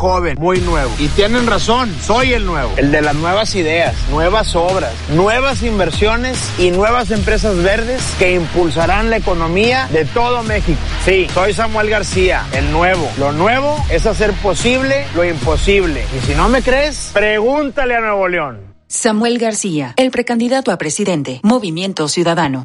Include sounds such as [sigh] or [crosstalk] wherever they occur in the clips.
joven, muy nuevo. Y tienen razón, soy el nuevo. El de las nuevas ideas, nuevas obras, nuevas inversiones y nuevas empresas verdes que impulsarán la economía de todo México. Sí, soy Samuel García, el nuevo. Lo nuevo es hacer posible lo imposible. Y si no me crees, pregúntale a Nuevo León. Samuel García, el precandidato a presidente, Movimiento Ciudadano.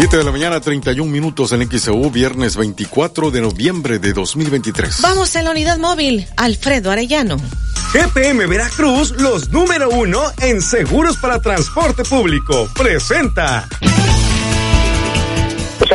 7 de la mañana, 31 minutos en XEU, viernes 24 de noviembre de 2023. Vamos a la unidad móvil, Alfredo Arellano. GPM Veracruz, los número uno en seguros para transporte público. Presenta.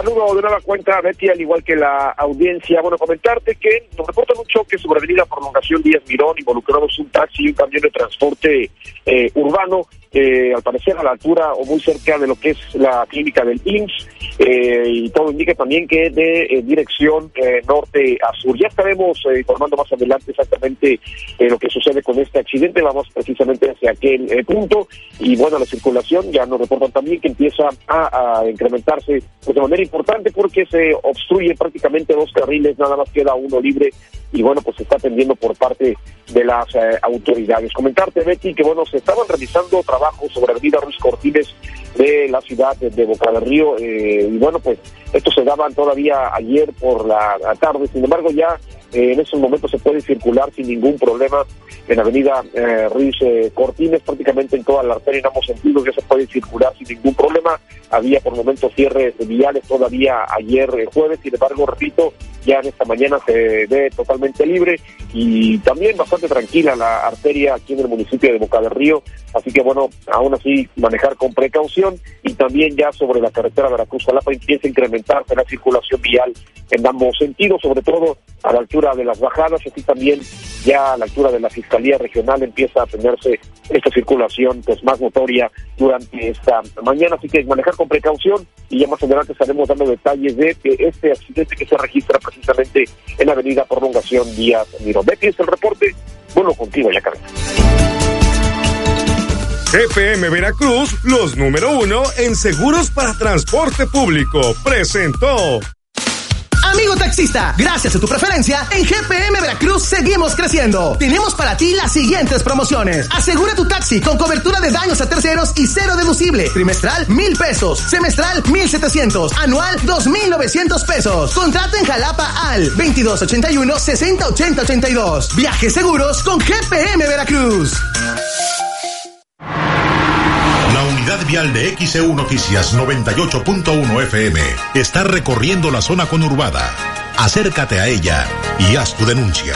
Saludo de nueva cuenta, Betty, al igual que la audiencia. Bueno, comentarte que nos reportan un choque sobre Avenida Prolongación Díaz Mirón, involucrados un taxi y un camión de transporte eh, urbano eh, al parecer a la altura o muy cerca de lo que es la clínica del IMSS, eh, y todo indica también que de eh, dirección norte a sur. Ya estaremos informando más adelante exactamente lo que sucede con este accidente, vamos precisamente hacia aquel punto, y bueno, la circulación ya nos reportan también que empieza a, incrementarse pues, de manera importante porque se obstruye prácticamente dos carriles, nada más queda uno libre, y bueno, pues se está atendiendo por parte de las autoridades. Comentarte, Betty, que bueno, se estaban realizando trabajos sobre la Avenida Ruiz Cortines de la ciudad de Boca del Río. Eh, y bueno, pues estos se daban todavía ayer por la, tarde, sin embargo ya eh, en esos momentos se puede circular sin ningún problema en avenida eh, Ruiz Cortines, prácticamente en toda la arteria en ambos sentidos ya se puede circular sin ningún problema. Había por momentos cierres viales todavía ayer jueves, sin embargo, repito, ya en esta mañana se ve totalmente libre y también bastante tranquila la arteria aquí en el municipio de Boca del Río, así que bueno, aún así manejar con precaución y también ya sobre la carretera Veracruz-Jalapa empieza a incrementarse la circulación vial en ambos sentidos, sobre todo a la altura de las bajadas, así también ya a la altura de la Fiscalía Regional empieza a tenerse esta circulación pues más notoria durante esta mañana, así que manejar con precaución y ya más adelante estaremos dando detalles de este accidente que se registra precisamente en la avenida Prolongación Díaz Mirón. Betty, es el reporte, bueno contigo ya Carmen. GPM Veracruz, los número uno en seguros para transporte público, presentó. Amigo taxista, gracias a tu preferencia, en GPM Veracruz seguimos creciendo. Tenemos para ti las siguientes promociones. Asegura tu taxi con cobertura de daños a terceros y cero deducible. Trimestral, mil pesos. Semestral, mil setecientos. Anual, dos mil novecientos pesos. Contrata en Jalapa al 2281 608082. Viajes seguros con GPM Veracruz. Unidad vial de XEU Noticias 98.1 FM está recorriendo la zona conurbada. Acércate a ella y haz tu denuncia.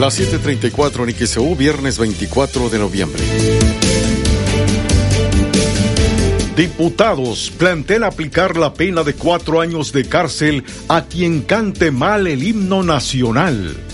Las 7:34 en XEU, viernes 24 de noviembre. Diputados plantean aplicar la pena de cuatro años de cárcel a quien cante mal el himno nacional.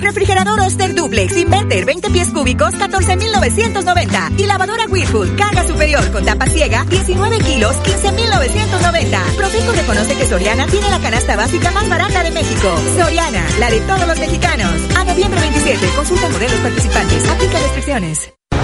Refrigerador Oster Duplex Inverter 20 pies cúbicos 14,990. Y lavadora Whirlpool carga superior con tapa ciega 19 kilos 15,990. Profeco reconoce que Soriana tiene la canasta básica más barata de México. Soriana, la de todos los mexicanos. A noviembre 27, consulta modelos participantes. Aplica restricciones.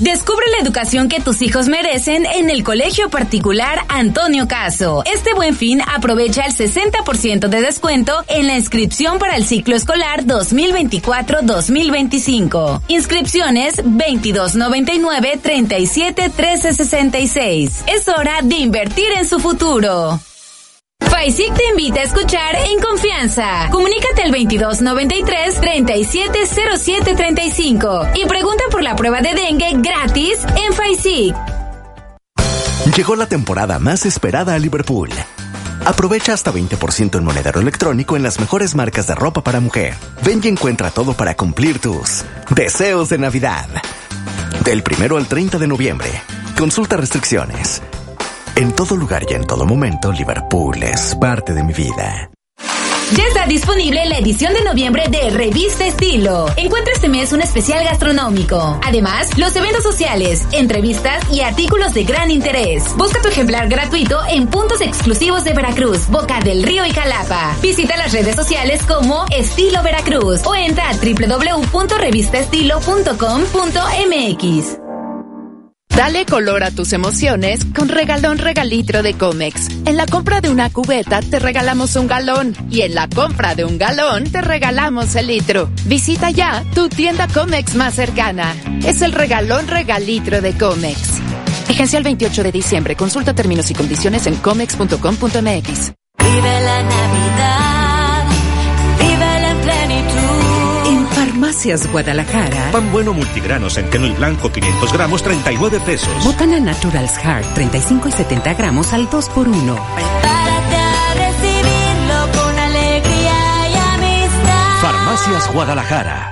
Descubre la educación que tus hijos merecen en el Colegio Particular Antonio Caso. Este buen fin aprovecha el 60% de descuento en la inscripción para el ciclo escolar 2024-2025. Inscripciones 2299 37 1366. Es hora de invertir en su futuro. FAISIC te invita a escuchar en confianza. Comunícate al 2293-370735 y pregunta por la prueba de dengue gratis en FAISIC. Llegó la temporada más esperada a Liverpool. Aprovecha hasta 20% en monedero electrónico en las mejores marcas de ropa para mujer. Ven y encuentra todo para cumplir tus deseos de Navidad. Del primero al 30 de noviembre. Consulta restricciones. En todo lugar y en todo momento, Liverpool es parte de mi vida. Ya está disponible la edición de noviembre de Revista Estilo. Encuentra este mes un especial gastronómico. Además, los eventos sociales, entrevistas y artículos de gran interés. Busca tu ejemplar gratuito en puntos exclusivos de Veracruz, Boca del Río y Jalapa. Visita las redes sociales como Estilo Veracruz o entra a www.revistaestilo.com.mx. Dale color a tus emociones con regalón regalitro de Comex. En la compra de una cubeta te regalamos un galón y en la compra de un galón te regalamos el litro. Visita ya tu tienda Comex más cercana. Es el regalón regalitro de Comex. Vigencia el 28 de diciembre. Consulta términos y condiciones en comex.com.mx. Vive la Navidad. Farmacias Guadalajara. Pan bueno multigrano centeno y blanco 500 gramos 39 pesos. Botana Naturals Heart 35 y 70 gramos al 2 por 1 Prepárate a recibirlo con alegría y amistad. Farmacias Guadalajara.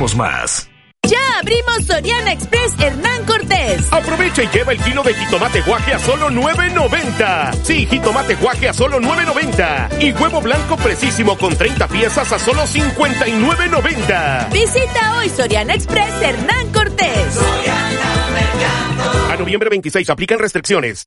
más. Ya abrimos Soriana Express Hernán Cortés. Aprovecha y lleva el kilo de jitomate guaje a solo 9.90. Sí, jitomate guaje a solo 9.90. Y huevo blanco precisísimo con 30 piezas a solo 59.90. Visita hoy Soriana Express Hernán Cortés. A noviembre 26 aplican restricciones.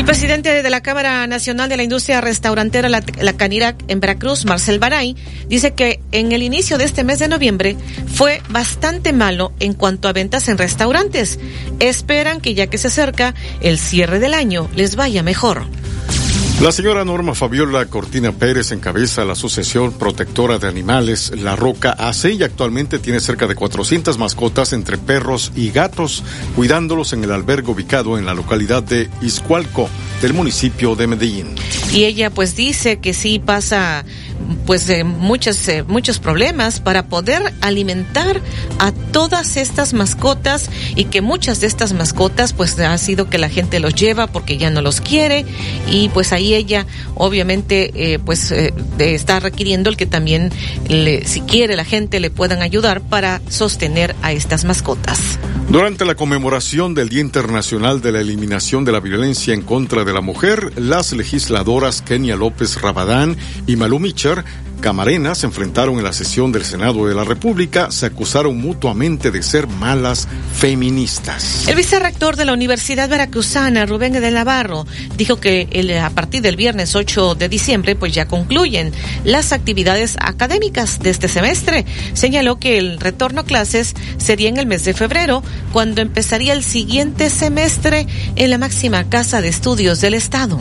El presidente de la Cámara Nacional de la Industria Restaurantera, la, la, Canirac, en Veracruz, Marcel Baray, dice que en el inicio de este mes de noviembre fue bastante malo en cuanto a ventas en restaurantes. Esperan que ya que se acerca el cierre del año, les vaya mejor. La señora Norma Fabiola Cortina Pérez encabeza la Asociación Protectora de Animales La Roca AC y actualmente tiene cerca de 400 mascotas entre perros y gatos, cuidándolos en el albergue ubicado en la localidad de Izcualco del municipio de Medellín. Y ella pues dice que sí pasa pues eh, muchos, eh, muchos problemas para poder alimentar a todas estas mascotas y que muchas de estas mascotas pues ha sido que la gente los lleva porque ya no los quiere y pues ahí ella obviamente eh, pues eh, está requiriendo el que también si quiere la gente le puedan ayudar para sostener a estas mascotas. Durante la conmemoración del Día Internacional de la Eliminación de la Violencia en contra de la Mujer, las legisladoras Kenia López Rabadán y Malú sector Camarena se enfrentaron en la sesión del Senado de la República, se acusaron mutuamente de ser malas feministas. El vicerrector de la Universidad Veracruzana, Rubén de Navarro, dijo que el, a partir del viernes 8 de diciembre, pues ya concluyen las actividades académicas de este semestre. Señaló que el retorno a clases sería en el mes de febrero, cuando empezaría el siguiente semestre en la máxima casa de estudios del Estado.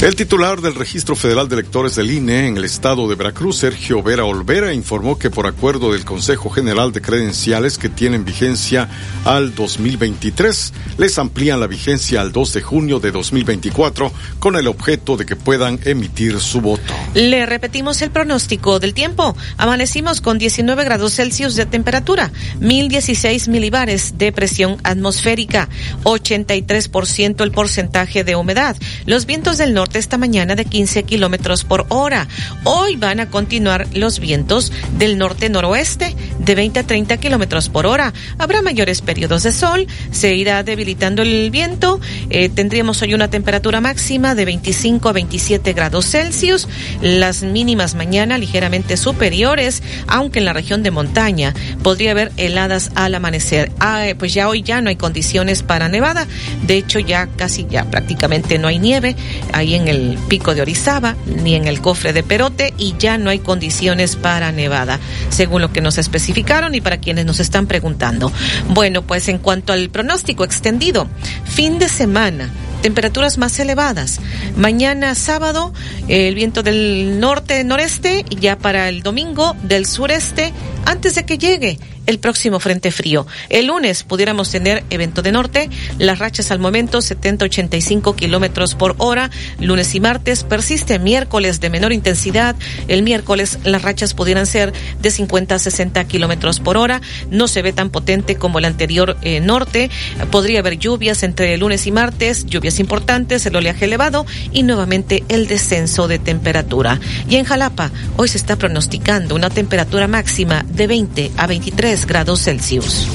El titular del Registro Federal de Electores del INE en el estado de Veracruz, Sergio Vera Olvera, informó que por acuerdo del Consejo General de Credenciales que tienen vigencia al 2023, les amplían la vigencia al 2 de junio de 2024 con el objeto de que puedan emitir su voto. Le repetimos el pronóstico del tiempo. Amanecimos con 19 grados Celsius de temperatura, 1016 milibares de presión atmosférica, 83% el porcentaje de humedad. Los vientos del norte esta mañana de 15 kilómetros por hora. Hoy van a continuar los vientos del norte-noroeste de 20 a 30 kilómetros por hora. Habrá mayores periodos de sol, se irá debilitando el viento. Eh, tendríamos hoy una temperatura máxima de 25 a 27 grados Celsius. Las mínimas mañana ligeramente superiores, aunque en la región de montaña podría haber heladas al amanecer. Ah, eh, pues ya hoy ya no hay condiciones para nevada. De hecho, ya casi ya prácticamente no hay nieve ahí en el pico de Orizaba ni en el cofre de Perote y ya no hay condiciones para nevada, según lo que nos especificaron y para quienes nos están preguntando. Bueno, pues en cuanto al pronóstico extendido, fin de semana temperaturas más elevadas. Mañana sábado el viento del norte noreste y ya para el domingo del sureste antes de que llegue el próximo frente frío. El lunes pudiéramos tener evento de norte, las rachas al momento 70-85 kilómetros por hora. Lunes y martes persiste miércoles de menor intensidad. El miércoles las rachas pudieran ser de 50 a 60 kilómetros por hora. No se ve tan potente como el anterior eh, norte. Podría haber lluvias entre lunes y martes, lluvias importantes, el oleaje elevado y nuevamente el descenso de temperatura. Y en Jalapa, hoy se está pronosticando una temperatura máxima de 20 a 23 grados Celsius.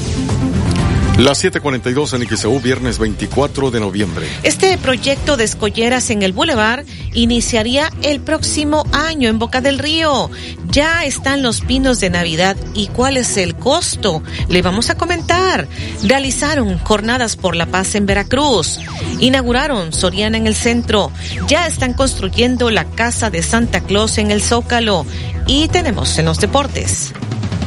Las 7:42 en XEU, viernes 24 de noviembre. Este proyecto de escolleras en el Boulevard iniciaría el próximo año en Boca del Río. Ya están los pinos de Navidad y cuál es el costo. Le vamos a comentar. Realizaron jornadas por la paz en Veracruz. Inauguraron Soriana en el centro. Ya están construyendo la casa de Santa Claus en el Zócalo. Y tenemos en los deportes.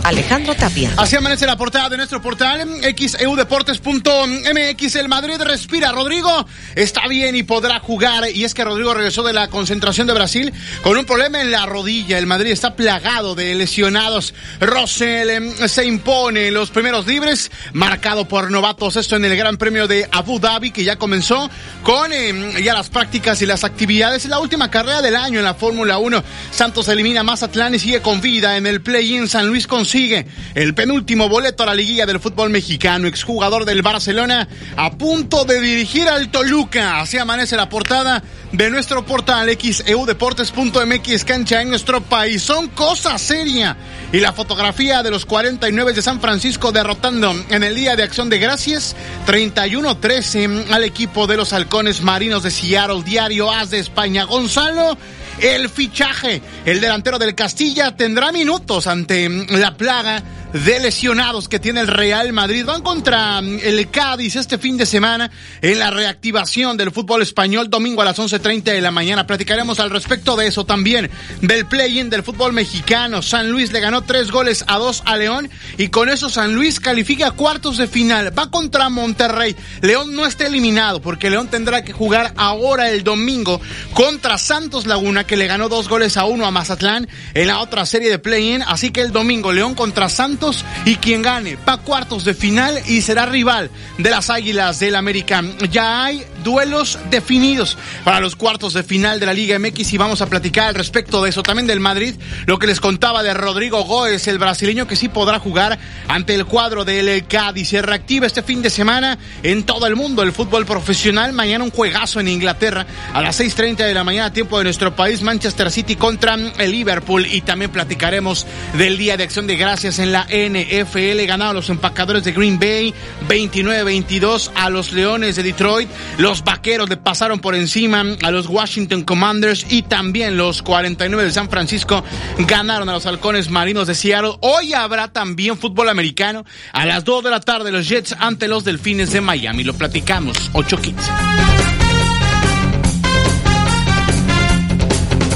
Alejandro Tapia. Así amanece la portada de nuestro portal xeudeportes.mx. El Madrid respira. Rodrigo está bien y podrá jugar. Y es que Rodrigo regresó de la concentración de Brasil con un problema en la rodilla. El Madrid está plagado de lesionados. Rosell em, se impone los primeros libres, marcado por novatos. Esto en el Gran Premio de Abu Dhabi, que ya comenzó con em, ya las prácticas y las actividades. La última carrera del año en la Fórmula 1. Santos elimina a Mazatlán y sigue con vida en el play-in. San Luis consigue el penúltimo boleto a la liguilla del fútbol mexicano. Exjugador del Barcelona a punto de dirigir al Toluca. Así amanece la portada de nuestro portal xeudeportes.mx cancha en nuestro país. Son cosa seria. Y la fotografía de los 49 de San Francisco derrotando en el Día de Acción de Gracias 31-13 al equipo de los halcones marinos de Seattle, diario As de España. Gonzalo el fichaje. El delantero del Castilla tendrá minutos ante la plaga de lesionados que tiene el Real Madrid. Van contra el Cádiz este fin de semana en la reactivación del fútbol español domingo a las 11.30 de la mañana. Platicaremos al respecto de eso también, del play-in del fútbol mexicano. San Luis le ganó tres goles a dos a León y con eso San Luis califica a cuartos de final. Va contra Monterrey. León no está eliminado porque León tendrá que jugar ahora el domingo contra Santos Laguna que le ganó dos goles a uno a Mazatlán en la otra serie de play-in. Así que el domingo León contra Santos y quien gane va a cuartos de final y será rival de las Águilas del América. Ya hay duelos definidos para los cuartos de final de la Liga MX y vamos a platicar al respecto de eso también del Madrid, lo que les contaba de Rodrigo Góez, el brasileño que sí podrá jugar ante el cuadro del Cádiz. Se reactiva este fin de semana en todo el mundo el fútbol profesional. Mañana un juegazo en Inglaterra a las 6.30 de la mañana, tiempo de nuestro país, Manchester City contra el Liverpool. Y también platicaremos del Día de Acción de Gracias en la NFL. Ganaron los empacadores de Green Bay 29-22 a los Leones de Detroit. Los Vaqueros le pasaron por encima a los Washington Commanders y también los 49 de San Francisco ganaron a los Halcones Marinos de Seattle. Hoy habrá también fútbol americano a las 2 de la tarde los Jets ante los Delfines de Miami. Lo platicamos 8-15.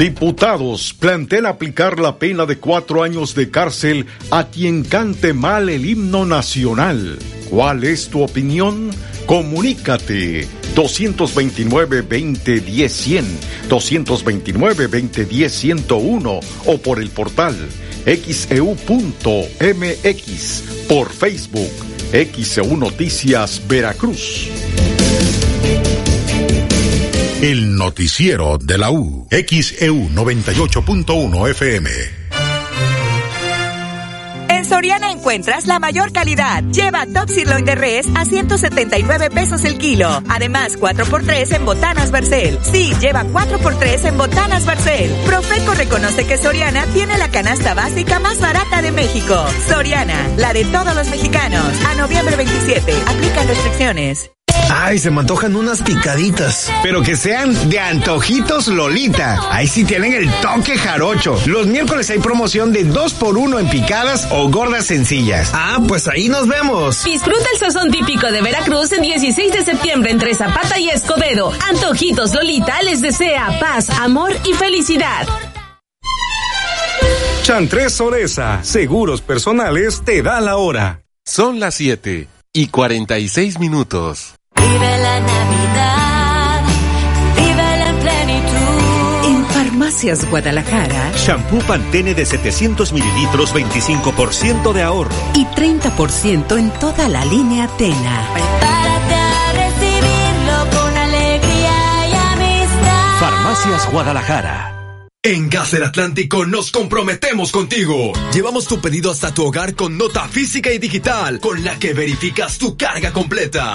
Diputados plantean aplicar la pena de cuatro años de cárcel a quien cante mal el himno nacional. ¿Cuál es tu opinión? Comunícate 229-2010-100, 229-2010-101 o por el portal xeu.mx, por Facebook, XEU Noticias Veracruz. El noticiero de la U. XEU 98.1 FM. En Soriana encuentras la mayor calidad. Lleva Top Sirloin de Res a 179 pesos el kilo. Además, 4x3 en botanas Barcel. Sí, lleva 4x3 en botanas Barcel. Profeco reconoce que Soriana tiene la canasta básica más barata de México. Soriana, la de todos los mexicanos. A noviembre 27. Aplican restricciones. Ay, se me antojan unas picaditas. Pero que sean de antojitos Lolita. Ahí sí tienen el toque jarocho. Los miércoles hay promoción de 2 por 1 en picadas o gordas sencillas. Ah, pues ahí nos vemos. Disfruta el sazón típico de Veracruz el 16 de septiembre entre Zapata y Escobedo. Antojitos Lolita les desea paz, amor y felicidad. Chantres Oresa, Seguros Personales te da la hora. Son las 7 y 46 minutos. Vive la Navidad, vive en plenitud. En Farmacias Guadalajara. Shampoo Pantene de 700 mililitros, 25% de ahorro. Y 30% en toda la línea Tena. Prepárate a recibirlo con alegría y amistad. Farmacias Guadalajara. En Gas del Atlántico nos comprometemos contigo. Llevamos tu pedido hasta tu hogar con nota física y digital, con la que verificas tu carga completa.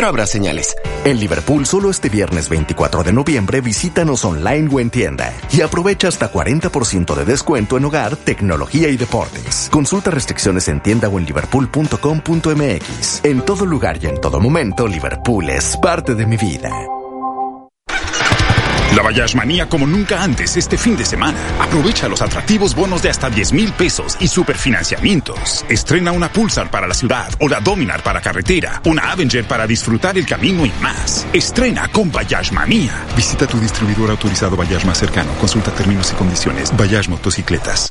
pero habrá señales. En Liverpool, solo este viernes 24 de noviembre, visítanos online o en tienda y aprovecha hasta 40% de descuento en hogar, tecnología y deportes. Consulta restricciones en tienda o en liverpool.com.mx. En todo lugar y en todo momento, Liverpool es parte de mi vida. La Bayash Manía como nunca antes este fin de semana. Aprovecha los atractivos bonos de hasta 10 mil pesos y superfinanciamientos. Estrena una Pulsar para la ciudad o la Dominar para carretera, una Avenger para disfrutar el camino y más. Estrena con Bayash Manía. Visita tu distribuidor autorizado Bayash más cercano. Consulta términos y condiciones. Bayash Motocicletas.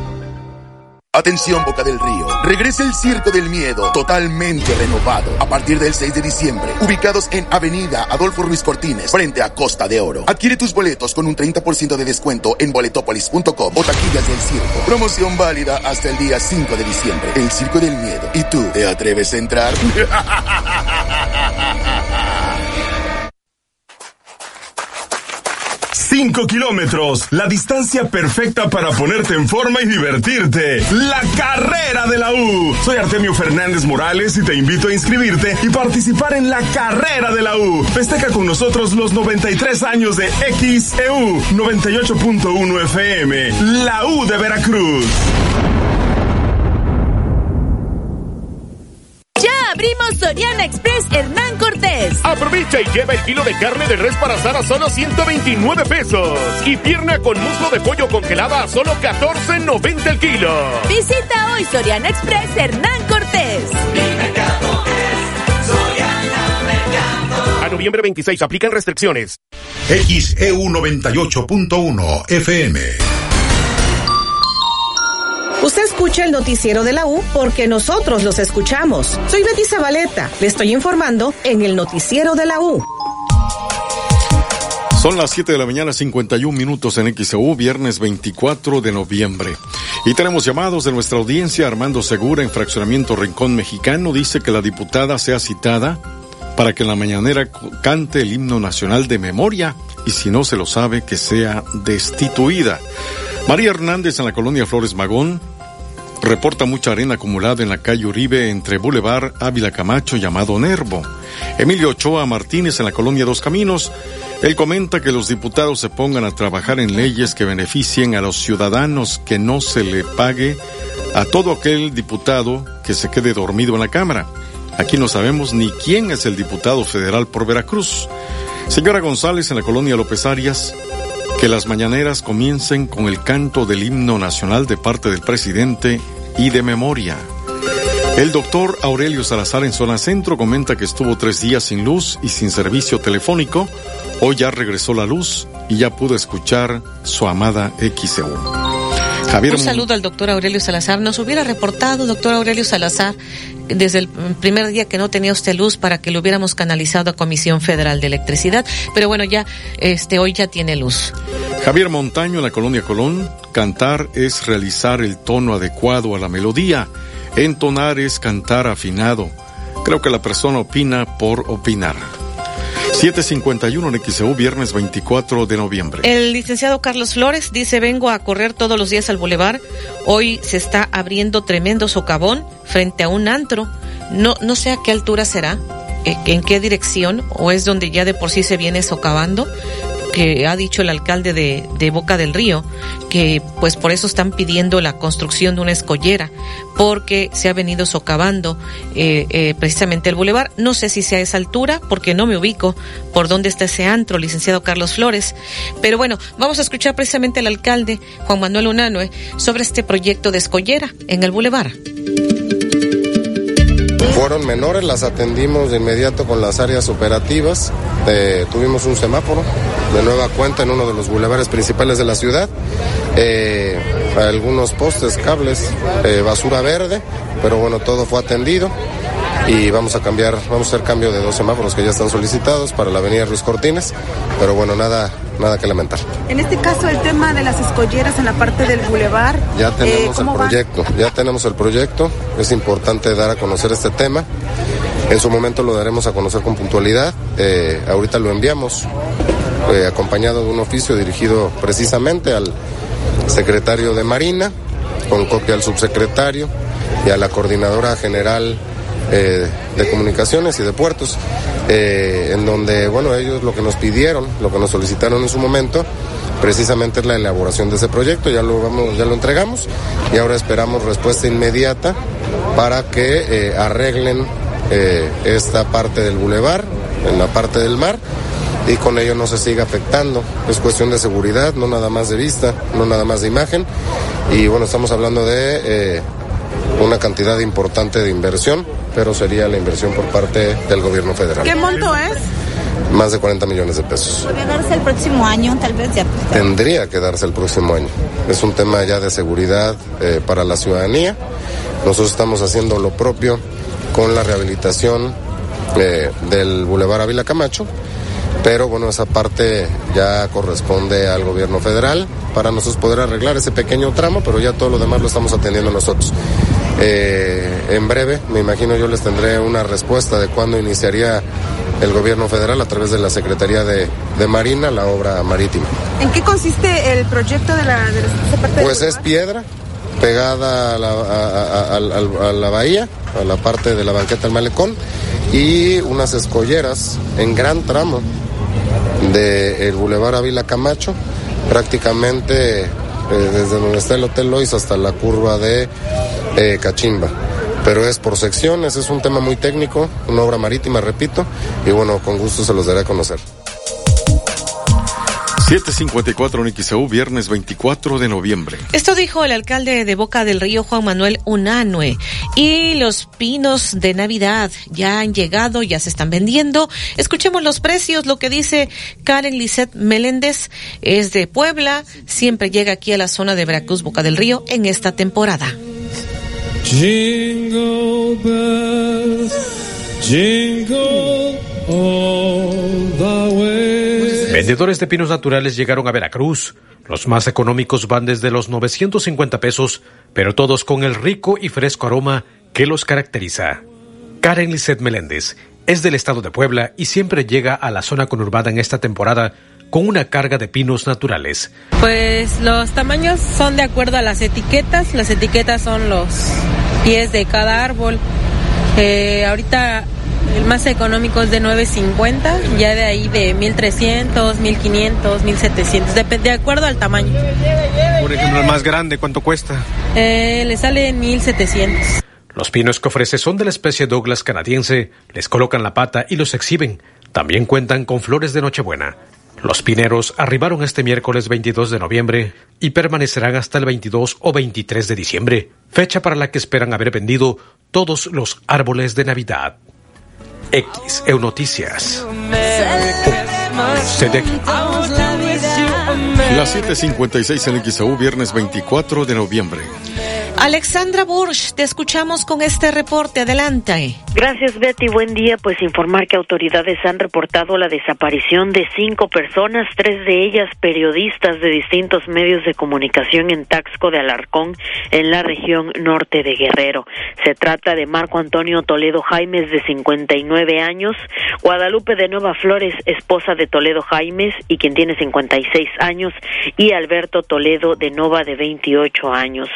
Atención Boca del Río, regresa el Circo del Miedo, totalmente renovado, a partir del 6 de diciembre, ubicados en Avenida Adolfo Ruiz Cortines, frente a Costa de Oro. Adquiere tus boletos con un 30% de descuento en boletopolis.com o taquillas del circo. Promoción válida hasta el día 5 de diciembre. El Circo del Miedo. ¿Y tú, te atreves a entrar? [laughs] 5 kilómetros, la distancia perfecta para ponerte en forma y divertirte. La carrera de la U. Soy Artemio Fernández Morales y te invito a inscribirte y participar en la carrera de la U. Festeja con nosotros los 93 años de XEU 98.1 FM. La U de Veracruz. Abrimos Soriana Express Hernán Cortés. Aprovecha y lleva el kilo de carne de res para asar a solo 129 pesos. Y pierna con muslo de pollo congelada a solo 14.90 el kilo. Visita hoy Soriana Express Hernán Cortés. A noviembre 26 aplican restricciones. XEU 98.1 FM. Usted escucha el noticiero de la U porque nosotros los escuchamos. Soy Betty Zabaleta. Le estoy informando en el noticiero de la U. Son las 7 de la mañana, 51 minutos en XEU, viernes 24 de noviembre. Y tenemos llamados de nuestra audiencia. Armando Segura, en Fraccionamiento Rincón Mexicano, dice que la diputada sea citada para que en la mañanera cante el himno nacional de memoria y si no se lo sabe, que sea destituida. María Hernández en la colonia Flores Magón reporta mucha arena acumulada en la calle Uribe entre Boulevard Ávila Camacho llamado Nervo. Emilio Ochoa Martínez en la colonia Dos Caminos. Él comenta que los diputados se pongan a trabajar en leyes que beneficien a los ciudadanos, que no se le pague a todo aquel diputado que se quede dormido en la Cámara. Aquí no sabemos ni quién es el diputado federal por Veracruz. Señora González en la colonia López Arias, que las mañaneras comiencen con el canto del himno nacional de parte del presidente y de memoria. El doctor Aurelio Salazar en zona centro comenta que estuvo tres días sin luz y sin servicio telefónico. Hoy ya regresó la luz y ya pudo escuchar su amada XEU. Javier Un saludo al doctor Aurelio Salazar. Nos hubiera reportado, doctor Aurelio Salazar, desde el primer día que no tenía usted luz para que lo hubiéramos canalizado a Comisión Federal de Electricidad. Pero bueno, ya, este, hoy ya tiene luz. Javier Montaño en la colonia Colón, cantar es realizar el tono adecuado a la melodía, entonar es cantar afinado. Creo que la persona opina por opinar. 751 en XEU, viernes 24 de noviembre. El licenciado Carlos Flores dice, vengo a correr todos los días al bulevar. Hoy se está abriendo tremendo socavón frente a un antro. No, no sé a qué altura será, eh, en qué dirección, o es donde ya de por sí se viene socavando, que ha dicho el alcalde de, de, Boca del Río, que pues por eso están pidiendo la construcción de una escollera, porque se ha venido socavando eh, eh, precisamente el bulevar. No sé si sea a esa altura, porque no me ubico por dónde está ese antro, licenciado Carlos Flores. Pero bueno, vamos a escuchar precisamente al alcalde, Juan Manuel Unanue, sobre este proyecto de escollera en el bulevar. Fueron menores, las atendimos de inmediato con las áreas operativas. Eh, tuvimos un semáforo de nueva cuenta en uno de los bulevares principales de la ciudad. Eh, algunos postes, cables, eh, basura verde, pero bueno, todo fue atendido y vamos a cambiar, vamos a hacer cambio de dos semáforos que ya están solicitados para la avenida Ruiz Cortines, pero bueno, nada, nada que lamentar. En este caso, el tema de las escolleras en la parte del bulevar. Ya tenemos eh, el proyecto, ya tenemos el proyecto, es importante dar a conocer este tema. En su momento lo daremos a conocer con puntualidad. Eh, ahorita lo enviamos eh, acompañado de un oficio dirigido precisamente al secretario de Marina, con copia al subsecretario y a la coordinadora general eh, de comunicaciones y de puertos, eh, en donde, bueno, ellos lo que nos pidieron, lo que nos solicitaron en su momento, precisamente es la elaboración de ese proyecto, ya lo vamos, ya lo entregamos y ahora esperamos respuesta inmediata para que eh, arreglen esta parte del bulevar, en la parte del mar y con ello no se siga afectando. Es cuestión de seguridad, no nada más de vista, no nada más de imagen. Y bueno, estamos hablando de una cantidad importante de inversión, pero sería la inversión por parte del gobierno federal. ¿Qué monto es? Más de 40 millones de pesos. ¿Podría darse el próximo año, tal vez ya? Tendría que darse el próximo año. Es un tema ya de seguridad eh, para la ciudadanía. Nosotros estamos haciendo lo propio con la rehabilitación eh, del Boulevard Ávila Camacho pero bueno, esa parte ya corresponde al gobierno federal para nosotros poder arreglar ese pequeño tramo, pero ya todo lo demás lo estamos atendiendo nosotros. Eh, en breve, me imagino yo les tendré una respuesta de cuándo iniciaría el gobierno federal a través de la Secretaría de, de Marina la obra marítima. ¿En qué consiste el proyecto de la, de esa parte Pues es piedra pegada a la, a, a, a la bahía, a la parte de la banqueta del malecón y unas escolleras en gran tramo del el Boulevard Ávila Camacho, prácticamente eh, desde donde está el Hotel Lois hasta la curva de eh, Cachimba. pero es por secciones, es un tema muy técnico, una obra marítima, repito, y bueno, con gusto se los daré a conocer. 754 en XEU, viernes 24 de noviembre. Esto dijo el alcalde de Boca del Río, Juan Manuel Unanue. Y los pinos de Navidad ya han llegado, ya se están vendiendo. Escuchemos los precios, lo que dice Karen Lisset Meléndez, es de Puebla, siempre llega aquí a la zona de Veracruz, Boca del Río, en esta temporada. Jingle bells, jingle all the way. Vendedores de pinos naturales llegaron a Veracruz. Los más económicos van desde los 950 pesos, pero todos con el rico y fresco aroma que los caracteriza. Karen Lisset Meléndez es del estado de Puebla y siempre llega a la zona conurbada en esta temporada con una carga de pinos naturales. Pues los tamaños son de acuerdo a las etiquetas. Las etiquetas son los pies de cada árbol. Eh, ahorita el más económico es de 9.50, ya de ahí de 1.300, 1.500, 1.700, depende de acuerdo al tamaño. Por ejemplo, el más grande, ¿cuánto cuesta? Eh, le sale 1.700. Los pinos que ofrece son de la especie Douglas canadiense, les colocan la pata y los exhiben. También cuentan con flores de Nochebuena. Los pineros arribaron este miércoles 22 de noviembre y permanecerán hasta el 22 o 23 de diciembre, fecha para la que esperan haber vendido todos los árboles de Navidad. X EU Noticias. Las 7:56 en XAU, viernes 24 de noviembre. Alexandra Bursch, te escuchamos con este reporte. Adelante. Gracias, Betty. Buen día. Pues informar que autoridades han reportado la desaparición de cinco personas, tres de ellas periodistas de distintos medios de comunicación en Taxco de Alarcón, en la región norte de Guerrero. Se trata de Marco Antonio Toledo Jaimes, de 59 años, Guadalupe de Nueva Flores, esposa de Toledo Jaimes y quien tiene 56 años, y Alberto Toledo de Nova, de 28 años.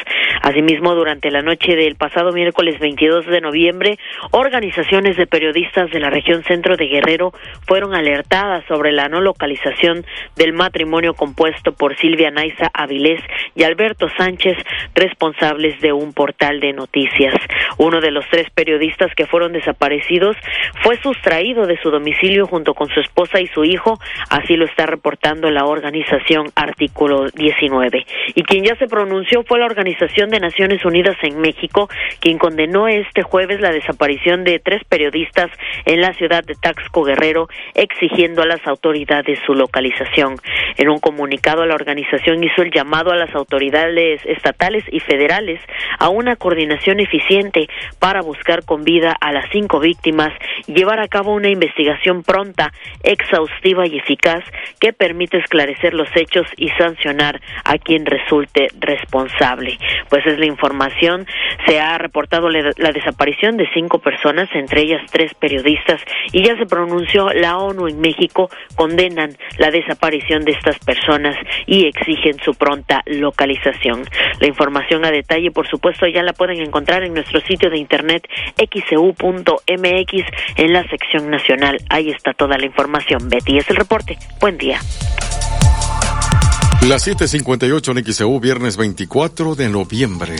Asimismo, durante la noche del pasado miércoles 22 de noviembre, organizaciones de periodistas de la región centro de Guerrero fueron alertadas sobre la no localización del matrimonio compuesto por Silvia Naiza Avilés y Alberto Sánchez, responsables de un portal de noticias. Uno de los tres periodistas que fueron desaparecidos fue sustraído de su domicilio junto con su esposa y su hijo, así lo está reportando la organización Artículo 19. Y quien ya se pronunció fue la Organización de Naciones Unidas en México, quien condenó este jueves la desaparición de tres periodistas en la ciudad de Taxco Guerrero, exigiendo a las autoridades su localización. En un comunicado, la organización hizo el llamado a las autoridades estatales y federales a una coordinación eficiente para buscar con vida a las cinco víctimas llevar a cabo una investigación pronta, exhaustiva y eficaz que permita esclarecer los hechos y sancionar a quien resulte responsable. Pues es la información. Se ha reportado la, desaparición de cinco personas, entre ellas tres periodistas, y ya se pronunció la ONU en México, condenan la desaparición de estas personas y exigen su pronta localización. La información a detalle, por supuesto, ya la pueden encontrar en nuestro sitio de internet xcu.mx en la sección nacional. Ahí está toda la información. Betty es el reporte. Buen día. Las 7:58 en XEU, viernes 24 de noviembre.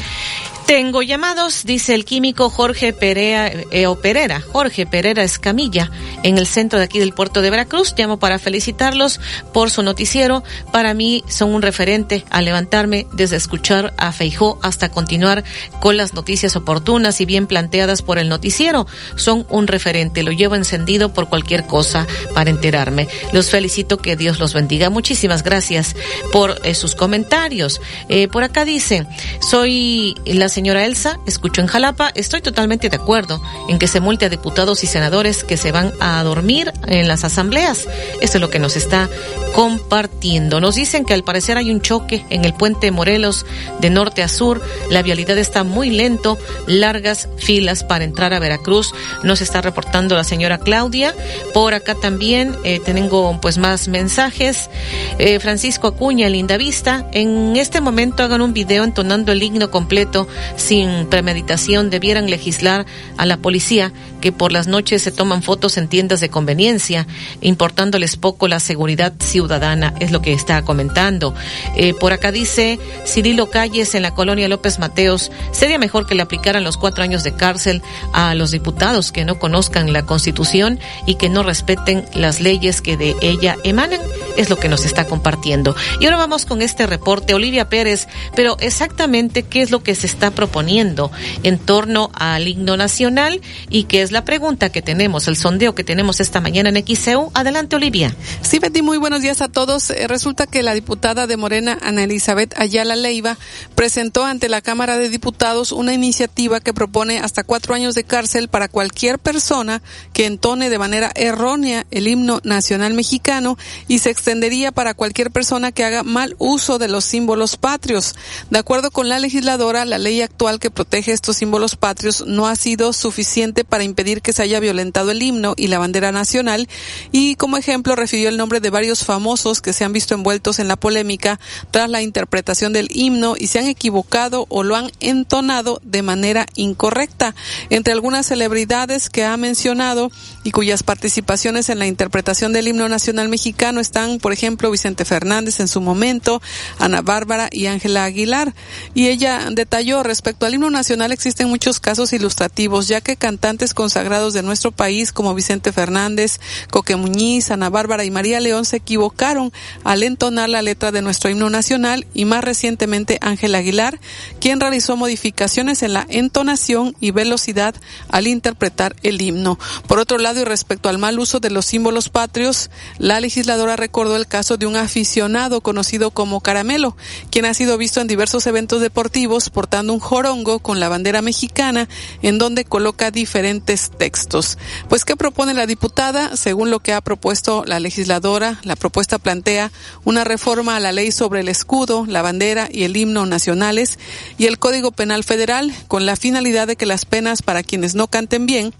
Tengo llamados, dice el químico Jorge Perea, eh, o Perera, Jorge Perera Escamilla, en el centro de aquí del puerto de Veracruz. Llamo para felicitarlos por su noticiero. Para mí son un referente a levantarme desde escuchar a Feijó hasta continuar con las noticias oportunas y bien planteadas por el noticiero. Son un referente, lo llevo encendido por cualquier cosa para enterarme. Los felicito, que Dios los bendiga. Muchísimas gracias por eh, sus comentarios. Eh, por acá dice, soy la señora Elsa, escucho en Jalapa, estoy totalmente de acuerdo en que se multe a diputados y senadores que se van a dormir en las asambleas. Esto es lo que nos está compartiendo. Nos dicen que al parecer hay un choque en el puente Morelos de norte a sur. La vialidad está muy lento, largas filas para entrar a Veracruz. Nos está reportando la señora Claudia. Por acá también eh, tengo pues más mensajes. Eh, Francisco Acuña, Linda Vista. En este momento hagan un video entonando el himno completo sin premeditación debieran legislar a la policía que por las noches se toman fotos en tiendas de conveniencia, importándoles poco la seguridad ciudadana, es lo que está comentando. Eh, por acá dice Cirilo Calles en la colonia López Mateos, sería mejor que le aplicaran los cuatro años de cárcel a los diputados que no conozcan la constitución y que no respeten las leyes que de ella emanan, es lo que nos está compartiendo. Y ahora vamos con este reporte, Olivia Pérez, pero exactamente qué es lo que se está proponiendo en torno al himno nacional y qué es la pregunta que tenemos, el sondeo que tenemos esta mañana en XCU. Adelante, Olivia. Sí, Betty, muy buenos días a todos. Eh, resulta que la diputada de Morena, Ana Elizabeth Ayala Leiva, presentó ante la Cámara de Diputados una iniciativa que propone hasta cuatro años de cárcel para cualquier persona que entone de manera errónea el himno nacional mexicano y se extendería para cualquier persona que haga mal uso de los símbolos patrios. De acuerdo con la legisladora, la ley actual que protege estos símbolos patrios no ha sido suficiente para que se haya violentado el himno y la bandera nacional y como ejemplo refirió el nombre de varios famosos que se han visto envueltos en la polémica tras la interpretación del himno y se han equivocado o lo han entonado de manera incorrecta. Entre algunas celebridades que ha mencionado y cuyas participaciones en la interpretación del himno nacional mexicano están, por ejemplo, Vicente Fernández en su momento, Ana Bárbara y Ángela Aguilar. Y ella detalló respecto al himno nacional existen muchos casos ilustrativos, ya que cantantes consagrados de nuestro país como Vicente Fernández, Coque Muñiz, Ana Bárbara y María León se equivocaron al entonar la letra de nuestro himno nacional y más recientemente Ángela Aguilar, quien realizó modificaciones en la entonación y velocidad al interpretar el himno. Por otro lado, y respecto al mal uso de los símbolos patrios, la legisladora recordó el caso de un aficionado conocido como Caramelo, quien ha sido visto en diversos eventos deportivos portando un jorongo con la bandera mexicana en donde coloca diferentes textos. Pues, ¿qué propone la diputada? Según lo que ha propuesto la legisladora, la propuesta plantea una reforma a la ley sobre el escudo, la bandera y el himno nacionales y el Código Penal Federal con la finalidad de que las penas para quienes no canten bien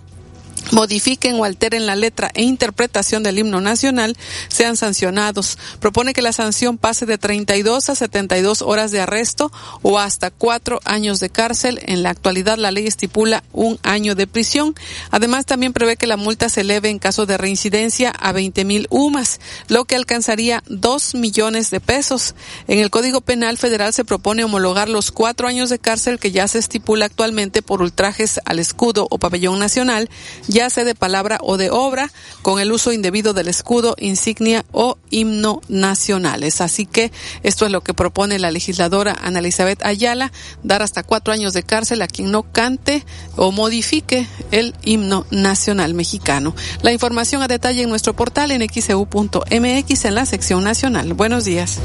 modifiquen o alteren la letra e interpretación del himno nacional sean sancionados. Propone que la sanción pase de 32 a 72 horas de arresto o hasta cuatro años de cárcel. En la actualidad la ley estipula un año de prisión. Además también prevé que la multa se eleve en caso de reincidencia a 20 mil UMAS, lo que alcanzaría dos millones de pesos. En el Código Penal Federal se propone homologar los cuatro años de cárcel que ya se estipula actualmente por ultrajes al escudo o pabellón nacional ya sea de palabra o de obra, con el uso indebido del escudo, insignia o himno nacionales. Así que esto es lo que propone la legisladora Ana Elizabeth Ayala, dar hasta cuatro años de cárcel a quien no cante o modifique el himno nacional mexicano. La información a detalle en nuestro portal en xeu.mx en la sección nacional. Buenos días.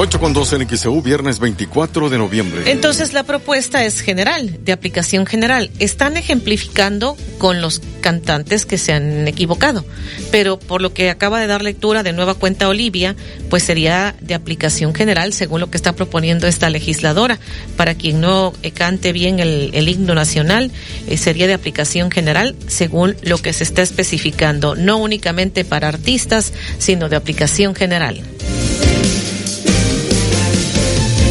8 con 12 en XEU, viernes 24 de noviembre. Entonces la propuesta es general, de aplicación general. Están ejemplificando con los cantantes que se han equivocado, pero por lo que acaba de dar lectura de nueva cuenta Olivia, pues sería de aplicación general según lo que está proponiendo esta legisladora. Para quien no cante bien el, el himno nacional, eh, sería de aplicación general según lo que se está especificando, no únicamente para artistas, sino de aplicación general.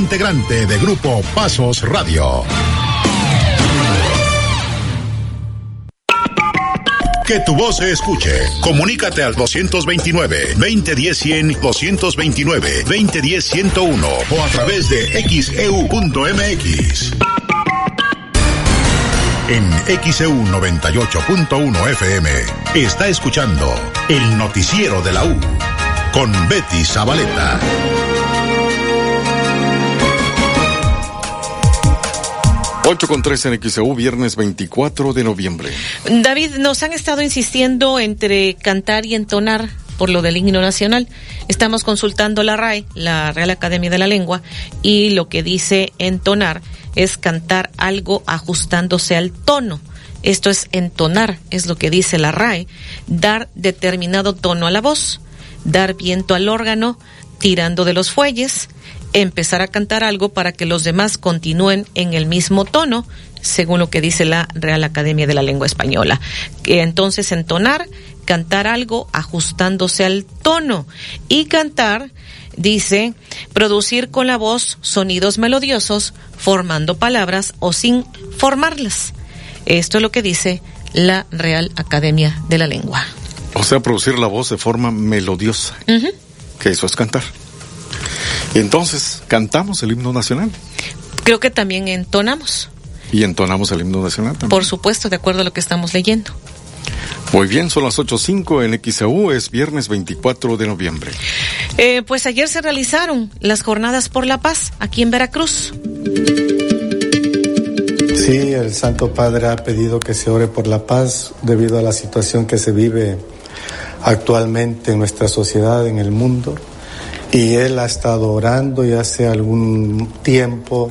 integrante de Grupo Pasos Radio. Que tu voz se escuche. Comunícate al 229-2010-100, 229-2010-101 o a través de xeu.mx. En XEU 98.1 FM está escuchando el noticiero de la U con Betty Zabaleta. 8 con 3 en XEU, viernes 24 de noviembre. David, nos han estado insistiendo entre cantar y entonar por lo del himno nacional. Estamos consultando la RAE, la Real Academia de la Lengua, y lo que dice entonar es cantar algo ajustándose al tono. Esto es entonar, es lo que dice la RAE, dar determinado tono a la voz, dar viento al órgano, tirando de los fuelles, empezar a cantar algo para que los demás continúen en el mismo tono, según lo que dice la Real Academia de la Lengua Española. Que entonces entonar, cantar algo ajustándose al tono y cantar dice producir con la voz sonidos melodiosos formando palabras o sin formarlas. Esto es lo que dice la Real Academia de la Lengua. O sea, producir la voz de forma melodiosa. Que eso es cantar. Y entonces, ¿cantamos el himno nacional? Creo que también entonamos. Y entonamos el himno nacional también. Por supuesto, de acuerdo a lo que estamos leyendo. Muy bien, son las 8.05 en XAU, es viernes 24 de noviembre. Eh, pues ayer se realizaron las jornadas por la paz aquí en Veracruz. Sí, el Santo Padre ha pedido que se ore por la paz debido a la situación que se vive actualmente en nuestra sociedad, en el mundo. Y él ha estado orando y hace algún tiempo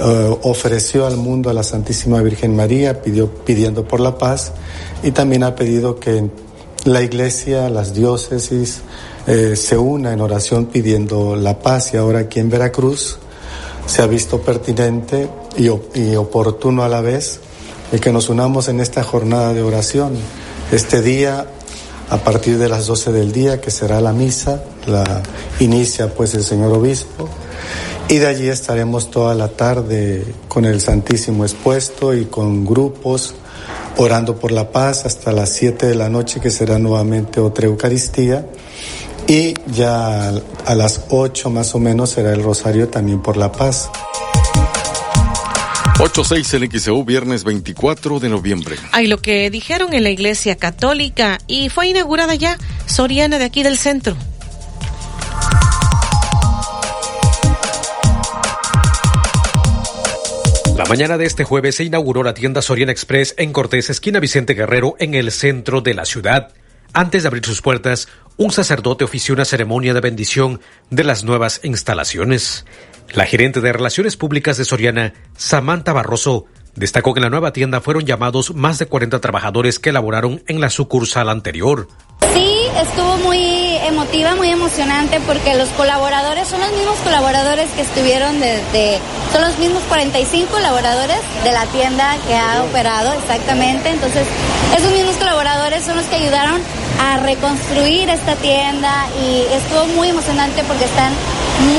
eh, ofreció al mundo a la Santísima Virgen María pidió, pidiendo por la paz y también ha pedido que la iglesia, las diócesis, eh, se una en oración pidiendo la paz y ahora aquí en Veracruz se ha visto pertinente y, y oportuno a la vez el que nos unamos en esta jornada de oración. Este día, a partir de las 12 del día, que será la misa, la inicia pues el señor obispo y de allí estaremos toda la tarde con el Santísimo expuesto y con grupos orando por la paz hasta las 7 de la noche que será nuevamente otra Eucaristía. Y ya a las 8 más o menos será el rosario también por la paz. 8-6 en XEU, viernes 24 de noviembre. Hay lo que dijeron en la Iglesia Católica y fue inaugurada ya Soriana de aquí del centro. La mañana de este jueves se inauguró la tienda Soriana Express en Cortés, esquina Vicente Guerrero, en el centro de la ciudad. Antes de abrir sus puertas, un sacerdote ofició una ceremonia de bendición de las nuevas instalaciones. La gerente de Relaciones Públicas de Soriana, Samantha Barroso, destacó que en la nueva tienda fueron llamados más de 40 trabajadores que laboraron en la sucursal anterior. Sí, estuvo emotiva, muy emocionante porque los colaboradores son los mismos colaboradores que estuvieron desde, son los mismos 45 colaboradores de la tienda que ha operado exactamente. Entonces, esos mismos colaboradores son los que ayudaron a reconstruir esta tienda y estuvo muy emocionante porque están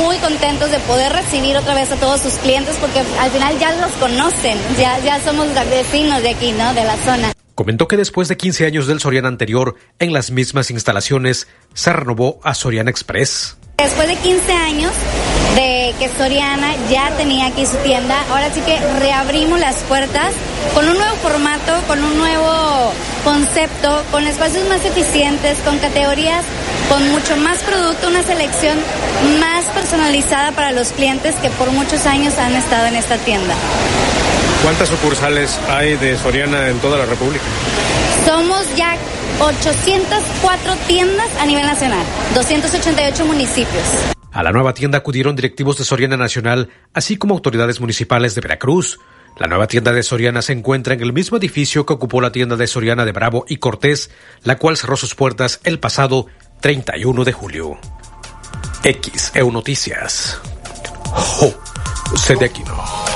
muy contentos de poder recibir otra vez a todos sus clientes porque al final ya los conocen, ya, ya somos vecinos de aquí, ¿no? De la zona. Comentó que después de 15 años del Soriana anterior, en las mismas instalaciones, se renovó a Soriana Express. Después de 15 años de que Soriana ya tenía aquí su tienda, ahora sí que reabrimos las puertas con un nuevo formato, con un nuevo concepto, con espacios más eficientes, con categorías, con mucho más producto, una selección más personalizada para los clientes que por muchos años han estado en esta tienda. ¿Cuántas sucursales hay de Soriana en toda la República? Somos ya 804 tiendas a nivel nacional, 288 municipios. A la nueva tienda acudieron directivos de Soriana Nacional, así como autoridades municipales de Veracruz. La nueva tienda de Soriana se encuentra en el mismo edificio que ocupó la tienda de Soriana de Bravo y Cortés, la cual cerró sus puertas el pasado 31 de julio. XEU Noticias. Jo, no.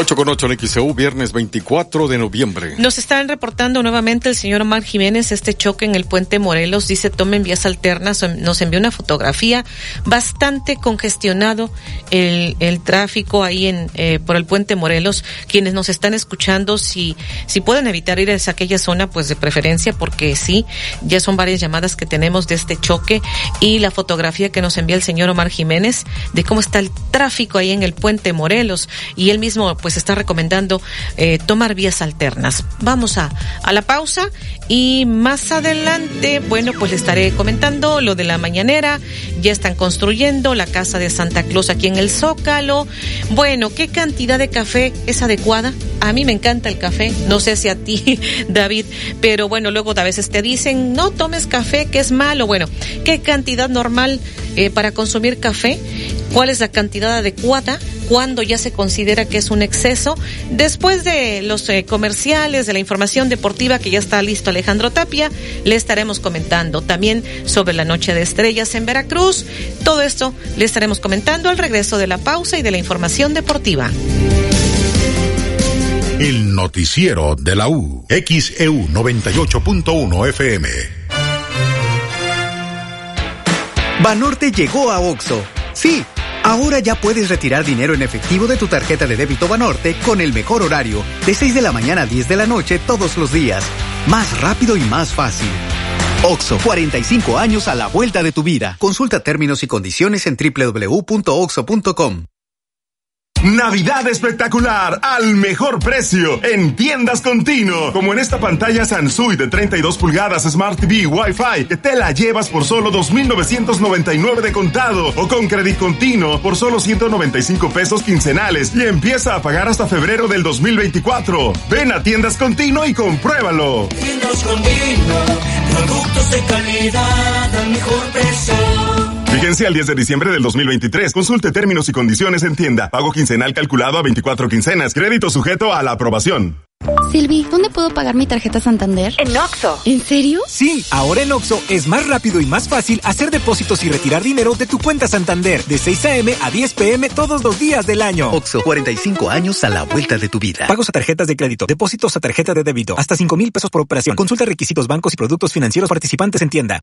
8 con 8 en XEU, viernes 24 de noviembre. Nos están reportando nuevamente el señor Omar Jiménez este choque en el puente Morelos. Dice, tomen vías alternas. Nos envió una fotografía bastante congestionado el, el tráfico ahí en eh, por el puente Morelos. Quienes nos están escuchando, si, si pueden evitar ir a aquella zona, pues de preferencia, porque sí, ya son varias llamadas que tenemos de este choque y la fotografía que nos envía el señor Omar Jiménez de cómo está el tráfico ahí en el puente Morelos. Y él mismo pues está recomendando eh, tomar vías alternas. Vamos a, a la pausa y más adelante, bueno, pues le estaré comentando lo de la mañanera. Ya están construyendo la casa de Santa Claus aquí en el Zócalo. Bueno, ¿qué cantidad de café es adecuada? A mí me encanta el café, no sé si a ti, [laughs] David, pero bueno, luego a veces te dicen, no tomes café, que es malo. Bueno, ¿qué cantidad normal eh, para consumir café? ¿Cuál es la cantidad adecuada? cuándo ya se considera que es un exceso. Después de los eh, comerciales, de la información deportiva que ya está listo Alejandro Tapia, le estaremos comentando también sobre la noche de estrellas en Veracruz. Todo esto le estaremos comentando al regreso de la pausa y de la información deportiva. El noticiero de la U. XEU 98.1 FM. Banorte llegó a OXO. Sí, ahora ya puedes retirar dinero en efectivo de tu tarjeta de débito Banorte con el mejor horario, de 6 de la mañana a 10 de la noche todos los días. Más rápido y más fácil. OXO, 45 años a la vuelta de tu vida. Consulta términos y condiciones en www.oxo.com. Navidad espectacular al mejor precio en tiendas Continuo. Como en esta pantalla Sansui de 32 pulgadas Smart TV Wi-Fi que te la llevas por solo 2.999 de contado o con crédito continuo por solo 195 pesos quincenales y empieza a pagar hasta febrero del 2024. Ven a tiendas Continuo y compruébalo. Tiendas Continuo, productos de calidad al mejor precio. Vigencia al 10 de diciembre del 2023. Consulte términos y condiciones en tienda. Pago quincenal calculado a 24 quincenas. Crédito sujeto a la aprobación. Silvi, ¿dónde puedo pagar mi tarjeta Santander? En Oxo. ¿En serio? Sí, ahora en Oxo es más rápido y más fácil hacer depósitos y retirar dinero de tu cuenta Santander de 6 a.m. a 10 p.m. todos los días del año. Oxo, 45 años a la vuelta de tu vida. Pagos a tarjetas de crédito, depósitos a tarjeta de débito, hasta 5 mil pesos por operación. Consulta requisitos bancos y productos financieros participantes en tienda.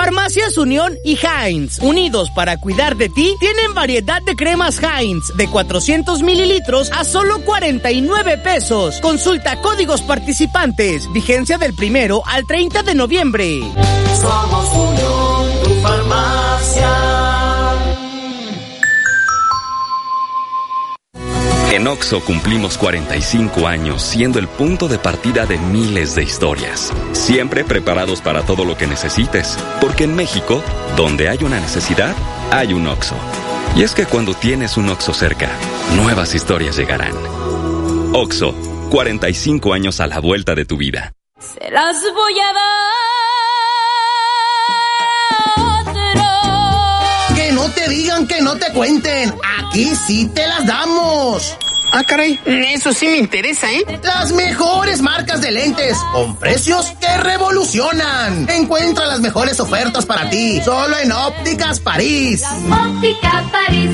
Farmacias Unión y Heinz, unidos para cuidar de ti, tienen variedad de cremas Heinz de 400 mililitros a solo 49 pesos. Consulta códigos participantes. Vigencia del primero al 30 de noviembre. Somos Unión, tu farmacia. En OXO cumplimos 45 años siendo el punto de partida de miles de historias. Siempre preparados para todo lo que necesites. Porque en México, donde hay una necesidad, hay un OXO. Y es que cuando tienes un OXO cerca, nuevas historias llegarán. OXO, 45 años a la vuelta de tu vida. Se las voy a dar. Te digan, que no te cuenten. Aquí sí te las damos. Ah, caray, eso sí me interesa, ¿eh? Las mejores marcas de lentes, con precios que revolucionan. Encuentra las mejores ofertas para ti, solo en Ópticas París. Óptica París.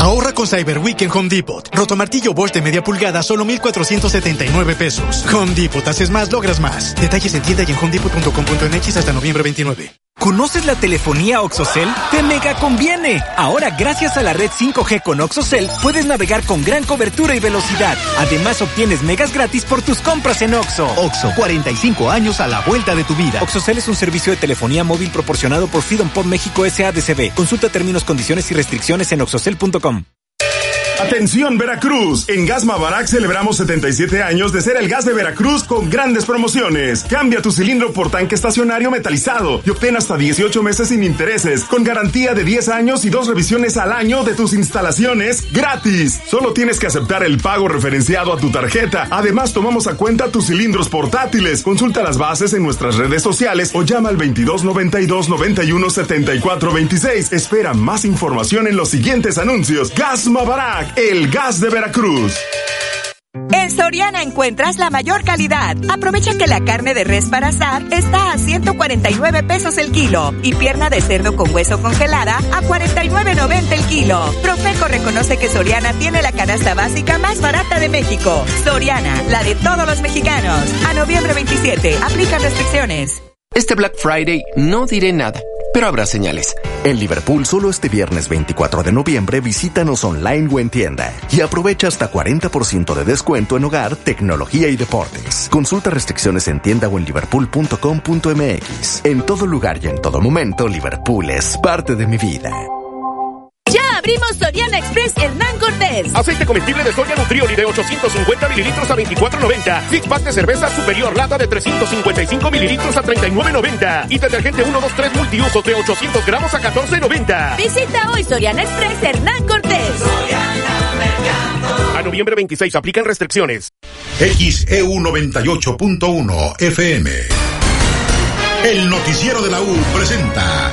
Ahorra con Cyber Week en Home Depot. Rotomartillo Bosch de media pulgada, solo 1,479 pesos. Home Depot, haces más, logras más. Detalles en tienda y en homedepot.com.mx hasta noviembre 29. ¿Conoces la telefonía OxoCell? ¡Te mega conviene! Ahora, gracias a la red 5G con OxoCell, puedes navegar con gran cobertura y velocidad. Además, obtienes megas gratis por tus compras en Oxo. Oxo, 45 años a la vuelta de tu vida. OxoCell es un servicio de telefonía móvil proporcionado por Freedom Pop México SADCB. Consulta términos, condiciones y restricciones en oxocell.com. Atención Veracruz, en Gas Mavarac celebramos 77 años de ser el gas de Veracruz con grandes promociones. Cambia tu cilindro por tanque estacionario metalizado y obtén hasta 18 meses sin intereses, con garantía de 10 años y dos revisiones al año de tus instalaciones gratis. Solo tienes que aceptar el pago referenciado a tu tarjeta. Además tomamos a cuenta tus cilindros portátiles. Consulta las bases en nuestras redes sociales o llama al 22 92 91 74 26. Espera más información en los siguientes anuncios. Gas Mavarac el gas de Veracruz. En Soriana encuentras la mayor calidad. Aprovecha que la carne de res para asar está a 149 pesos el kilo y pierna de cerdo con hueso congelada a 49.90 el kilo. Profeco reconoce que Soriana tiene la canasta básica más barata de México. Soriana, la de todos los mexicanos. A noviembre 27, aplica restricciones. Este Black Friday no diré nada, pero habrá señales. En Liverpool, solo este viernes 24 de noviembre, visítanos online o en tienda y aprovecha hasta 40% de descuento en hogar, tecnología y deportes. Consulta restricciones en tienda o en liverpool.com.mx. En todo lugar y en todo momento, Liverpool es parte de mi vida. Ya abrimos Soriana Express Hernán Cortés. Aceite comestible de soya Nutrioli de 850 mililitros a 24.90. Six pack de cerveza superior lata de 355 mililitros a 39.90. Y detergente 123 multiusos de 800 gramos a 14.90. Visita hoy Soriana Express Hernán Cortés. A noviembre 26 aplican restricciones. XEU 98.1 FM. El noticiero de la U presenta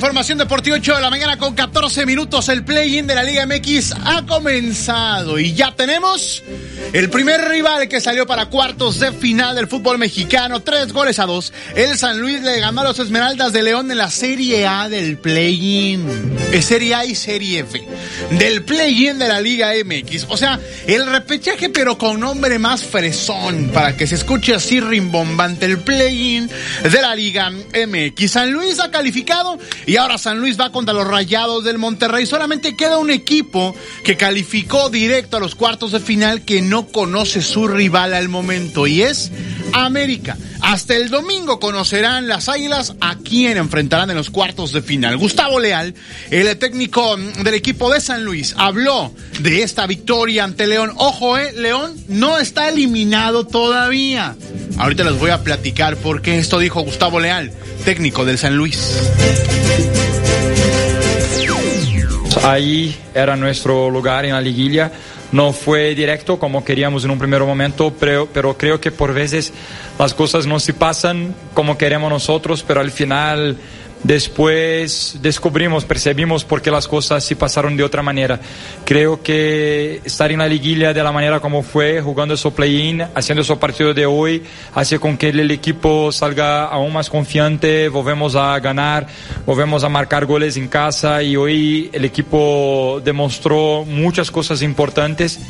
Información deportiva 8 de la mañana con 14 minutos. El play-in de la Liga MX ha comenzado y ya tenemos el primer rival que salió para cuartos de final del fútbol mexicano. Tres goles a dos. El San Luis le ganó a los Esmeraldas de León en la Serie A del play-in. Serie A y Serie B. Del play-in de la Liga MX. O sea, el repechaje pero con nombre más fresón para que se escuche así rimbombante. El play-in de la Liga MX. San Luis ha calificado y ahora San Luis va contra los Rayados del Monterrey. Solamente queda un equipo que calificó directo a los cuartos de final que no conoce su rival al momento y es América. Hasta el domingo conocerán las Águilas a quién enfrentarán en los cuartos de final. Gustavo Leal, el técnico del equipo de San Luis, habló de esta victoria ante León. Ojo, eh, León no está eliminado todavía. Ahorita les voy a platicar por qué esto dijo Gustavo Leal, técnico del San Luis. Ahí era nuestro lugar en la liguilla. No fue directo como queríamos en un primer momento, pero, pero creo que por veces las cosas no se pasan como queremos nosotros, pero al final después descubrimos, percibimos por qué las cosas se pasaron de otra manera. Creo que estar en la liguilla de la manera como fue, jugando su play-in, haciendo su partido de hoy, hace con que el equipo salga aún más confiante, volvemos a ganar, volvemos a marcar goles en casa y hoy el equipo demostró muchas cosas importantes.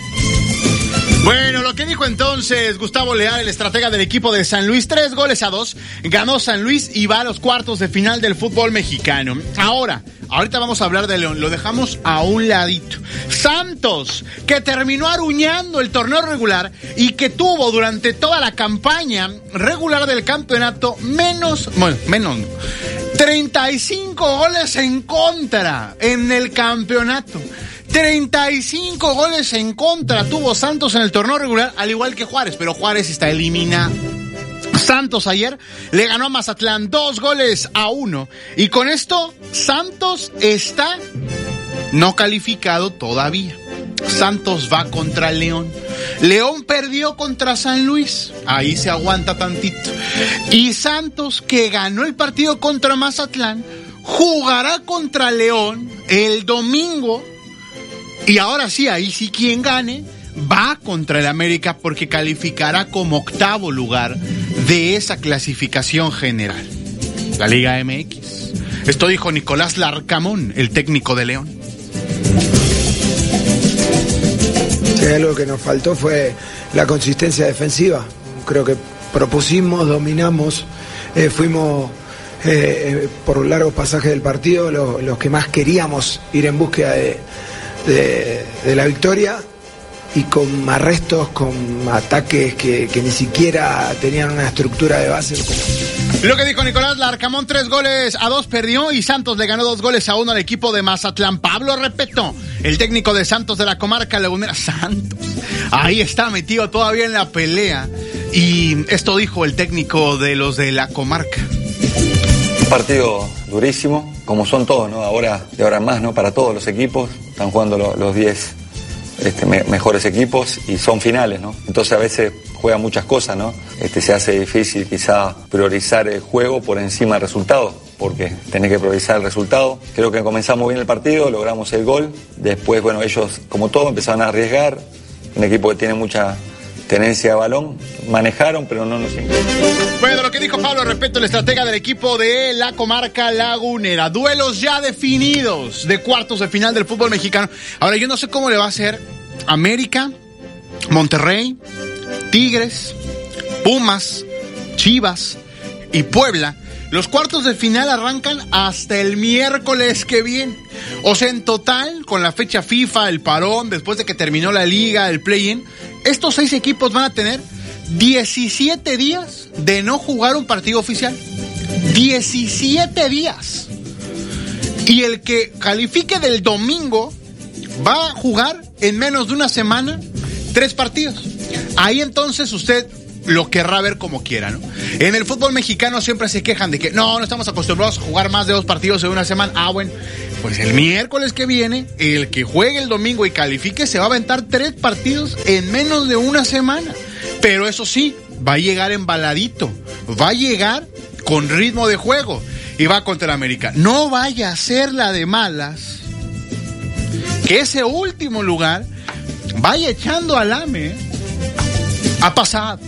Bueno, lo que dijo entonces Gustavo Leal, el estratega del equipo de San Luis, tres goles a dos, ganó San Luis y va a los cuartos de final del fútbol mexicano. Ahora, ahorita vamos a hablar de León, lo dejamos a un ladito. Santos, que terminó aruñando el torneo regular y que tuvo durante toda la campaña regular del campeonato menos, bueno, menos, 35 goles en contra en el campeonato. 35 goles en contra tuvo Santos en el torneo regular, al igual que Juárez, pero Juárez está eliminado. Santos ayer le ganó a Mazatlán dos goles a uno. Y con esto, Santos está no calificado todavía. Santos va contra León. León perdió contra San Luis. Ahí se aguanta tantito. Y Santos, que ganó el partido contra Mazatlán, jugará contra León el domingo y ahora sí, ahí sí quien gane va contra el América porque calificará como octavo lugar de esa clasificación general. La Liga MX. Esto dijo Nicolás Larcamón, el técnico de León. Sí, algo que nos faltó fue la consistencia defensiva. Creo que propusimos, dominamos, eh, fuimos eh, por largos pasajes del partido los que más queríamos ir en búsqueda de de, la victoria y con arrestos, con ataques que, ni siquiera tenían una estructura de base. Lo que dijo Nicolás Larcamón, tres goles a dos perdió y Santos le ganó dos goles a uno al equipo de Mazatlán. Pablo Repeto, el técnico de Santos de la comarca lagunera. Santos, ahí está metido todavía en la pelea. Y esto dijo el técnico de los de la comarca. Un partido durísimo, como son todos, ¿no? Ahora, de ahora más, ¿no? Para todos los equipos están jugando los 10 este, mejores equipos y son finales, ¿no? Entonces a veces juega muchas cosas, ¿no? Este, se hace difícil quizá priorizar el juego por encima del resultado, porque tenés que priorizar el resultado. Creo que comenzamos bien el partido, logramos el gol, después, bueno, ellos, como todo, empezaron a arriesgar, un equipo que tiene mucha tenencia de balón, manejaron, pero no nos Bueno, lo que dijo Pablo respecto al estratega del equipo de la comarca lagunera. Duelos ya definidos de cuartos de final del fútbol mexicano. Ahora, yo no sé cómo le va a hacer América, Monterrey, Tigres, Pumas, Chivas y Puebla. Los cuartos de final arrancan hasta el miércoles que viene. O sea, en total, con la fecha FIFA, el parón, después de que terminó la liga, el play-in, estos seis equipos van a tener 17 días de no jugar un partido oficial. 17 días. Y el que califique del domingo va a jugar en menos de una semana tres partidos. Ahí entonces usted lo querrá ver como quiera, ¿no? En el fútbol mexicano siempre se quejan de que no, no estamos acostumbrados a jugar más de dos partidos en una semana. Ah, bueno, pues el miércoles que viene, el que juegue el domingo y califique se va a aventar tres partidos en menos de una semana. Pero eso sí, va a llegar embaladito, va a llegar con ritmo de juego. y va contra el América. No vaya a ser la de malas que ese último lugar vaya echando al AME. ¿eh? Ha pasado.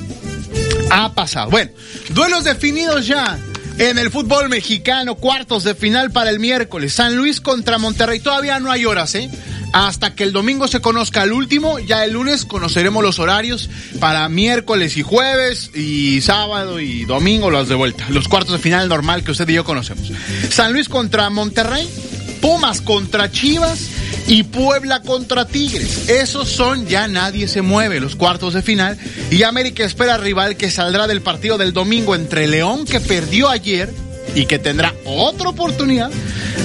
Ha pasado. Bueno, duelos definidos ya en el fútbol mexicano, cuartos de final para el miércoles. San Luis contra Monterrey. Todavía no hay horas, ¿eh? Hasta que el domingo se conozca el último, ya el lunes conoceremos los horarios para miércoles y jueves y sábado y domingo las de vuelta. Los cuartos de final normal que usted y yo conocemos. San Luis contra Monterrey, Pumas contra Chivas y Puebla contra Tigres. Esos son ya nadie se mueve, los cuartos de final. Y América espera rival que saldrá del partido del domingo entre León, que perdió ayer y que tendrá otra oportunidad,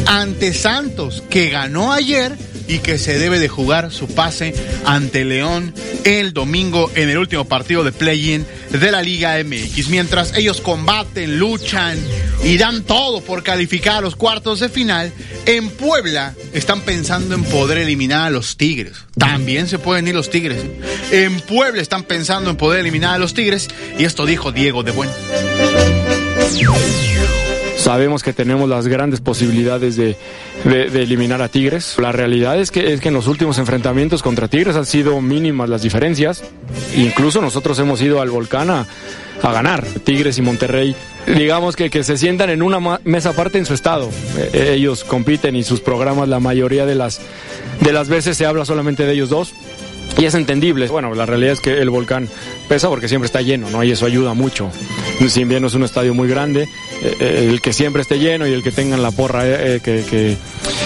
ante Santos, que ganó ayer y que se debe de jugar su pase ante León el domingo en el último partido de play-in de la Liga MX. Mientras ellos combaten, luchan y dan todo por calificar a los cuartos de final, en Puebla están pensando en poder eliminar a los Tigres. También se pueden ir los Tigres. En Puebla están pensando en poder eliminar a los Tigres y esto dijo Diego de Buen. Sabemos que tenemos las grandes posibilidades de, de, eliminar a Tigres. La realidad es que, es que en los últimos enfrentamientos contra Tigres han sido mínimas las diferencias. Incluso nosotros hemos ido al volcán a, a ganar. Tigres y Monterrey, digamos que, que se sientan en una mesa aparte en su estado. Eh, ellos compiten y sus programas la mayoría de las, de las veces se habla solamente de ellos dos. Y es entendible. Bueno, la realidad es que el volcán pesa porque siempre está lleno, ¿no? Y eso ayuda mucho. Si bien no es un estadio muy grande, eh, el que siempre esté lleno y el que tengan la porra eh, que, que,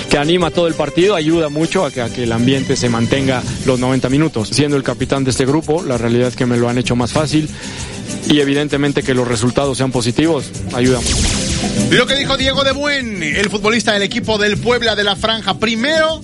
que, anima todo el partido ayuda mucho a que, a que el ambiente se mantenga los 90 minutos. Siendo el capitán de este grupo, la realidad es que me lo han hecho más fácil y evidentemente que los resultados sean positivos ayuda mucho. Lo que dijo Diego de Buen, el futbolista del equipo del Puebla de la Franja, primero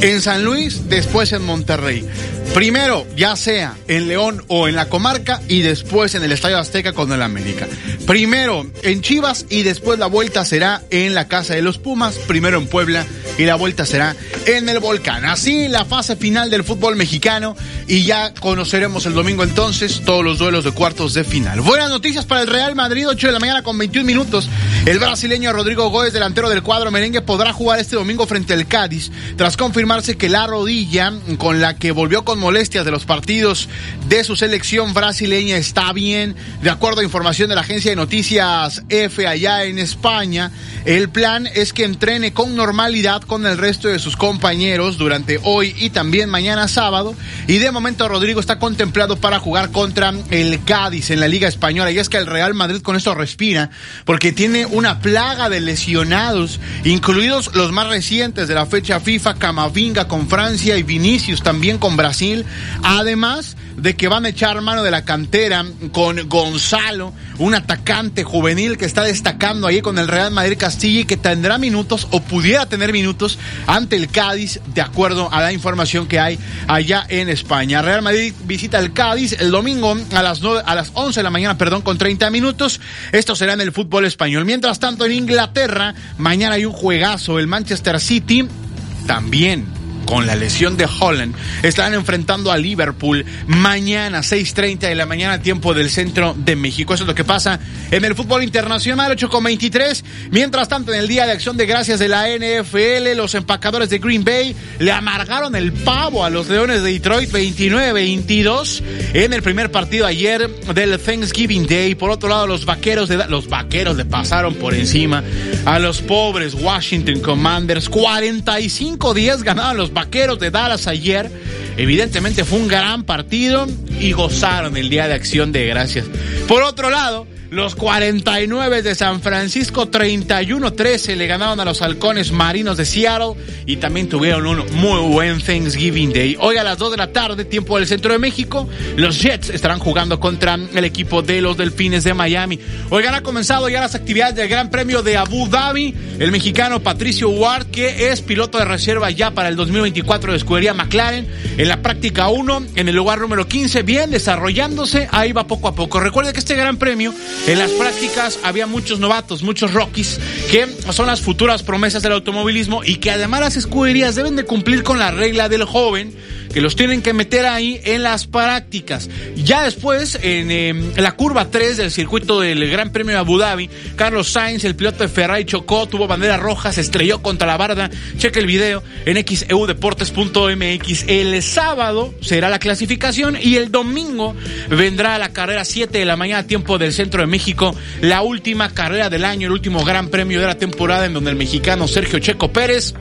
en San Luis, después en Monterrey. Primero, ya sea en León o en la comarca, y después en el Estadio Azteca con el América. Primero en Chivas y después la vuelta será en la Casa de los Pumas. Primero en Puebla y la vuelta será en el Volcán. Así la fase final del fútbol mexicano y ya conoceremos el domingo entonces todos los duelos de cuartos de final. Buenas noticias para el Real Madrid, 8 de la mañana con 21 minutos. El brasileño Rodrigo Góez, delantero del cuadro merengue, podrá jugar este domingo frente al Cádiz tras confirmarse que la rodilla con la que volvió con molestias de los partidos de su selección brasileña está bien. De acuerdo a información de la agencia de noticias F allá en España, el plan es que entrene con normalidad con el resto de sus compañeros durante hoy y también mañana sábado. Y de momento Rodrigo está contemplado para jugar contra el Cádiz en la Liga Española. Y es que el Real Madrid con esto respira porque tiene una plaga de lesionados, incluidos los más recientes de la fecha FIFA, Camavinga con Francia y Vinicius también con Brasil. Además de que van a echar mano de la cantera con Gonzalo, un atacante juvenil que está destacando ahí con el Real Madrid Castilla y que tendrá minutos o pudiera tener minutos ante el Cádiz, de acuerdo a la información que hay allá en España. Real Madrid visita el Cádiz el domingo a las, 9, a las 11 de la mañana, perdón, con 30 minutos. Esto será en el fútbol español. Mientras tanto, en Inglaterra, mañana hay un juegazo. El Manchester City también con la lesión de Holland, estarán enfrentando a Liverpool mañana 6.30 de la mañana, tiempo del centro de México. Eso es lo que pasa en el fútbol internacional, 8 con 23. Mientras tanto, en el Día de Acción de Gracias de la NFL, los empacadores de Green Bay le amargaron el pavo a los Leones de Detroit 29-22 en el primer partido ayer del Thanksgiving Day. Por otro lado, los vaqueros, de, los vaqueros le pasaron por encima a los pobres Washington Commanders. 45 días ganaban los vaqueros de Dallas ayer. Evidentemente fue un gran partido y gozaron el Día de Acción de Gracias. Por otro lado, los 49 de San Francisco 31-13 le ganaron a los halcones marinos de Seattle y también tuvieron un muy buen Thanksgiving Day. Hoy a las 2 de la tarde, tiempo del centro de México, los Jets estarán jugando contra el equipo de los Delfines de Miami. Oigan, ha comenzado ya las actividades del Gran Premio de Abu Dhabi. El mexicano Patricio Ward, que es piloto de reserva ya para el 2024 de escudería McLaren, en la práctica 1, en el lugar número 15, bien desarrollándose, ahí va poco a poco. Recuerde que este Gran Premio en las prácticas había muchos novatos, muchos rookies, que son las futuras promesas del automovilismo y que además las escuderías deben de cumplir con la regla del joven que los tienen que meter ahí en las prácticas. Ya después, en, em, la curva 3 del circuito del Gran Premio de Abu Dhabi, Carlos Sainz, el piloto de Ferrari, chocó, tuvo bandera roja, se estrelló contra la barda. Cheque el video en xeudeportes.mx. El sábado será la clasificación y el domingo vendrá la carrera 7 de la mañana, tiempo del centro de México, la última carrera del año, el último gran premio de la temporada en donde el mexicano Sergio Checo Pérez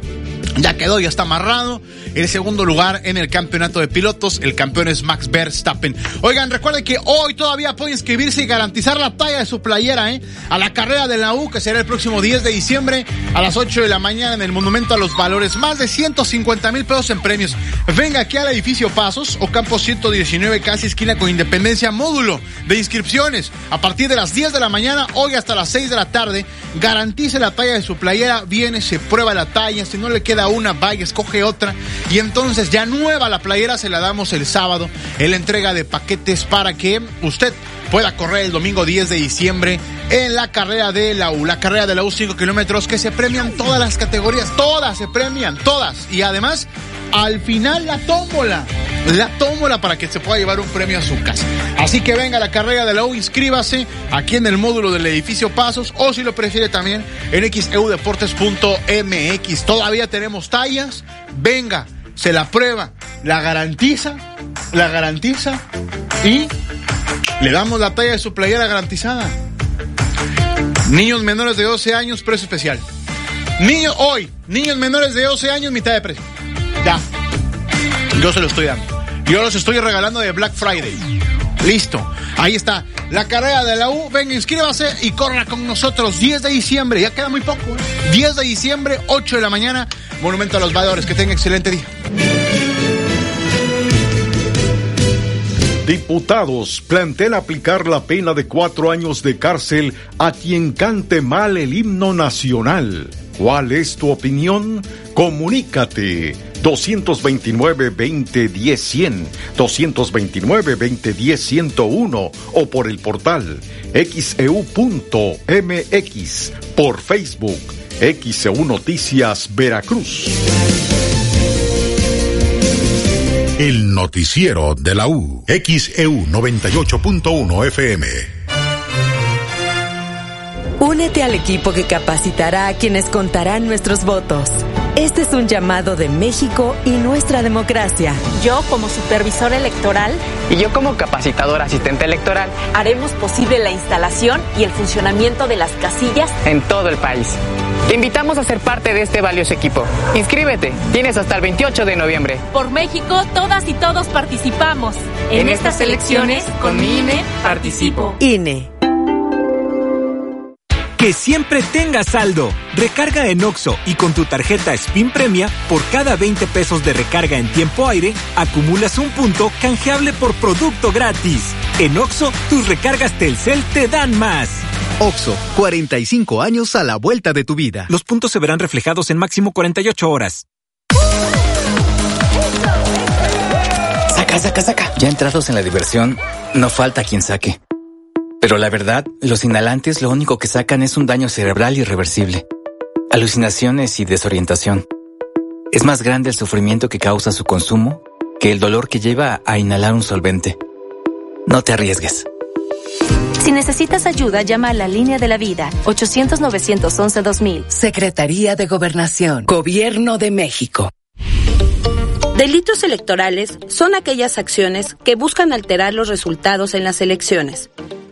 ya quedó, ya está amarrado. El segundo lugar en el campeonato de pilotos. El campeón es Max Verstappen. Oigan, recuerden que hoy todavía puede inscribirse y garantizar la talla de su playera, ¿eh? A la carrera de la U, que será el próximo 10 de diciembre a las 8 de la mañana en el Monumento a los Valores. Más de 150 mil pesos en premios. Venga aquí al edificio Pasos o Campo 119, casi esquina con Independencia, módulo de inscripciones. A partir de las 10 de la mañana, hoy hasta las 6 de la tarde, garantice la talla de su playera. Viene, se prueba la talla. Si no le queda una, vaya, escoge otra. Y entonces ya nueva la playera se la damos el sábado en la entrega de paquetes para que usted pueda correr el domingo 10 de diciembre en la carrera de la U. La carrera de la U 5 kilómetros que se premian todas las categorías, todas se premian, todas. Y además, al final la tómbola, la tómbola para que se pueda llevar un premio a su casa. Así que venga la carrera de la U, inscríbase aquí en el módulo del edificio Pasos o si lo prefiere también en xeudeportes.mx. Todavía tenemos tallas, venga, se la prueba, la garantiza, la garantiza y le damos la talla de su playera garantizada. Niños menores de 12 años, precio especial. Niños, hoy, niños menores de 12 años, mitad de precio. Ya. Yo se lo estoy dando. Yo los estoy regalando de Black Friday. Listo. Ahí está. La carrera de la U. Venga, inscríbase y corra con nosotros. 10 de diciembre. Ya queda muy poco. ¿eh? 10 de diciembre, 8 de la mañana. Monumento a los Valores. Que tenga excelente día. Diputados plantean aplicar la pena de cuatro años de cárcel a quien cante mal el himno nacional. ¿Cuál es tu opinión? Comunícate 229-2010-100, 229-2010-101 o por el portal xeu.mx, por Facebook, XEU Noticias Veracruz. El noticiero de la U, XEU 98.1 FM. Únete al equipo que capacitará a quienes contarán nuestros votos. Este es un llamado de México y nuestra democracia. Yo como supervisor electoral y yo como capacitador asistente electoral haremos posible la instalación y el funcionamiento de las casillas en todo el país. Te invitamos a ser parte de este valioso equipo. Inscríbete, tienes hasta el 28 de noviembre. Por México, todas y todos participamos. En, en estas elecciones, con mi INE, participo. INE. Que siempre tengas saldo. Recarga en Oxo y con tu tarjeta Spin Premia, por cada 20 pesos de recarga en tiempo aire, acumulas un punto canjeable por producto gratis. En Oxo, tus recargas Telcel te dan más. Oxo, 45 años a la vuelta de tu vida. Los puntos se verán reflejados en máximo 48 horas. Saca, saca, saca. Ya entrados en la diversión, no falta quien saque. Pero la verdad, los inhalantes lo único que sacan es un daño cerebral irreversible. Alucinaciones y desorientación. Es más grande el sufrimiento que causa su consumo que el dolor que lleva a inhalar un solvente. No te arriesgues. Si necesitas ayuda, llama a la línea de la vida 800-911-2000. Secretaría de Gobernación. Gobierno de México. Delitos electorales son aquellas acciones que buscan alterar los resultados en las elecciones.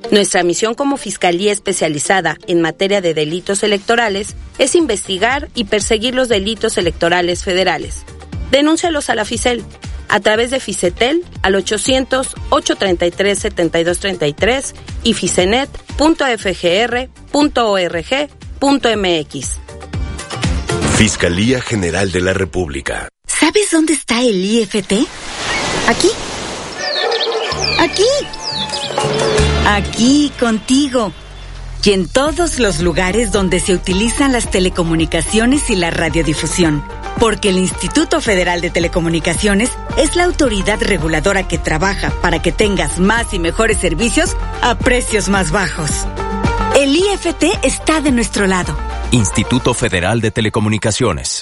Nuestra misión como Fiscalía Especializada en materia de delitos electorales es investigar y perseguir los delitos electorales federales. Denúncialos a la FICEL a través de FICETEL al 800-833-7233 y ficenet.fgr.org.mx. Fiscalía General de la República. ¿Sabes dónde está el IFT? Aquí. Aquí. Aquí, contigo. Y en todos los lugares donde se utilizan las telecomunicaciones y la radiodifusión. Porque el Instituto Federal de Telecomunicaciones es la autoridad reguladora que trabaja para que tengas más y mejores servicios a precios más bajos. El IFT está de nuestro lado. Instituto Federal de Telecomunicaciones.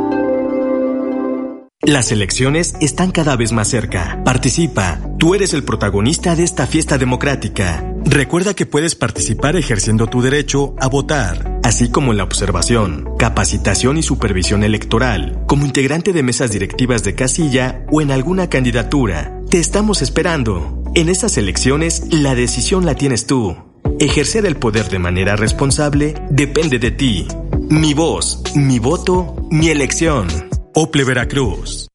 Las elecciones están cada vez más cerca. Participa. Tú eres el protagonista de esta fiesta democrática. Recuerda que puedes participar ejerciendo tu derecho a votar, así como la observación, capacitación y supervisión electoral, como integrante de mesas directivas de casilla o en alguna candidatura. Te estamos esperando. En estas elecciones, la decisión la tienes tú. Ejercer el poder de manera responsable depende de ti. Mi voz, mi voto, mi elección. Ople Veracruz.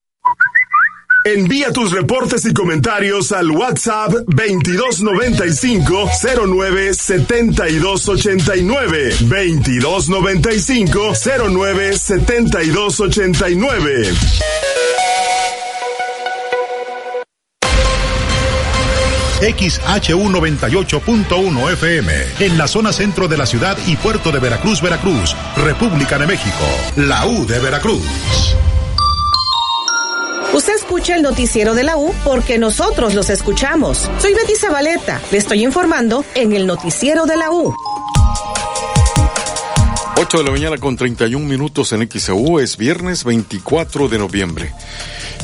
Envía tus reportes y comentarios al WhatsApp 2295 09 7289 2295 09 7289 XHU98.1 FM, en la zona centro de la ciudad y puerto de Veracruz, Veracruz, República de México, la U de Veracruz. Usted escucha el noticiero de la U porque nosotros los escuchamos. Soy Betty Zabaleta, le estoy informando en el noticiero de la U. 8 de la mañana con 31 minutos en XEU, es viernes 24 de noviembre.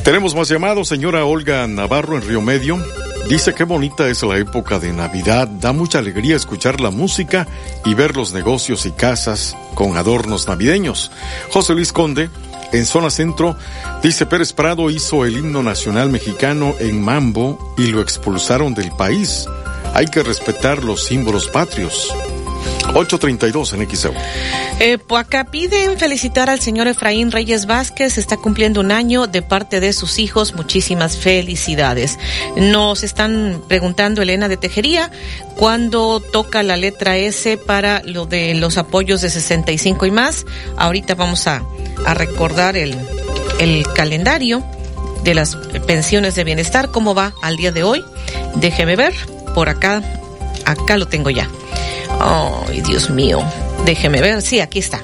Tenemos más llamados, señora Olga Navarro en Río Medio. Dice qué bonita es la época de Navidad, da mucha alegría escuchar la música y ver los negocios y casas con adornos navideños. José Luis Conde, en zona centro, dice Pérez Prado hizo el himno nacional mexicano en Mambo y lo expulsaron del país. Hay que respetar los símbolos patrios. 832 en XEU. Eh, pues acá piden felicitar al señor Efraín Reyes Vázquez, está cumpliendo un año de parte de sus hijos, muchísimas felicidades. Nos están preguntando Elena de Tejería, ¿cuándo toca la letra S para lo de los apoyos de 65 y más? Ahorita vamos a, a recordar el, el calendario de las pensiones de bienestar, cómo va al día de hoy. Déjeme ver, por acá, acá lo tengo ya. Ay, Dios mío. Déjeme ver. Sí, aquí está.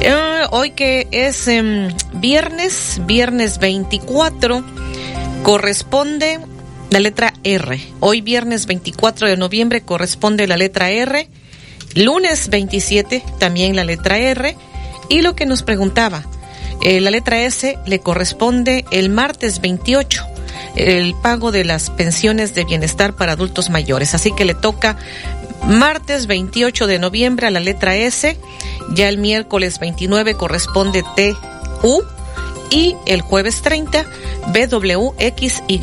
Eh, hoy que es em, viernes, viernes 24, corresponde la letra R. Hoy viernes 24 de noviembre corresponde la letra R. Lunes 27 también la letra R. Y lo que nos preguntaba, eh, la letra S le corresponde el martes 28 el pago de las pensiones de bienestar para adultos mayores. Así que le toca martes 28 de noviembre a la letra S, ya el miércoles 29 corresponde TU y el jueves 30 BW, X, Y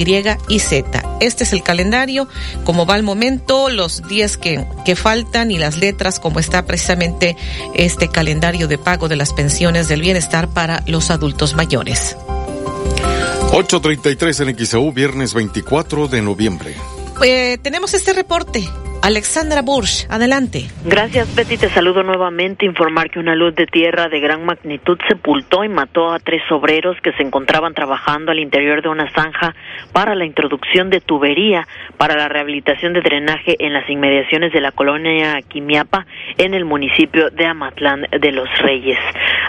y Z. Este es el calendario, como va el momento, los días que, que faltan y las letras, como está precisamente este calendario de pago de las pensiones del bienestar para los adultos mayores. 8.33 en XAU, viernes 24 de noviembre. Eh, tenemos este reporte Alexandra Bursch, adelante. Gracias, Betty. Te saludo nuevamente. Informar que una luz de tierra de gran magnitud sepultó y mató a tres obreros que se encontraban trabajando al interior de una zanja para la introducción de tubería para la rehabilitación de drenaje en las inmediaciones de la colonia Quimiapa en el municipio de Amatlán de los Reyes.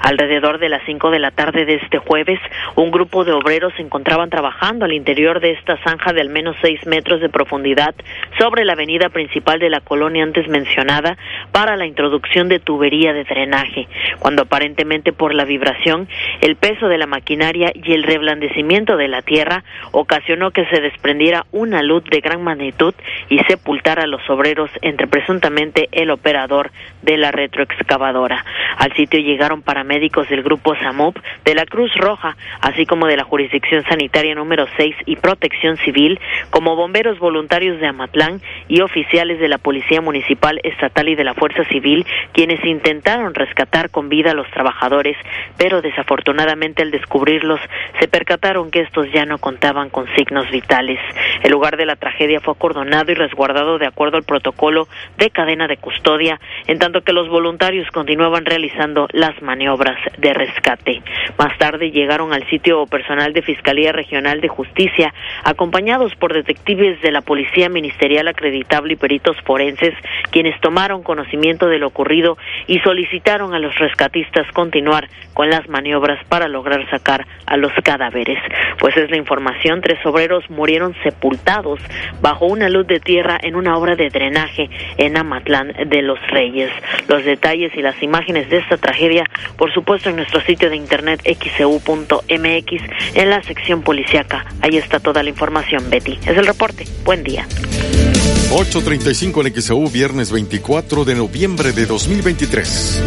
Alrededor de las cinco de la tarde de este jueves, un grupo de obreros se encontraban trabajando al interior de esta zanja de al menos seis metros de profundidad sobre la avenida principal de la colonia antes mencionada para la introducción de tubería de drenaje, cuando aparentemente por la vibración, el peso de la maquinaria y el reblandecimiento de la tierra ocasionó que se desprendiera una luz de gran magnitud y sepultara a los obreros entre presuntamente el operador de la retroexcavadora. Al sitio llegaron paramédicos del grupo SAMUP, de la Cruz Roja, así como de la Jurisdicción Sanitaria número 6 y Protección Civil, como bomberos voluntarios de Amatlán y oficiales de la Policía Municipal, Estatal y de la Fuerza Civil, quienes intentaron rescatar con vida a los trabajadores, pero desafortunadamente al descubrirlos se percataron que estos ya no contaban con signos vitales. El lugar de la tragedia fue acordonado y resguardado de acuerdo al protocolo de cadena de custodia, en tanto que los voluntarios continuaban realizando las maniobras de rescate. Más tarde llegaron al sitio personal de Fiscalía Regional de Justicia, acompañados por detectives de la Policía Ministerial acreditable y peritos forenses, quienes tomaron conocimiento de lo ocurrido y solicitaron a los rescatistas continuar con las maniobras para lograr sacar a los cadáveres. Pues es la información, tres obreros murieron sepultados bajo una luz de tierra en una obra de drenaje en Amatlán de los Reyes. Los detalles y las imágenes de esta tragedia, por supuesto, en nuestro sitio de internet xcu.mx en la sección policiaca. Ahí está toda la información, Betty. Es el reporte. Buen día. 8.35 en XEU, viernes 24 de noviembre de 2023.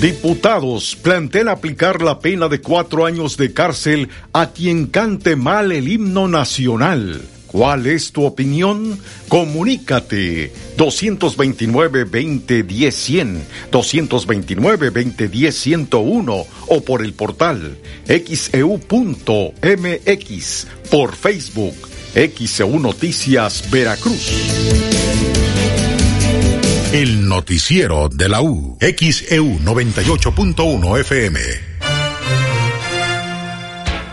Diputados plantean aplicar la pena de cuatro años de cárcel a quien cante mal el himno nacional. ¿Cuál es tu opinión? Comunícate 229-2010-100, 229-2010-101 o por el portal xeu.mx, por Facebook, XEU Noticias Veracruz. El noticiero de la U, XEU 98.1 FM.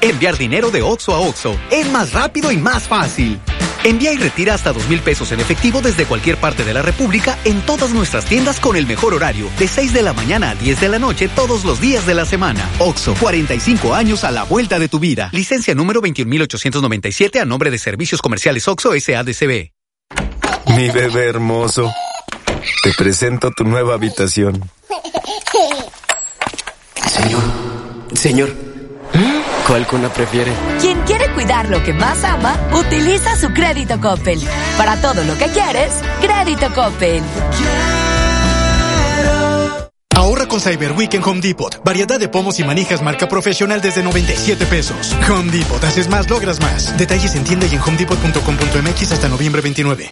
Enviar dinero de OXO a OXO es más rápido y más fácil. Envía y retira hasta dos mil pesos en efectivo desde cualquier parte de la República en todas nuestras tiendas con el mejor horario, de 6 de la mañana a 10 de la noche todos los días de la semana. OXO, 45 años a la vuelta de tu vida. Licencia número 21897 a nombre de Servicios Comerciales OXO SADCB. Mi bebé hermoso. Te presento tu nueva habitación. Señor, señor, ¿cuál cuna prefiere? Quien quiere cuidar lo que más ama, utiliza su crédito Coppel. Para todo lo que quieres, crédito Coppel. Ahorra con Cyber Week en Home Depot. Variedad de pomos y manijas marca profesional desde 97 pesos. Home Depot, haces más, logras más. Detalles en tienda y en homedepot.com.mx hasta noviembre 29.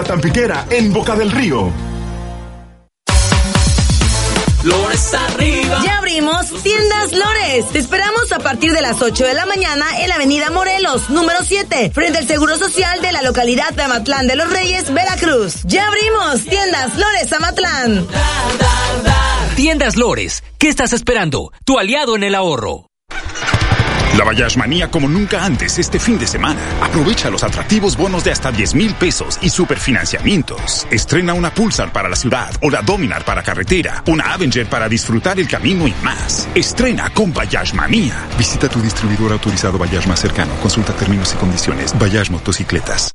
La Tampiquera en Boca del Río. Lores arriba. Ya abrimos Tiendas Lores. Te esperamos a partir de las 8 de la mañana en la Avenida Morelos, número 7, frente al Seguro Social de la localidad de Amatlán de los Reyes, Veracruz. Ya abrimos Tiendas Lores Amatlán. Tiendas Lores, ¿qué estás esperando? Tu aliado en el ahorro. La Bayash Manía como nunca antes este fin de semana. Aprovecha los atractivos bonos de hasta 10 mil pesos y superfinanciamientos. Estrena una Pulsar para la ciudad o la Dominar para carretera, una Avenger para disfrutar el camino y más. Estrena con Bayash Manía. Visita tu distribuidor autorizado Bayash más cercano. Consulta términos y condiciones. Bayash Motocicletas.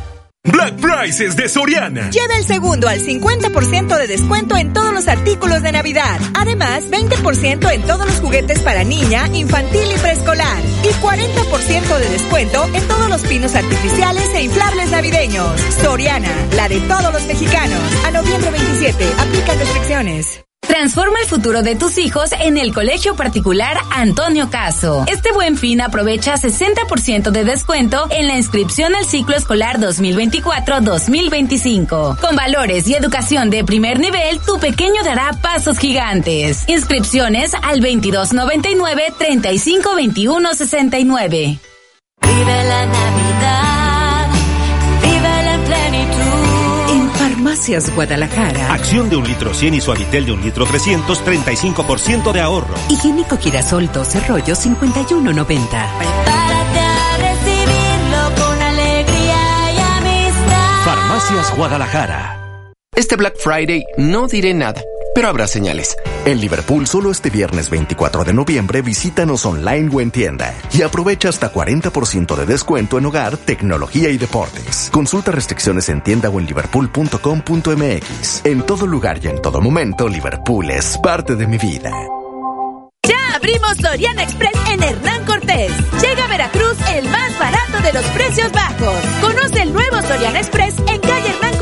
Black Prices de Soriana. Lleva el segundo al 50% de descuento en todos los artículos de Navidad. Además, 20% en todos los juguetes para niña, infantil y preescolar. Y 40% de descuento en todos los pinos artificiales e inflables navideños. Soriana, la de todos los mexicanos. A noviembre 27, aplica restricciones. Transforma el futuro de tus hijos en el Colegio Particular Antonio Caso. Este buen fin aprovecha 60% de descuento en la inscripción al ciclo escolar 2024-2025. Con valores y educación de primer nivel, tu pequeño dará pasos gigantes. Inscripciones al 2299-352169. Vive la Navidad, vive la plenitud. Farmacias Guadalajara. Acción de un litro 100 y suavitel de un litro 300, 35% de ahorro. Higiénico Girasol 12 rollos 51.90. Prepárate a recibirlo con alegría y amistad. Farmacias Guadalajara. Este Black Friday no diré nada, pero habrá señales. En Liverpool, solo este viernes 24 de noviembre, visítanos online o en tienda y aprovecha hasta 40% de descuento en hogar, tecnología y deportes. Consulta restricciones en tienda o en liverpool.com.mx. En todo lugar y en todo momento, Liverpool es parte de mi vida. Ya abrimos Soriana Express en Hernán Cortés. Llega a Veracruz el más barato de los precios bajos. Conoce el nuevo Soriana Express en calle Hernán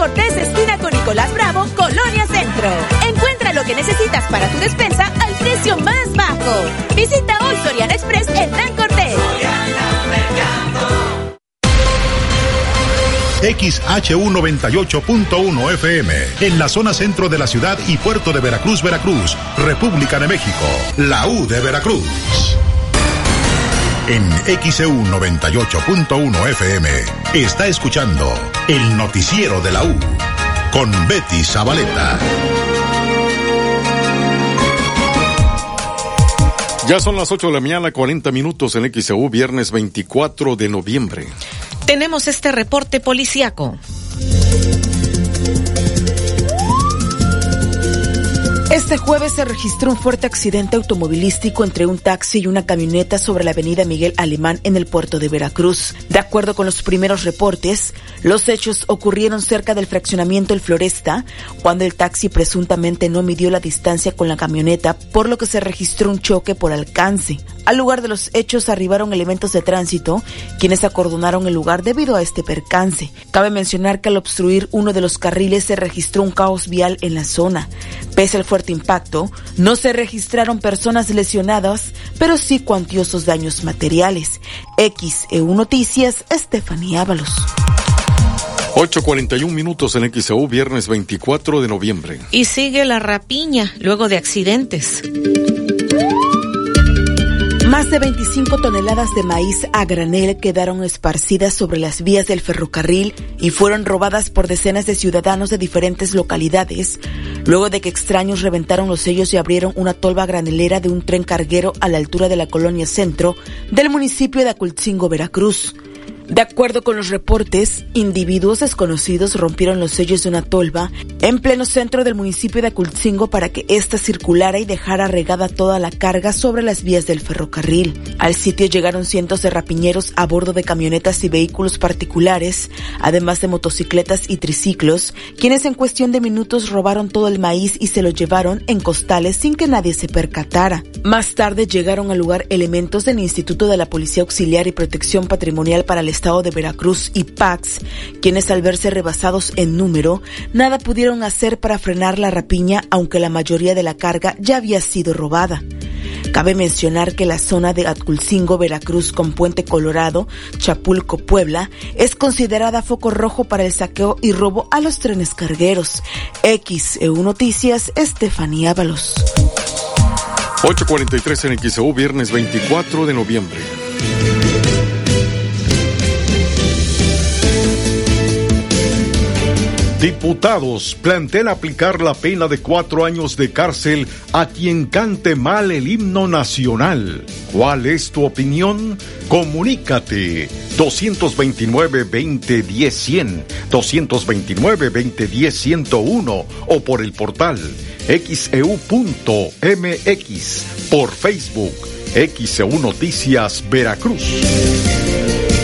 para tu despensa al precio más bajo. Visita hoy Soriana Express Hernán Cortés. XHU98.1 FM, en la zona centro de la ciudad y puerto de Veracruz, Veracruz, República de México, la U de Veracruz. En XEU 98.1 FM está escuchando el noticiero de la U con Betty Zabaleta. Ya son las 8 de la mañana, 40 minutos en XEU, viernes 24 de noviembre. Tenemos este reporte policíaco. Este jueves se registró un fuerte accidente automovilístico entre un taxi y una camioneta sobre la avenida Miguel Alemán en el puerto de Veracruz. De acuerdo con los primeros reportes, los hechos ocurrieron cerca del fraccionamiento El Floresta, cuando el taxi presuntamente no midió la distancia con la camioneta, por lo que se registró un choque por alcance. Al lugar de los hechos arribaron elementos de tránsito, quienes acordonaron el lugar debido a este percance. Cabe mencionar que al obstruir uno de los carriles se registró un caos vial en la zona. Pese al fuerte impacto, no se registraron personas lesionadas, pero sí cuantiosos daños materiales. XEU Noticias, Estefanía Ábalos. 8.41 minutos en XEU, viernes 24 de noviembre. Y sigue la rapiña luego de accidentes. Más de 25 toneladas de maíz a granel quedaron esparcidas sobre las vías del ferrocarril y fueron robadas por decenas de ciudadanos de diferentes localidades, luego de que extraños reventaron los sellos y abrieron una tolva granelera de un tren carguero a la altura de la colonia centro del municipio de Acultzingo, Veracruz. De acuerdo con los reportes, individuos desconocidos rompieron los sellos de una tolva en pleno centro del municipio de Acultzingo para que ésta circulara y dejara regada toda la carga sobre las vías del ferrocarril. Al sitio llegaron cientos de rapiñeros a bordo de camionetas y vehículos particulares, además de motocicletas y triciclos, quienes en cuestión de minutos robaron todo el maíz y se lo llevaron en costales sin que nadie se percatara. Más tarde llegaron al lugar elementos del Instituto de la Policía Auxiliar y Protección Patrimonial para el Estado de Veracruz y PAX, quienes al verse rebasados en número, nada pudieron hacer para frenar la rapiña, aunque la mayoría de la carga ya había sido robada. Cabe mencionar que la zona de Atculcingo, Veracruz con Puente Colorado, Chapulco, Puebla, es considerada foco rojo para el saqueo y robo a los trenes cargueros. XEU Noticias, Estefanía Ábalos. 8.43 en XEU, viernes 24 de noviembre. Diputados plantean aplicar la pena de cuatro años de cárcel a quien cante mal el himno nacional. ¿Cuál es tu opinión? Comunícate 229-2010-100, 229-2010-101 o por el portal xeu.mx, por Facebook, XEU Noticias Veracruz.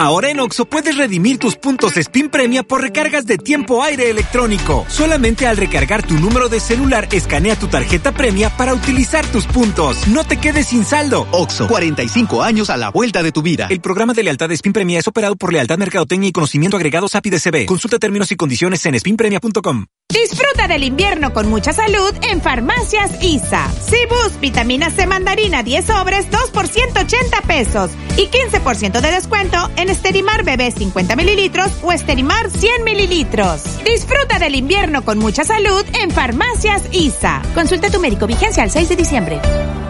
Ahora en Oxo puedes redimir tus puntos Spin Premia por recargas de tiempo aire electrónico. Solamente al recargar tu número de celular, escanea tu tarjeta premia para utilizar tus puntos. No te quedes sin saldo. Oxo, 45 años a la vuelta de tu vida. El programa de lealtad de Spin Premia es operado por Lealtad Mercadotecnia y Conocimiento Agregados API DCB. Consulta términos y condiciones en spinpremia.com. Disfruta del invierno con mucha salud en Farmacias ISA. Cibus, vitamina C mandarina 10 sobres, 2 por 180 pesos. Y 15% de descuento en Esterimar Bebé 50 mililitros o Esterimar 100 mililitros. Disfruta del invierno con mucha salud en Farmacias ISA. Consulta a tu médico vigencia al 6 de diciembre.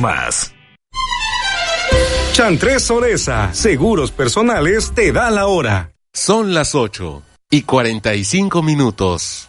más. Chantres Soresa, seguros personales, te da la hora. Son las 8 y 45 minutos.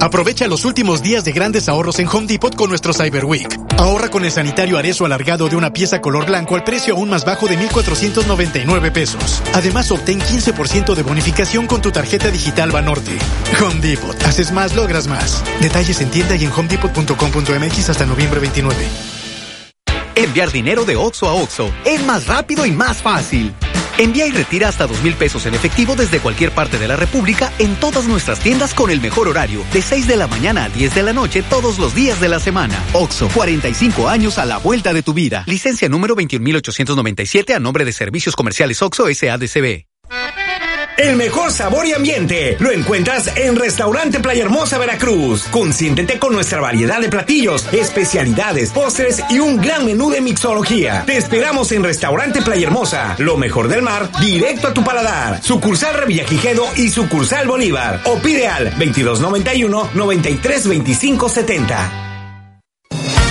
Aprovecha los últimos días de grandes ahorros en Home Depot con nuestro Cyber Week. Ahorra con el sanitario Arezo alargado de una pieza color blanco al precio aún más bajo de 1,499 pesos. Además, obtén 15% de bonificación con tu tarjeta digital Banorte. Home Depot. Haces más, logras más. Detalles en tienda y en homedepot.com.mx hasta noviembre 29. Enviar dinero de Oxo a Oxo es más rápido y más fácil. Envía y retira hasta dos mil pesos en efectivo desde cualquier parte de la República en todas nuestras tiendas con el mejor horario, de 6 de la mañana a 10 de la noche todos los días de la semana. Oxo, 45 años a la vuelta de tu vida. Licencia número 21897 a nombre de Servicios Comerciales Oxo SADCB. El mejor sabor y ambiente lo encuentras en Restaurante Playa Hermosa Veracruz. Consiéntete con nuestra variedad de platillos, especialidades, postres y un gran menú de mixología. Te esperamos en Restaurante Playa Hermosa, lo mejor del mar, directo a tu paladar. Sucursal Revillagigedo y sucursal Bolívar. O pide al 2291 932570.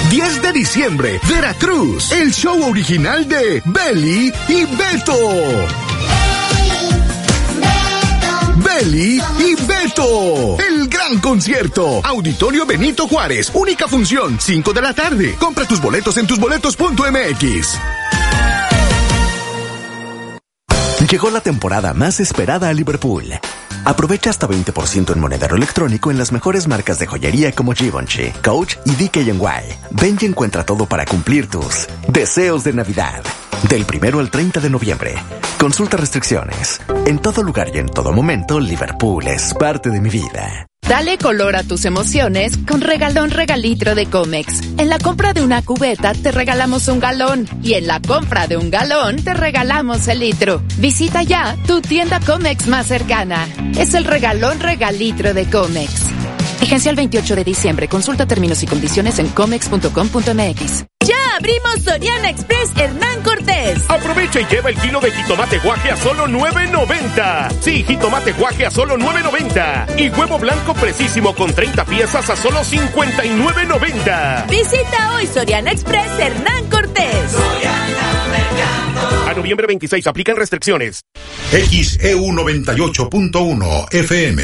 10 de diciembre, Veracruz, el show original de Belly y Beto. Belly y Beto. El gran concierto. Auditorio Benito Juárez. Única función. 5 de la tarde. Compra tus boletos en tusboletos.mx. Llegó la temporada más esperada a Liverpool. Aprovecha hasta 20% en monedero electrónico en las mejores marcas de joyería como Givenchy, Coach y DKNY. Ven y encuentra todo para cumplir tus deseos de Navidad. Del primero al 30 de noviembre. Consulta restricciones. En todo lugar y en todo momento, Liverpool es parte de mi vida. Dale color a tus emociones con regalón regalitro de Comex. En la compra de una cubeta te regalamos un galón y en la compra de un galón te regalamos el litro. Visita ya tu tienda Comex más cercana. Es el regalón regalitro de Comex. Vigencia el 28 de diciembre. Consulta términos y condiciones en comex.com.mx. ¡Ya abrimos Soriana Express Hernán Cortés! Aprovecha y lleva el kilo de jitomate guaje a solo 9.90. Sí, jitomate guaje a solo 9.90. Y huevo blanco precisísimo con 30 piezas a solo 59.90. Visita hoy Soriana Express Hernán Cortés. A noviembre 26 aplican restricciones. XEU 98.1 FM.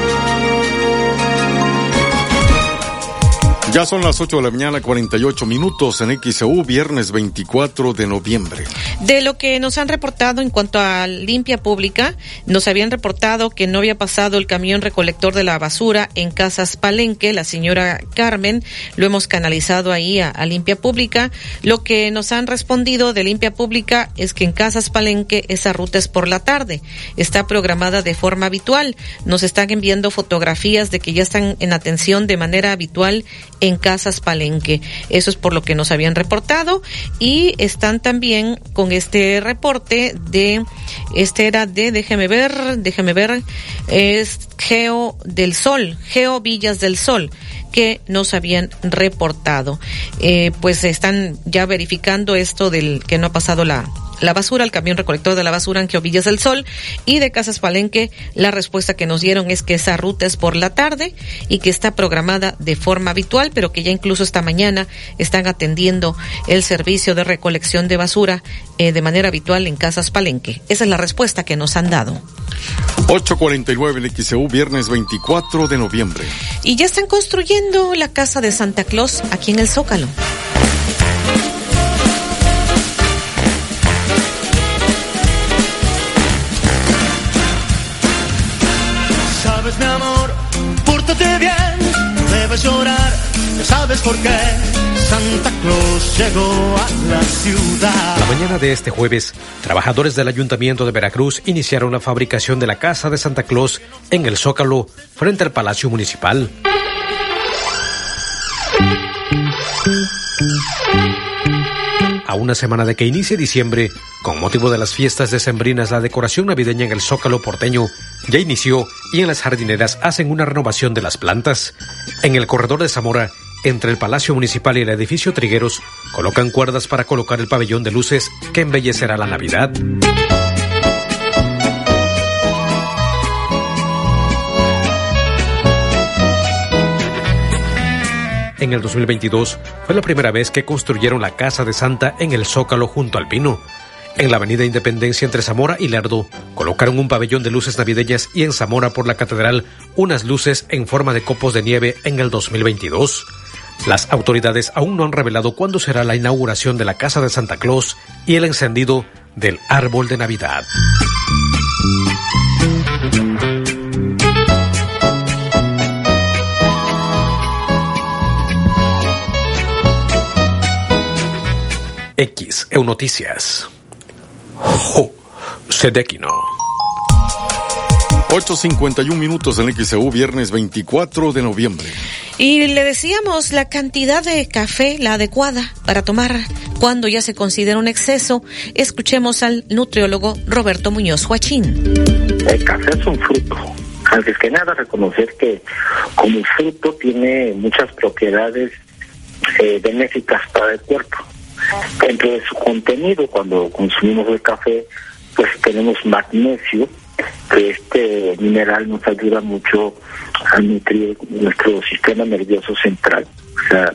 Ya son las 8 de la mañana, 48 minutos en XEU, viernes 24 de noviembre. De lo que nos han reportado en cuanto a limpia pública, nos habían reportado que no había pasado el camión recolector de la basura en Casas Palenque, la señora Carmen, lo hemos canalizado ahí a, a limpia pública. Lo que nos han respondido de limpia pública es que en Casas Palenque esa ruta es por la tarde, está programada de forma habitual. Nos están enviando fotografías de que ya están en atención de manera habitual en Casas Palenque. Eso es por lo que nos habían reportado y están también con este reporte de, este era de, déjeme ver, déjeme ver, es Geo del Sol, Geo Villas del Sol que nos habían reportado. Eh, pues están ya verificando esto del que no ha pasado la, la basura, el camión recolector de la basura en Geovillas del Sol y de Casas Palenque, la respuesta que nos dieron es que esa ruta es por la tarde y que está programada de forma habitual, pero que ya incluso esta mañana están atendiendo el servicio de recolección de basura eh, de manera habitual en Casas Palenque. Esa es la respuesta que nos han dado. 849 en XEU, viernes 24 de noviembre. Y ya están construyendo la casa de Santa Claus aquí en el Zócalo. Ya sabes por qué. Santa Claus llegó a la ciudad. La mañana de este jueves, trabajadores del Ayuntamiento de Veracruz iniciaron la fabricación de la Casa de Santa Claus en el Zócalo, frente al Palacio Municipal. A una semana de que inicie diciembre, con motivo de las fiestas decembrinas, la decoración navideña en el Zócalo porteño ya inició y en las jardineras hacen una renovación de las plantas. En el corredor de Zamora, entre el Palacio Municipal y el edificio Trigueros, colocan cuerdas para colocar el pabellón de luces que embellecerá la Navidad. En el 2022 fue la primera vez que construyeron la Casa de Santa en el Zócalo junto al Pino. En la Avenida Independencia entre Zamora y Lerdo colocaron un pabellón de luces navideñas y en Zamora por la Catedral unas luces en forma de copos de nieve en el 2022. Las autoridades aún no han revelado cuándo será la inauguración de la Casa de Santa Claus y el encendido del árbol de Navidad. X Noticias. Jo, Sedequino. 8.51 minutos en XEU, viernes 24 de noviembre. Y le decíamos la cantidad de café, la adecuada para tomar cuando ya se considera un exceso. Escuchemos al nutriólogo Roberto Muñoz Joachín. El café es un fruto. Antes que nada, reconocer que como fruto tiene muchas propiedades eh, benéficas para el cuerpo. Dentro de su contenido, cuando consumimos el café, pues tenemos magnesio, que este mineral nos ayuda mucho a nutrir nuestro sistema nervioso central. O sea,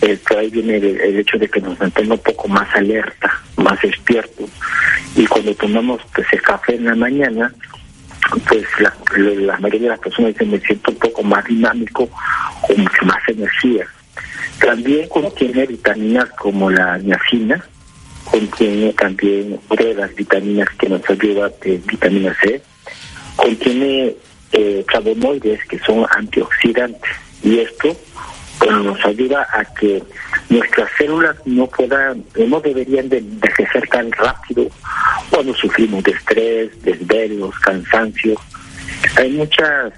el, ahí viene el, hecho de que nos mantenga un poco más alerta, más despierto. Y cuando tomamos pues, el café en la mañana, pues la, la mayoría de las personas dicen me siento un poco más dinámico, con mucho más energía. También contiene vitaminas como la niacina, contiene también de las vitaminas que nos ayuda de vitamina C, contiene eh, flavonoides que son antioxidantes y esto bueno, nos ayuda a que nuestras células no puedan, no deberían de envejecer tan rápido cuando sufrimos de estrés, desvelos, cansancio. Hay muchas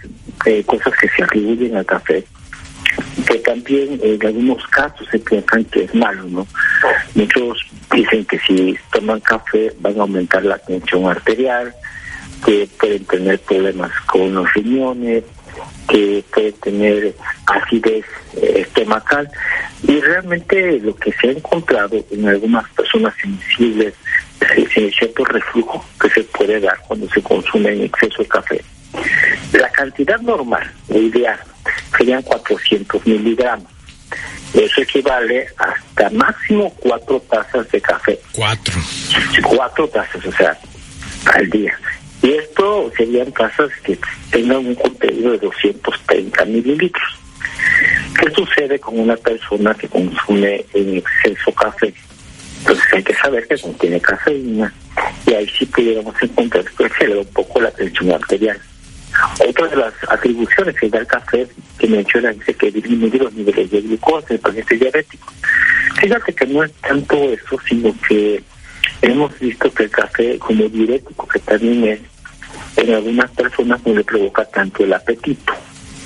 eh, cosas que se atribuyen al café que también en algunos casos se piensan que es malo, ¿no? Muchos dicen que si toman café van a aumentar la tensión arterial, que pueden tener problemas con los riñones, que pueden tener acidez estomacal y realmente lo que se ha encontrado en algunas personas sensibles es cierto reflujo que se puede dar cuando se consume en exceso de café. La cantidad normal, o ideal, serían 400 miligramos. Eso equivale hasta máximo cuatro tazas de café. Cuatro. Cuatro tazas, o sea, al día. Y esto serían tazas que tengan un contenido de 230 mililitros. ¿Qué sucede con una persona que consume en exceso café? Entonces hay que saber que contiene cafeína y ahí sí pudiéramos encontrar que se un poco la tensión arterial. Otra de las atribuciones que da el café que menciona dice que disminuye los niveles de glucosa en el paciente diabético. Fíjate que no es tanto eso, sino que hemos visto que el café como diurético que también es, en algunas personas no le provoca tanto el apetito.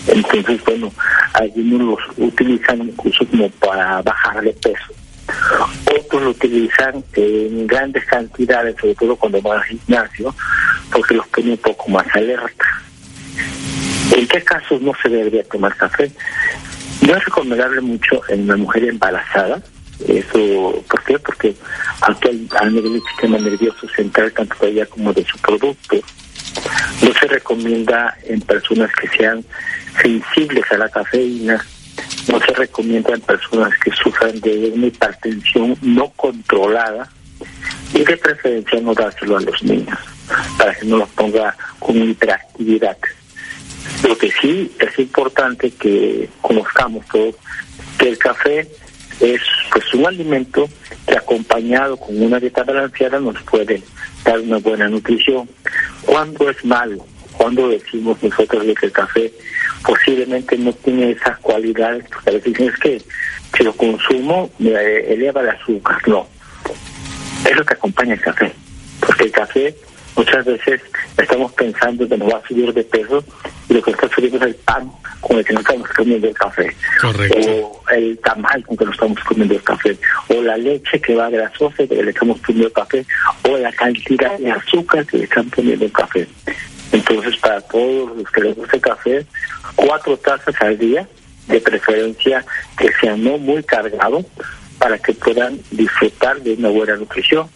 Entonces, bueno, algunos los utilizan incluso como para bajar de peso. Otros lo utilizan en grandes cantidades, sobre todo cuando van al gimnasio, porque los pone un poco más alerta. ¿En qué casos no se debería tomar café? No es recomendable mucho en una mujer embarazada. Eso, ¿por qué? Porque actual a nivel del sistema nervioso central, tanto de ella como de su producto, no se recomienda en personas que sean sensibles a la cafeína, no se recomienda en personas que sufran de una hipertensión no controlada y de preferencia no dárselo a los niños para que no los ponga con hiperactividad. Lo que sí es importante que conozcamos todos que el café es pues un alimento que acompañado con una dieta balanceada nos puede dar una buena nutrición. ¿Cuándo es malo? Cuando decimos nosotros que el café posiblemente no tiene esas cualidades, porque a veces es que si lo consumo me eleva el azúcar. No, es lo que acompaña el café, porque el café muchas veces estamos pensando que nos va a subir de peso y lo que está subiendo es el pan con el que nos estamos comiendo el café. O el tamal con el que nos estamos comiendo el café. O la leche que va grasosa que le estamos poniendo el café. O la cantidad de azúcar que le están poniendo el café. Entonces, para todos los que les gusta el café, cuatro tazas al día, de preferencia que sea no muy cargado, para que puedan disfrutar de una buena nutrición.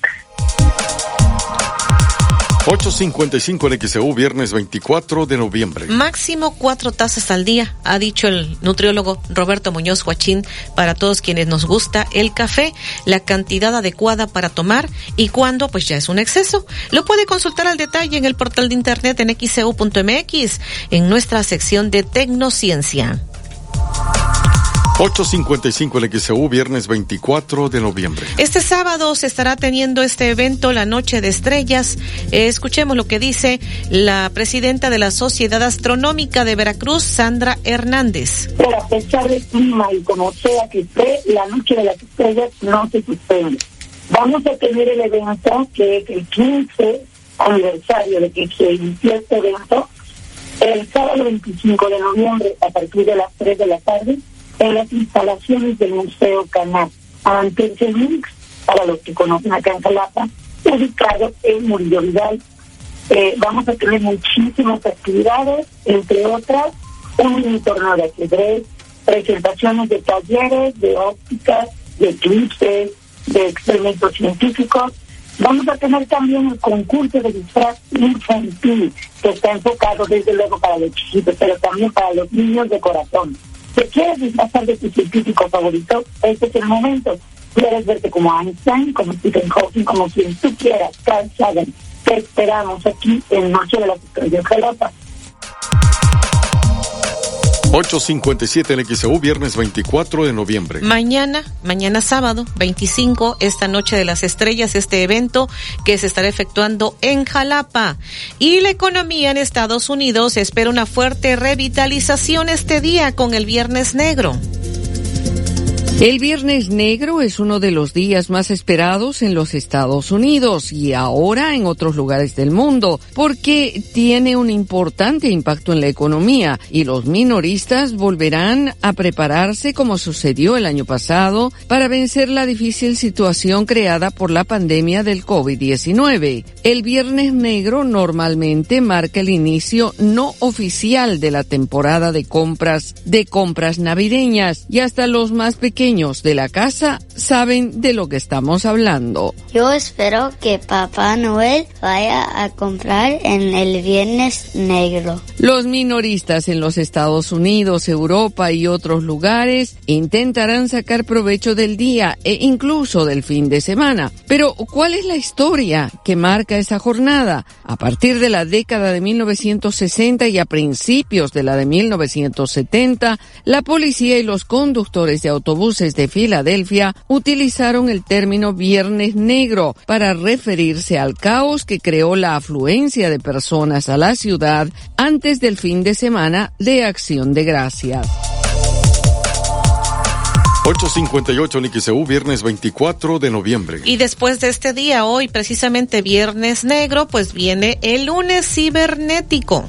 8.55 en XEU, viernes 24 de noviembre. Máximo cuatro tazas al día, ha dicho el nutriólogo Roberto Muñoz Huachín, para todos quienes nos gusta el café, la cantidad adecuada para tomar y cuándo, pues ya es un exceso. Lo puede consultar al detalle en el portal de internet en xeu.mx, en nuestra sección de Tecnociencia. 8.55 el XEU, viernes 24 de noviembre. Este sábado se estará teniendo este evento, la Noche de Estrellas. Eh, escuchemos lo que dice la presidenta de la Sociedad Astronómica de Veracruz, Sandra Hernández. a pesar del clima y como sea que esté, la Noche de las Estrellas no se suspende. Vamos a tener el evento que es el 15 aniversario de que se inició este evento, el sábado 25 de noviembre a partir de las 3 de la tarde en las instalaciones del Museo Canal Mix, para los que conocen acá en Jalapa, ubicado en Murillo Vidal. Eh, vamos a tener muchísimas actividades, entre otras, un mini torneo de ajedrez, presentaciones de talleres, de ópticas, de eclipses, de experimentos científicos. Vamos a tener también el concurso de disfraz infantil, que está enfocado desde luego para los chiquitos, pero también para los niños de corazón. Si quieres disfrazar de tu científico favorito, este es el momento. Quieres verte como Einstein, como Stephen Hawking, como quien tú quieras, Carl Sagan. Te esperamos aquí en Noche de la Estrellas Jalapa. 8.57 en XEU, viernes 24 de noviembre. Mañana, mañana sábado 25, esta noche de las estrellas, este evento que se estará efectuando en Jalapa. Y la economía en Estados Unidos espera una fuerte revitalización este día con el Viernes Negro. El Viernes Negro es uno de los días más esperados en los Estados Unidos y ahora en otros lugares del mundo porque tiene un importante impacto en la economía y los minoristas volverán a prepararse como sucedió el año pasado para vencer la difícil situación creada por la pandemia del COVID-19. El Viernes Negro normalmente marca el inicio no oficial de la temporada de compras de compras navideñas y hasta los más pequeños de la casa saben de lo que estamos hablando. Yo espero que Papá Noel vaya a comprar en el Viernes Negro. Los minoristas en los Estados Unidos, Europa y otros lugares intentarán sacar provecho del día e incluso del fin de semana. Pero, ¿cuál es la historia que marca esa jornada? A partir de la década de 1960 y a principios de la de 1970, la policía y los conductores de autobuses de Filadelfia utilizaron el término Viernes Negro para referirse al caos que creó la afluencia de personas a la ciudad antes del fin de semana de Acción de Gracias. 858 NXEU, viernes 24 de noviembre. Y después de este día, hoy precisamente viernes negro, pues viene el lunes cibernético.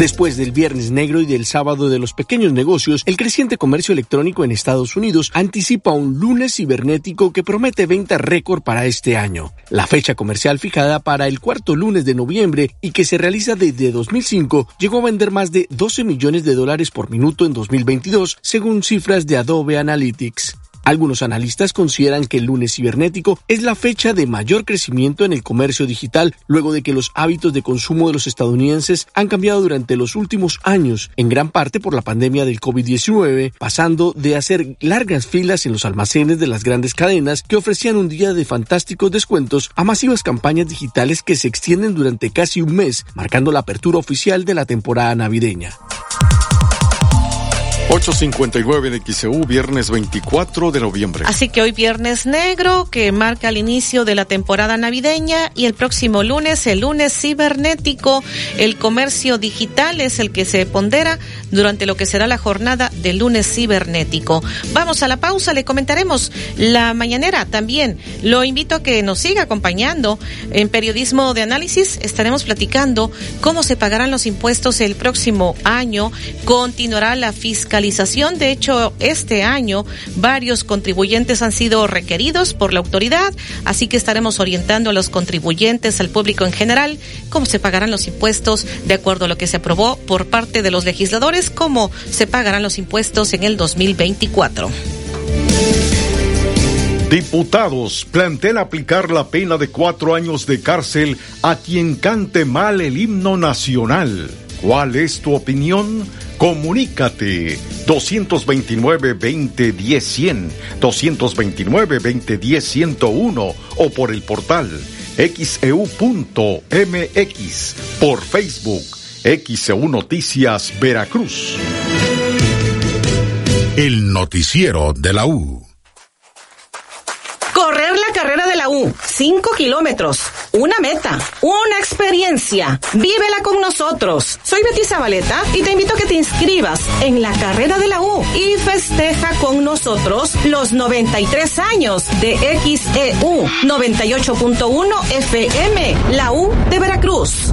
Después del Viernes Negro y del Sábado de los Pequeños Negocios, el creciente comercio electrónico en Estados Unidos anticipa un lunes cibernético que promete venta récord para este año. La fecha comercial fijada para el cuarto lunes de noviembre y que se realiza desde 2005 llegó a vender más de 12 millones de dólares por minuto en 2022, según cifras de Adobe Analytics. Algunos analistas consideran que el lunes cibernético es la fecha de mayor crecimiento en el comercio digital luego de que los hábitos de consumo de los estadounidenses han cambiado durante los últimos años, en gran parte por la pandemia del COVID-19, pasando de hacer largas filas en los almacenes de las grandes cadenas que ofrecían un día de fantásticos descuentos a masivas campañas digitales que se extienden durante casi un mes, marcando la apertura oficial de la temporada navideña. 859 de XEU, viernes 24 de noviembre. Así que hoy viernes negro, que marca el inicio de la temporada navideña, y el próximo lunes, el lunes cibernético, el comercio digital es el que se pondera durante lo que será la jornada del lunes cibernético. Vamos a la pausa, le comentaremos la mañanera también. Lo invito a que nos siga acompañando en periodismo de análisis. Estaremos platicando cómo se pagarán los impuestos el próximo año. Continuará la de hecho, este año varios contribuyentes han sido requeridos por la autoridad, así que estaremos orientando a los contribuyentes, al público en general, cómo se pagarán los impuestos de acuerdo a lo que se aprobó por parte de los legisladores, cómo se pagarán los impuestos en el 2024. Diputados plantean aplicar la pena de cuatro años de cárcel a quien cante mal el himno nacional. ¿Cuál es tu opinión? Comunícate 229-2010-100, 229-2010-101 o por el portal xeu.mx, por Facebook, XEU Noticias Veracruz. El noticiero de la U. Correr la carrera de la U, 5 kilómetros, una meta, una experiencia. Vívela con nosotros. Soy Betty Zabaleta y te invito a que te inscribas en la carrera de la U y festeja con nosotros los 93 años de XEU 98.1 FM, la U de Veracruz.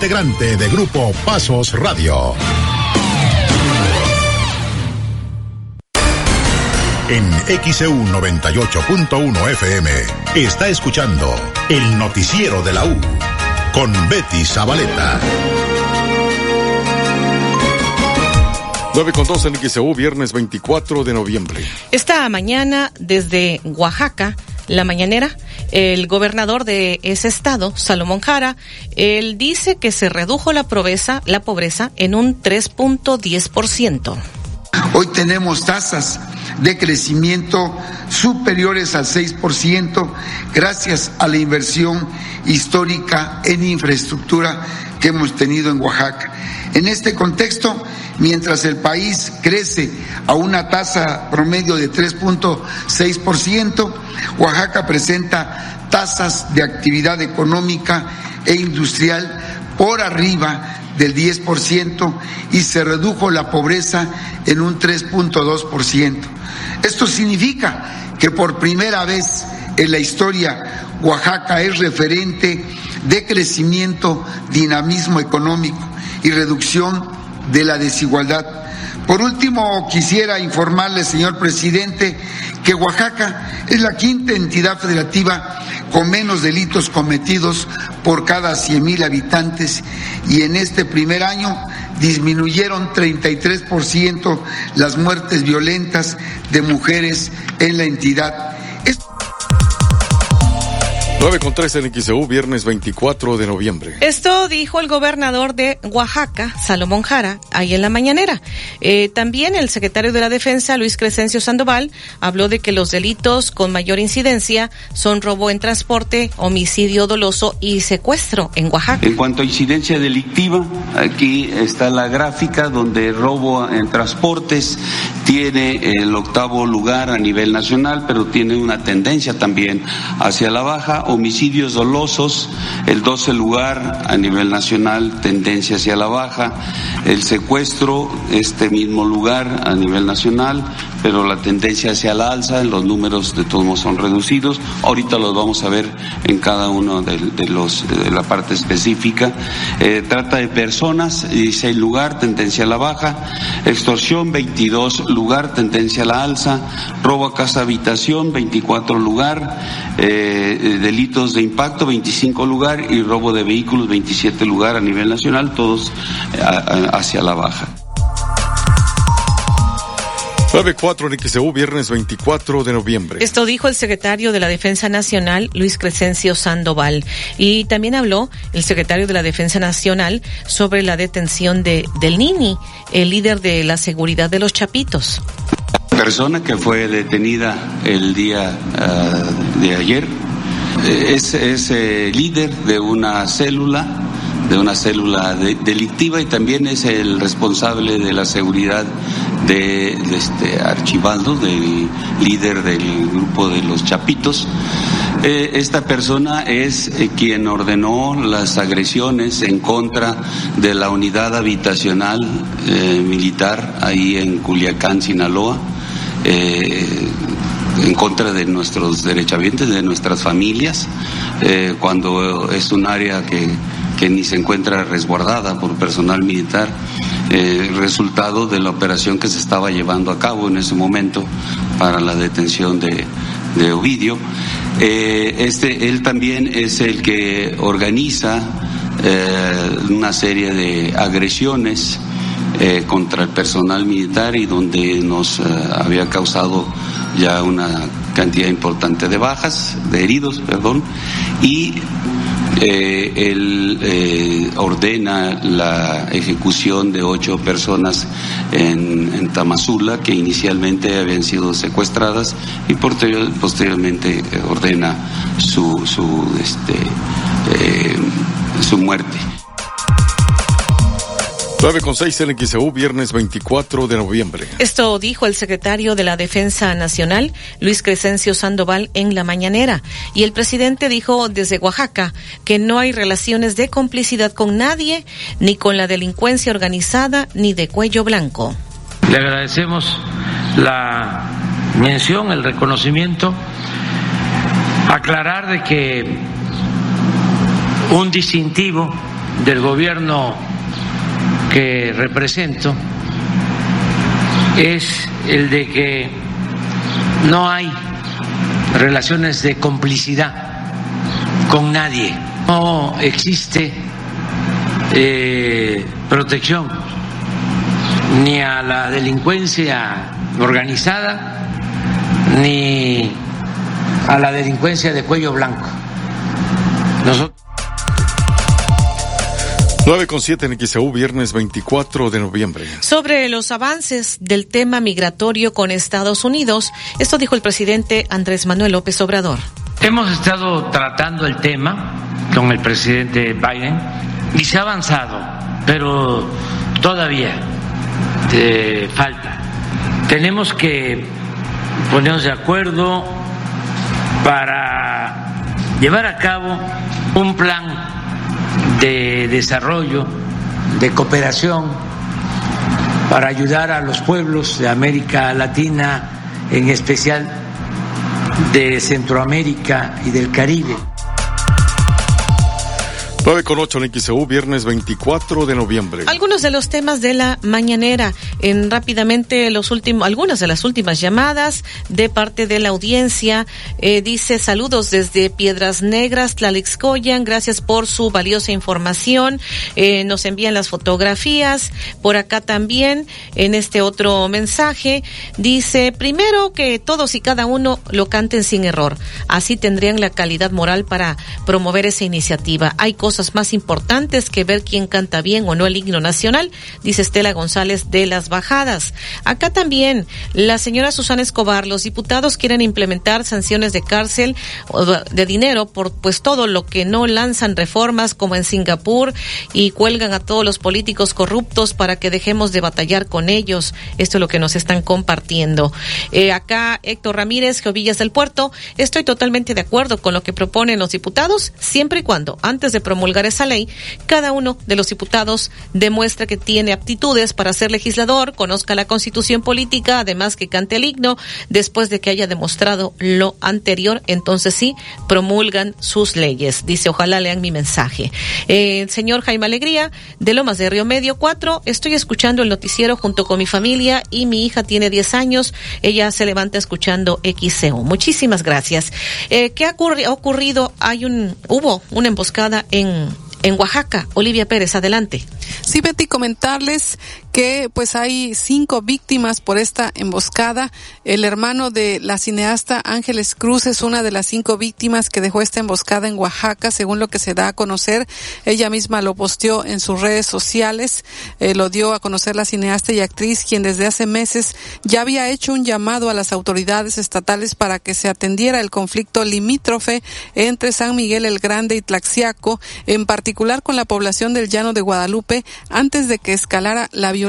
integrante de Grupo Pasos Radio. En XEU 98.1 FM está escuchando el noticiero de la U con Betty Zabaleta. 9 con 2 en XEU, viernes 24 de noviembre. Esta mañana, desde Oaxaca, la mañanera, el gobernador de ese estado, Salomón Jara, él dice que se redujo la pobreza, la pobreza en un 3.10%. Hoy tenemos tasas de crecimiento superiores al 6% gracias a la inversión histórica en infraestructura que hemos tenido en Oaxaca. En este contexto, mientras el país crece a una tasa promedio de 3.6%, Oaxaca presenta tasas de actividad económica e industrial por arriba del 10% y se redujo la pobreza en un 3.2%. Esto significa que por primera vez en la historia. Oaxaca es referente de crecimiento, dinamismo económico y reducción de la desigualdad. Por último, quisiera informarle, señor presidente, que Oaxaca es la quinta entidad federativa con menos delitos cometidos por cada 100.000 habitantes y en este primer año disminuyeron 33% las muertes violentas de mujeres en la entidad. 9 con 3 en XEU, viernes 24 de noviembre. Esto dijo el gobernador de Oaxaca, Salomón Jara, ahí en la mañanera. Eh, también el secretario de la Defensa, Luis Crescencio Sandoval, habló de que los delitos con mayor incidencia son robo en transporte, homicidio doloso y secuestro en Oaxaca. En cuanto a incidencia delictiva, aquí está la gráfica donde robo en transportes tiene el octavo lugar a nivel nacional, pero tiene una tendencia también hacia la baja homicidios dolosos, el 12 lugar a nivel nacional, tendencia hacia la baja, el secuestro, este mismo lugar a nivel nacional, pero la tendencia hacia la alza, los números de todos modos son reducidos. Ahorita los vamos a ver en cada uno de, los de la parte específica. Eh, trata de personas, 16 lugar, tendencia a la baja. Extorsión, 22 lugar, tendencia a la alza. Robo a casa habitación, 24 lugar. Eh, delitos de impacto, 25 lugar. Y robo de vehículos, 27 lugar a nivel nacional, todos eh, hacia la baja. 94 en XEU, viernes 24 de noviembre. Esto dijo el secretario de la Defensa Nacional, Luis Crescencio Sandoval. Y también habló el secretario de la Defensa Nacional sobre la detención de del Nini, el líder de la seguridad de los Chapitos. Persona que fue detenida el día uh, de ayer eh, es, es eh, líder de una célula de una célula de, delictiva y también es el responsable de la seguridad de, este Archibaldo, líder del grupo de los Chapitos. Eh, esta persona es eh, quien ordenó las agresiones en contra de la unidad habitacional eh, militar ahí en Culiacán, Sinaloa. en contra de nuestros derechohabientes, de nuestras familias, cuando es un área que que ni se encuentra resguardada por personal militar, eh, resultado de la operación que se estaba llevando a cabo en ese momento para la detención de, Ovidio. Eh, este, él también es el que organiza eh, una serie de agresiones contra el personal militar y donde nos había causado ya una cantidad importante de bajas, de heridos, perdón, y eh, él eh, ordena la ejecución de ocho personas en, en, Tamazula que inicialmente habían sido secuestradas y posteriormente eh, ordena su, su, este, su muerte. 9 con 6 en XEU, viernes 24 de noviembre. Esto dijo el secretario de la Defensa Nacional, Luis Crescencio Sandoval, en la mañanera. Y el presidente dijo desde Oaxaca que no hay relaciones de complicidad con nadie, ni con la delincuencia organizada, ni de cuello blanco. Le agradecemos la mención, el reconocimiento, aclarar de que un distintivo del gobierno que represento es el de que no hay relaciones de complicidad con nadie, no existe eh, protección ni a la delincuencia organizada ni a la delincuencia de cuello blanco. Nosotros 9 con 7 en XEU, viernes 24 de noviembre. Sobre los avances del tema migratorio con Estados Unidos, esto dijo el presidente Andrés Manuel López Obrador. Hemos estado tratando el tema con el presidente Biden y se ha avanzado, pero todavía eh, falta. Tenemos que ponernos de acuerdo para llevar a cabo un plan de desarrollo, de cooperación para ayudar a los pueblos de América Latina, en especial de Centroamérica y del Caribe. 9 con 8 en XEU, viernes 24 de noviembre. Algunos de los temas de la mañanera. En rápidamente los últimos, algunas de las últimas llamadas de parte de la audiencia. Eh, dice saludos desde Piedras Negras, Tlalixcoyan. Gracias por su valiosa información. Eh, nos envían las fotografías. Por acá también, en este otro mensaje, dice primero que todos y cada uno lo canten sin error. Así tendrían la calidad moral para promover esa iniciativa. Hay cosas más importantes que ver quién canta bien o no el himno nacional, dice Estela González de las Bajadas. Acá también la señora Susana Escobar, los diputados quieren implementar sanciones de cárcel o de dinero por pues todo lo que no lanzan reformas como en Singapur y cuelgan a todos los políticos corruptos para que dejemos de batallar con ellos. Esto es lo que nos están compartiendo. Eh, acá Héctor Ramírez, Geovillas del Puerto, estoy totalmente de acuerdo con lo que proponen los diputados, siempre y cuando antes de promover promulgar esa ley, cada uno de los diputados demuestra que tiene aptitudes para ser legislador, conozca la constitución política, además que cante el himno, después de que haya demostrado lo anterior, entonces sí, promulgan sus leyes. Dice, ojalá lean mi mensaje. Eh, señor Jaime Alegría, de Lomas de Río Medio 4, estoy escuchando el noticiero junto con mi familia y mi hija tiene 10 años, ella se levanta escuchando XCO. Muchísimas gracias. Eh, ¿Qué ha ocurrido? Hay un, hubo una emboscada en en, Oaxaca. Olivia Pérez, adelante. Sí, Betty, comentarles que pues hay cinco víctimas por esta emboscada. El hermano de la cineasta Ángeles Cruz es una de las cinco víctimas que dejó esta emboscada en Oaxaca, según lo que se da a conocer. Ella misma lo posteó en sus redes sociales, eh, lo dio a conocer la cineasta y actriz, quien desde hace meses ya había hecho un llamado a las autoridades estatales para que se atendiera el conflicto limítrofe entre San Miguel el Grande y Tlaxiaco, en particular con la población del Llano de Guadalupe, antes de que escalara la violencia.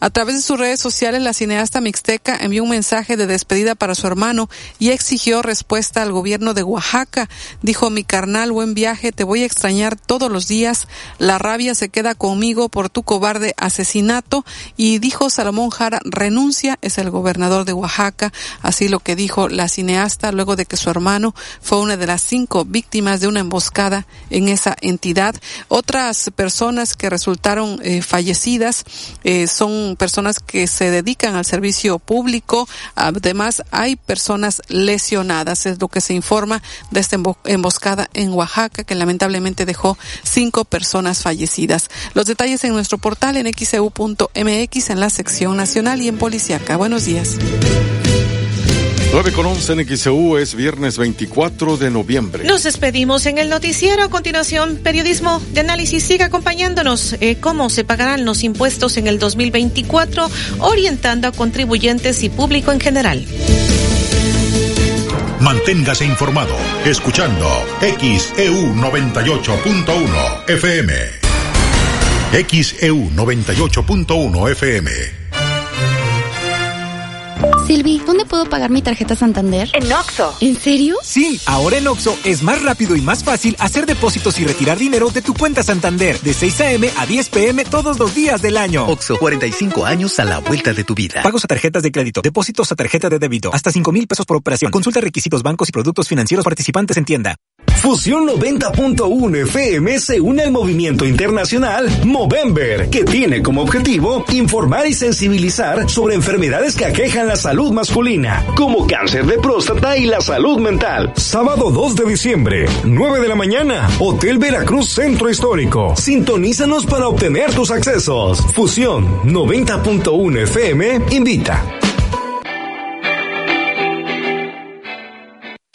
A través de sus redes sociales, la cineasta mixteca envió un mensaje de despedida para su hermano y exigió respuesta al gobierno de Oaxaca. Dijo, mi carnal, buen viaje, te voy a extrañar todos los días. La rabia se queda conmigo por tu cobarde asesinato. Y dijo Salomón Jara, renuncia, es el gobernador de Oaxaca. Así lo que dijo la cineasta luego de que su hermano fue una de las cinco víctimas de una emboscada en esa entidad. Otras personas que resultaron eh, fallecidas eh, son personas que se dedican al servicio público. Además, hay personas lesionadas, es lo que se informa de esta emboscada en Oaxaca, que lamentablemente dejó cinco personas fallecidas. Los detalles en nuestro portal en xeu.mx en la sección nacional y en Policiaca. Buenos días. 9 con 11 en XEU es viernes 24 de noviembre. Nos despedimos en el noticiero. A continuación, periodismo de análisis. Sigue acompañándonos. Eh, ¿Cómo se pagarán los impuestos en el 2024? Orientando a contribuyentes y público en general. Manténgase informado escuchando XEU 98.1 FM. XEU 98.1 FM. Silvi, ¿dónde puedo pagar mi tarjeta Santander? En Oxo. ¿En serio? Sí, ahora en Oxo es más rápido y más fácil hacer depósitos y retirar dinero de tu cuenta Santander de 6 a.m. a 10 p.m. todos los días del año. Oxo, 45 años a la vuelta de tu vida. Pagos a tarjetas de crédito, depósitos a tarjeta de débito, hasta 5 mil pesos por operación. Consulta requisitos bancos y productos financieros participantes en tienda. Fusión 90.1 FM se une al movimiento internacional Movember, que tiene como objetivo informar y sensibilizar sobre enfermedades que aquejan la salud masculina, como cáncer de próstata y la salud mental. Sábado 2 de diciembre, 9 de la mañana, Hotel Veracruz Centro Histórico. Sintonízanos para obtener tus accesos. Fusión 90.1 FM invita.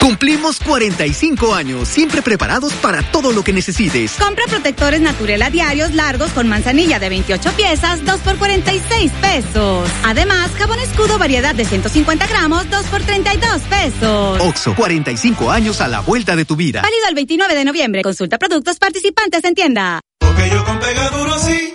Cumplimos 45 años, siempre preparados para todo lo que necesites. Compra protectores Naturela diarios largos con manzanilla de 28 piezas, 2 por 46 pesos. Además, jabón escudo variedad de 150 gramos, 2 por 32 pesos. Oxo, 45 años a la vuelta de tu vida. Válido el 29 de noviembre. Consulta productos participantes en tienda. Porque yo con sí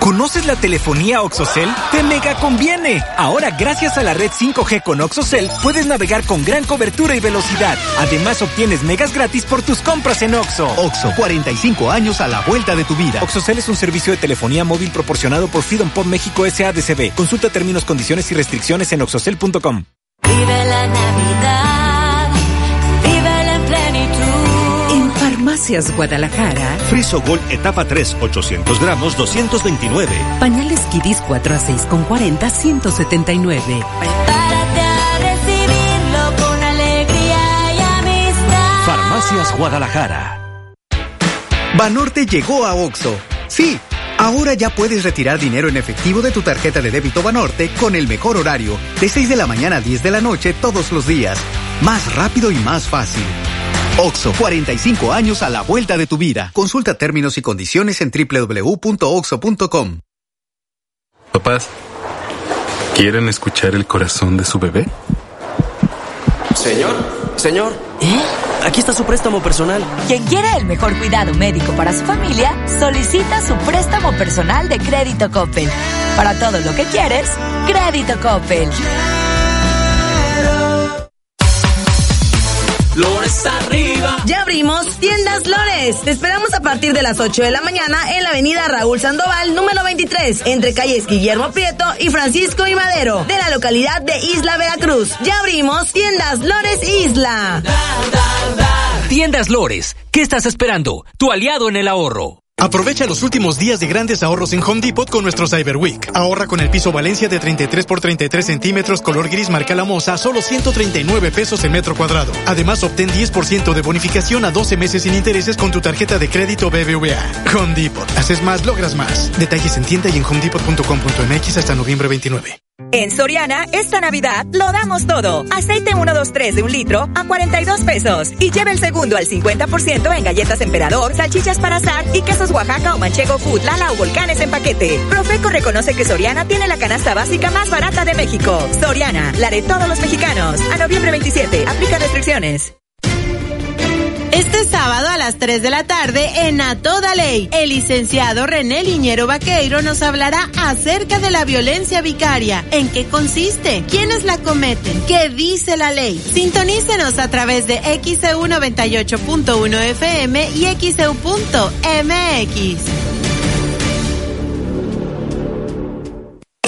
¿Conoces la telefonía OxoCell? Te mega conviene. Ahora, gracias a la red 5G con OxoCell, puedes navegar con gran cobertura y velocidad. Además, obtienes megas gratis por tus compras en Oxo. Oxo, 45 años a la vuelta de tu vida. OxoCell es un servicio de telefonía móvil proporcionado por Freedom Pop México SADCB. Consulta términos, condiciones y restricciones en oxocell.com. Vive la Navidad, Farmacias Guadalajara. Friso Gold etapa 3, 800 gramos, 229. Pañales Kidis 4 a 6 con 40, 179. Prepárate a recibirlo con alegría y amistad. Farmacias Guadalajara. Banorte llegó a Oxo. Sí. Ahora ya puedes retirar dinero en efectivo de tu tarjeta de débito Banorte con el mejor horario, de 6 de la mañana a 10 de la noche todos los días. Más rápido y más fácil. Oxo, 45 años a la vuelta de tu vida. Consulta términos y condiciones en www.oxo.com. Papás, ¿quieren escuchar el corazón de su bebé? Señor, señor. ¿Eh? Aquí está su préstamo personal. Quien quiere el mejor cuidado médico para su familia, solicita su préstamo personal de Crédito Coppel. Para todo lo que quieres, Crédito Coppel. Lores arriba. Ya abrimos Tiendas Lores. Te esperamos a partir de las 8 de la mañana en la avenida Raúl Sandoval, número 23, entre calles Guillermo Prieto y Francisco y Madero, de la localidad de Isla Veracruz. Ya abrimos Tiendas Lores Isla. Tiendas Lores, ¿qué estás esperando? Tu aliado en el ahorro. Aprovecha los últimos días de grandes ahorros en Home Depot con nuestro Cyber Week. Ahorra con el piso Valencia de 33 por 33 centímetros color gris marca la moza a solo 139 pesos el metro cuadrado. Además, obtén 10% de bonificación a 12 meses sin intereses con tu tarjeta de crédito BBVA. Home Depot. Haces más, logras más. Detalles en tienda y en homedepot.com.mx hasta noviembre 29. En Soriana, esta Navidad lo damos todo. Aceite 123 de un litro a 42 pesos. Y lleve el segundo al 50% en galletas emperador, salchichas para asar y quesos Oaxaca o manchego food, lala o volcanes en paquete. Profeco reconoce que Soriana tiene la canasta básica más barata de México. Soriana, la de todos los mexicanos. A noviembre 27, aplica restricciones. Este sábado a las 3 de la tarde en A Toda Ley, el licenciado René Liñero Vaqueiro nos hablará acerca de la violencia vicaria, en qué consiste, quiénes la cometen, qué dice la ley. Sintonícenos a través de XEU 98.1 FM y XEU.mx.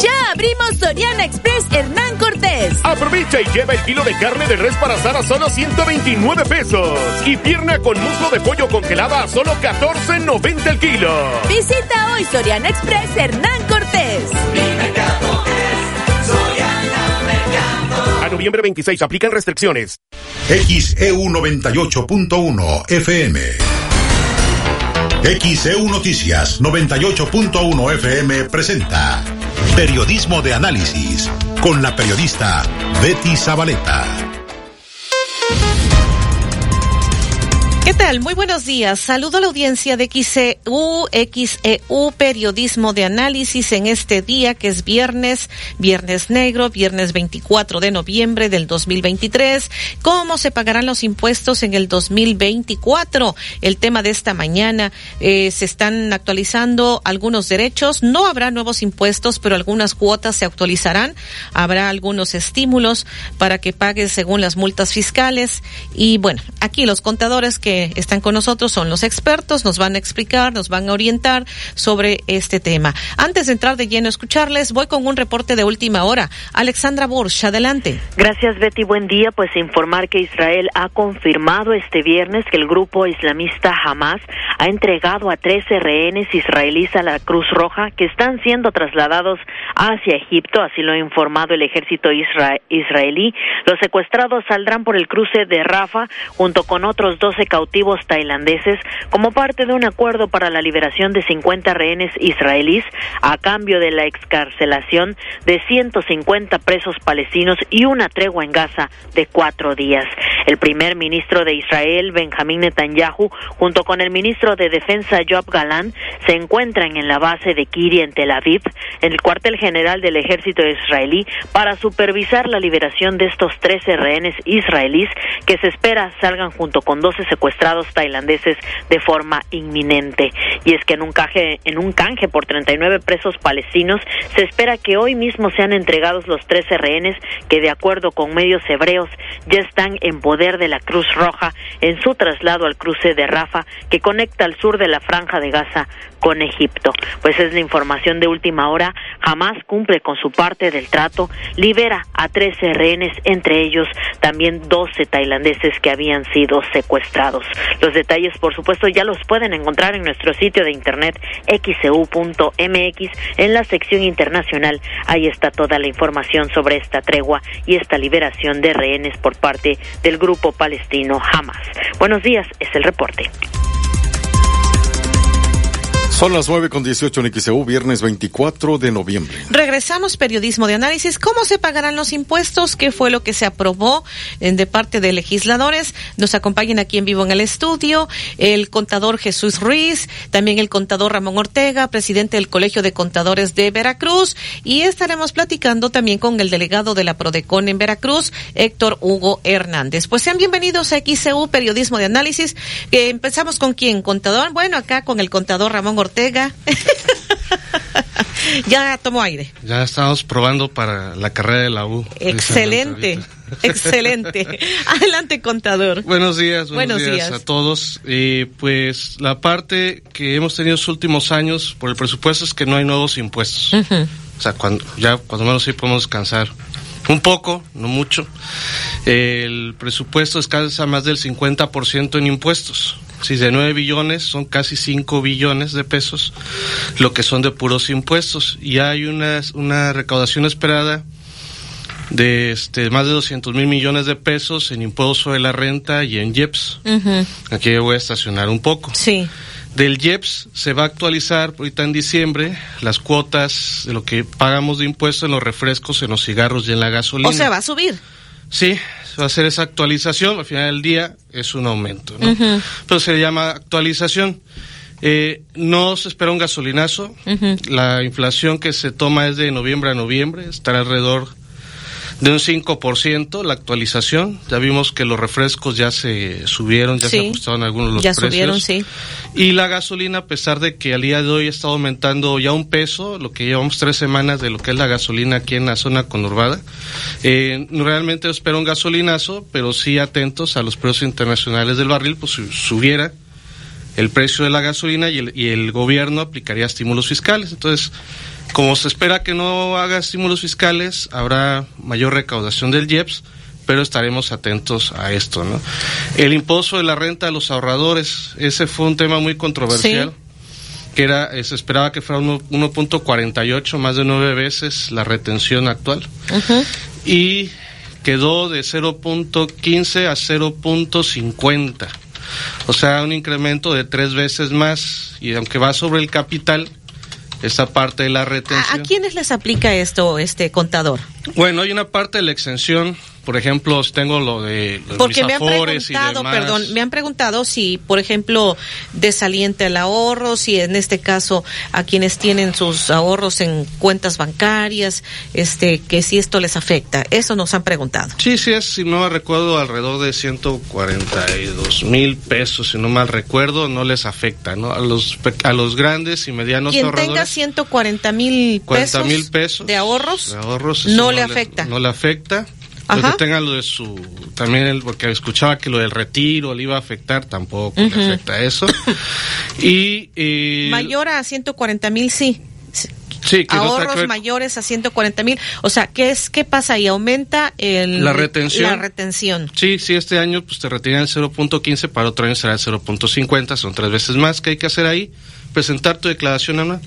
Ya abrimos Soriana Express Hernán Cortés. Aprovecha y lleva el kilo de carne de res para asar a solo 129 pesos. Y pierna con muslo de pollo congelada a solo 14.90 el kilo. Visita hoy Soriana Express Hernán Cortés. A noviembre 26 aplican restricciones. XEU 98.1 FM. XEU Noticias 98.1 FM presenta Periodismo de Análisis con la periodista Betty Zabaleta. Tal? Muy buenos días. Saludo a la audiencia de XEU, XEU, Periodismo de Análisis en este día que es viernes, viernes negro, viernes 24 de noviembre del 2023. ¿Cómo se pagarán los impuestos en el 2024? El tema de esta mañana, eh, se están actualizando algunos derechos. No habrá nuevos impuestos, pero algunas cuotas se actualizarán. Habrá algunos estímulos para que pagues según las multas fiscales. Y bueno, aquí los contadores que están con nosotros son los expertos, nos van a explicar, nos van a orientar sobre este tema. Antes de entrar de lleno a escucharles, voy con un reporte de última hora. Alexandra Borsch, adelante. Gracias, Betty. Buen día. Pues informar que Israel ha confirmado este viernes que el grupo islamista Hamas ha entregado a 13 rehenes israelíes a la Cruz Roja que están siendo trasladados hacia Egipto, así lo ha informado el ejército isra israelí. Los secuestrados saldrán por el cruce de Rafa junto con otros 12 cautivos ejecutivos tailandeses como parte de un acuerdo para la liberación de 50 rehenes israelíes a cambio de la excarcelación de 150 presos palestinos y una tregua en Gaza de cuatro días. El primer ministro de Israel, Benjamín Netanyahu, junto con el ministro de Defensa, Joab Galan, se encuentran en la base de Kiri en Tel Aviv, en el cuartel general del ejército israelí, para supervisar la liberación de estos 13 rehenes israelíes que se espera salgan junto con 12 secuestrados tailandeses de forma inminente. Y es que en un canje, en un canje por 39 presos palestinos se espera que hoy mismo sean entregados los 13 rehenes que de acuerdo con medios hebreos ya están en poder de la Cruz Roja en su traslado al cruce de Rafa que conecta al sur de la franja de Gaza con Egipto. Pues es la información de última hora. Jamás cumple con su parte del trato, libera a 13 rehenes, entre ellos también 12 tailandeses que habían sido secuestrados. Los detalles, por supuesto, ya los pueden encontrar en nuestro sitio de internet xcu.mx en la sección internacional. Ahí está toda la información sobre esta tregua y esta liberación de rehenes por parte del grupo palestino Hamas. Buenos días, es el reporte. Son las nueve con dieciocho en XEU, viernes 24 de noviembre. Regresamos, periodismo de análisis. ¿Cómo se pagarán los impuestos? ¿Qué fue lo que se aprobó eh, de parte de legisladores? Nos acompañan aquí en vivo en el estudio el contador Jesús Ruiz, también el contador Ramón Ortega, presidente del Colegio de Contadores de Veracruz, y estaremos platicando también con el delegado de la Prodecon en Veracruz, Héctor Hugo Hernández. Pues sean bienvenidos a XEU, periodismo de análisis. Eh, empezamos con quién, contador. Bueno, acá con el contador Ramón Ortega Ortega. [laughs] ya tomó aire. Ya estamos probando para la carrera de la U. Excelente, [laughs] excelente. Adelante, contador. Buenos días, buenos, días, a todos. Eh, pues la parte que hemos tenido los últimos años por el presupuesto es que no hay nuevos impuestos. O sea, cuando, ya cuando menos sí podemos descansar. Un poco, no mucho. El presupuesto es casi más del 50% en impuestos. Si de 9 billones son casi 5 billones de pesos, lo que son de puros impuestos. Y hay una, una recaudación esperada de este, más de 200 mil millones de pesos en impuestos sobre la renta y en IEPS. Aquí voy a estacionar un poco. Sí. Del IEPS se va a actualizar ahorita en diciembre las cuotas de lo que pagamos de impuestos en los refrescos, en los cigarros y en la gasolina. O sea, va a subir. Sí, hacer esa actualización, al final del día es un aumento, ¿no? Pero se le llama actualización. Eh, no se espera un gasolinazo, la inflación que se toma es de noviembre a noviembre, estará alrededor de un 5% la actualización. Ya vimos que los refrescos ya se subieron, ya se ajustaron algunos los ya precios. subieron, sí. Y la gasolina, a pesar de que al día de hoy está aumentando ya un peso, lo que llevamos tres semanas de lo que es la gasolina aquí en la zona conurbada, eh, realmente espero un gasolinazo, pero sí atentos a los precios internacionales del barril, pues si subiera el precio de la gasolina y el, y el gobierno aplicaría estímulos fiscales. Entonces, como se espera que no haga estímulos fiscales, habrá mayor recaudación del IEPS, pero estaremos atentos a esto, ¿no? El impuesto de la renta a los ahorradores, ese fue un tema muy controversial. que era, eh, se esperaba que fuera uno- 1.48, más de nueve veces la retención actual. Y quedó de 0.15 a 0.50. O sea, un incremento de tres veces más. Y aunque va sobre el capital, esa parte de la ¿A, retención. a quiénes les aplica esto, este contador? Bueno, hay una parte de la exención. Por ejemplo, tengo lo de los Porque me han preguntado, perdón, me han preguntado si, por ejemplo, desalienta el ahorro, si en este caso a quienes tienen sus ahorros en cuentas bancarias, este, que si esto les afecta. Eso nos han preguntado. Sí, sí, es, si no recuerdo, alrededor de 142 mil pesos, si no mal recuerdo, no les afecta, ¿no? A los, a los grandes y medianos Quien tenga ahorradores, 140 mil 40 pesos, de ahorros, de ahorros, no le afecta. No le afecta. Ajá. Los que tengan lo de su, también el, porque escuchaba que lo del retiro le iba a afectar, tampoco Ujú. le afecta eso. [laughs] Y, eh, mayor a 140 mil, sí. sí, que no tenga que ahorros ver- mayores a 140 mil. O sea, ¿qué es qué pasa ahí? Aumenta el, La retención. La retención. Sí, sí, este año pues te retiran el 0.15, para otro año será el 0.50, son tres veces más que hay que hacer ahí, presentar tu declaración anual.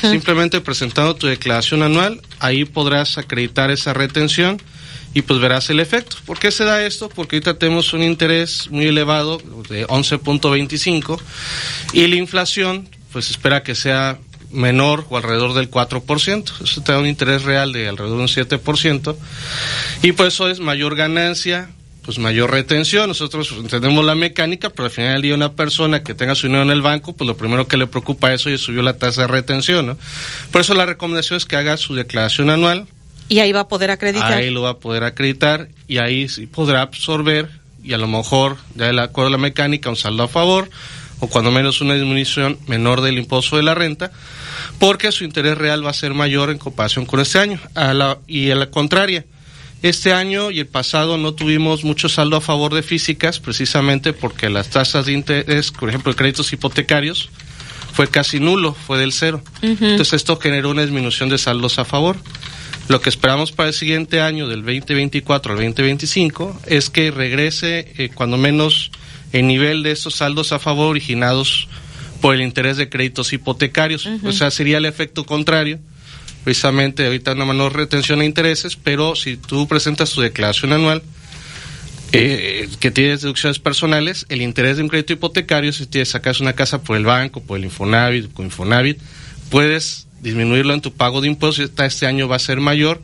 Simplemente presentando tu declaración anual, ahí podrás acreditar esa retención y pues verás el efecto. ¿Por qué se da esto? Porque ahorita tenemos un interés muy elevado de 11.25 y la inflación pues espera que sea menor o alrededor del 4%. Eso te da un interés real de alrededor de un 7%. Y por eso es mayor ganancia, pues mayor retención. Nosotros entendemos la mecánica, pero al final del día una persona que tenga su dinero en el banco, pues lo primero que le preocupa eso es subió la tasa de retención, ¿no? Por eso la recomendación es que haga su declaración anual. Y ahí va a poder acreditar. Ahí lo va a poder acreditar y ahí sí podrá absorber y a lo mejor, ya de acuerdo a la mecánica, un saldo a favor o cuando menos una disminución menor del impuesto de la renta, porque su interés real va a ser mayor en comparación con este año. A la, y a la contraria, este año y el pasado no tuvimos mucho saldo a favor de físicas, precisamente porque las tasas de interés, por ejemplo, de créditos hipotecarios, fue casi nulo, fue del cero. Entonces esto generó una disminución de saldos a favor. Lo que esperamos para el siguiente año, del 2024 al 2025, es que regrese eh, cuando menos el nivel de esos saldos a favor originados por el interés de créditos hipotecarios. O sea, sería el efecto contrario. Precisamente ahorita una menor retención de intereses, pero si tú presentas tu declaración anual, eh, que tienes deducciones personales, el interés de un crédito hipotecario, si tienes sacas una casa por el banco, por el Infonavit, con Infonavit, puedes disminuirlo en tu pago de impuestos este año va a ser mayor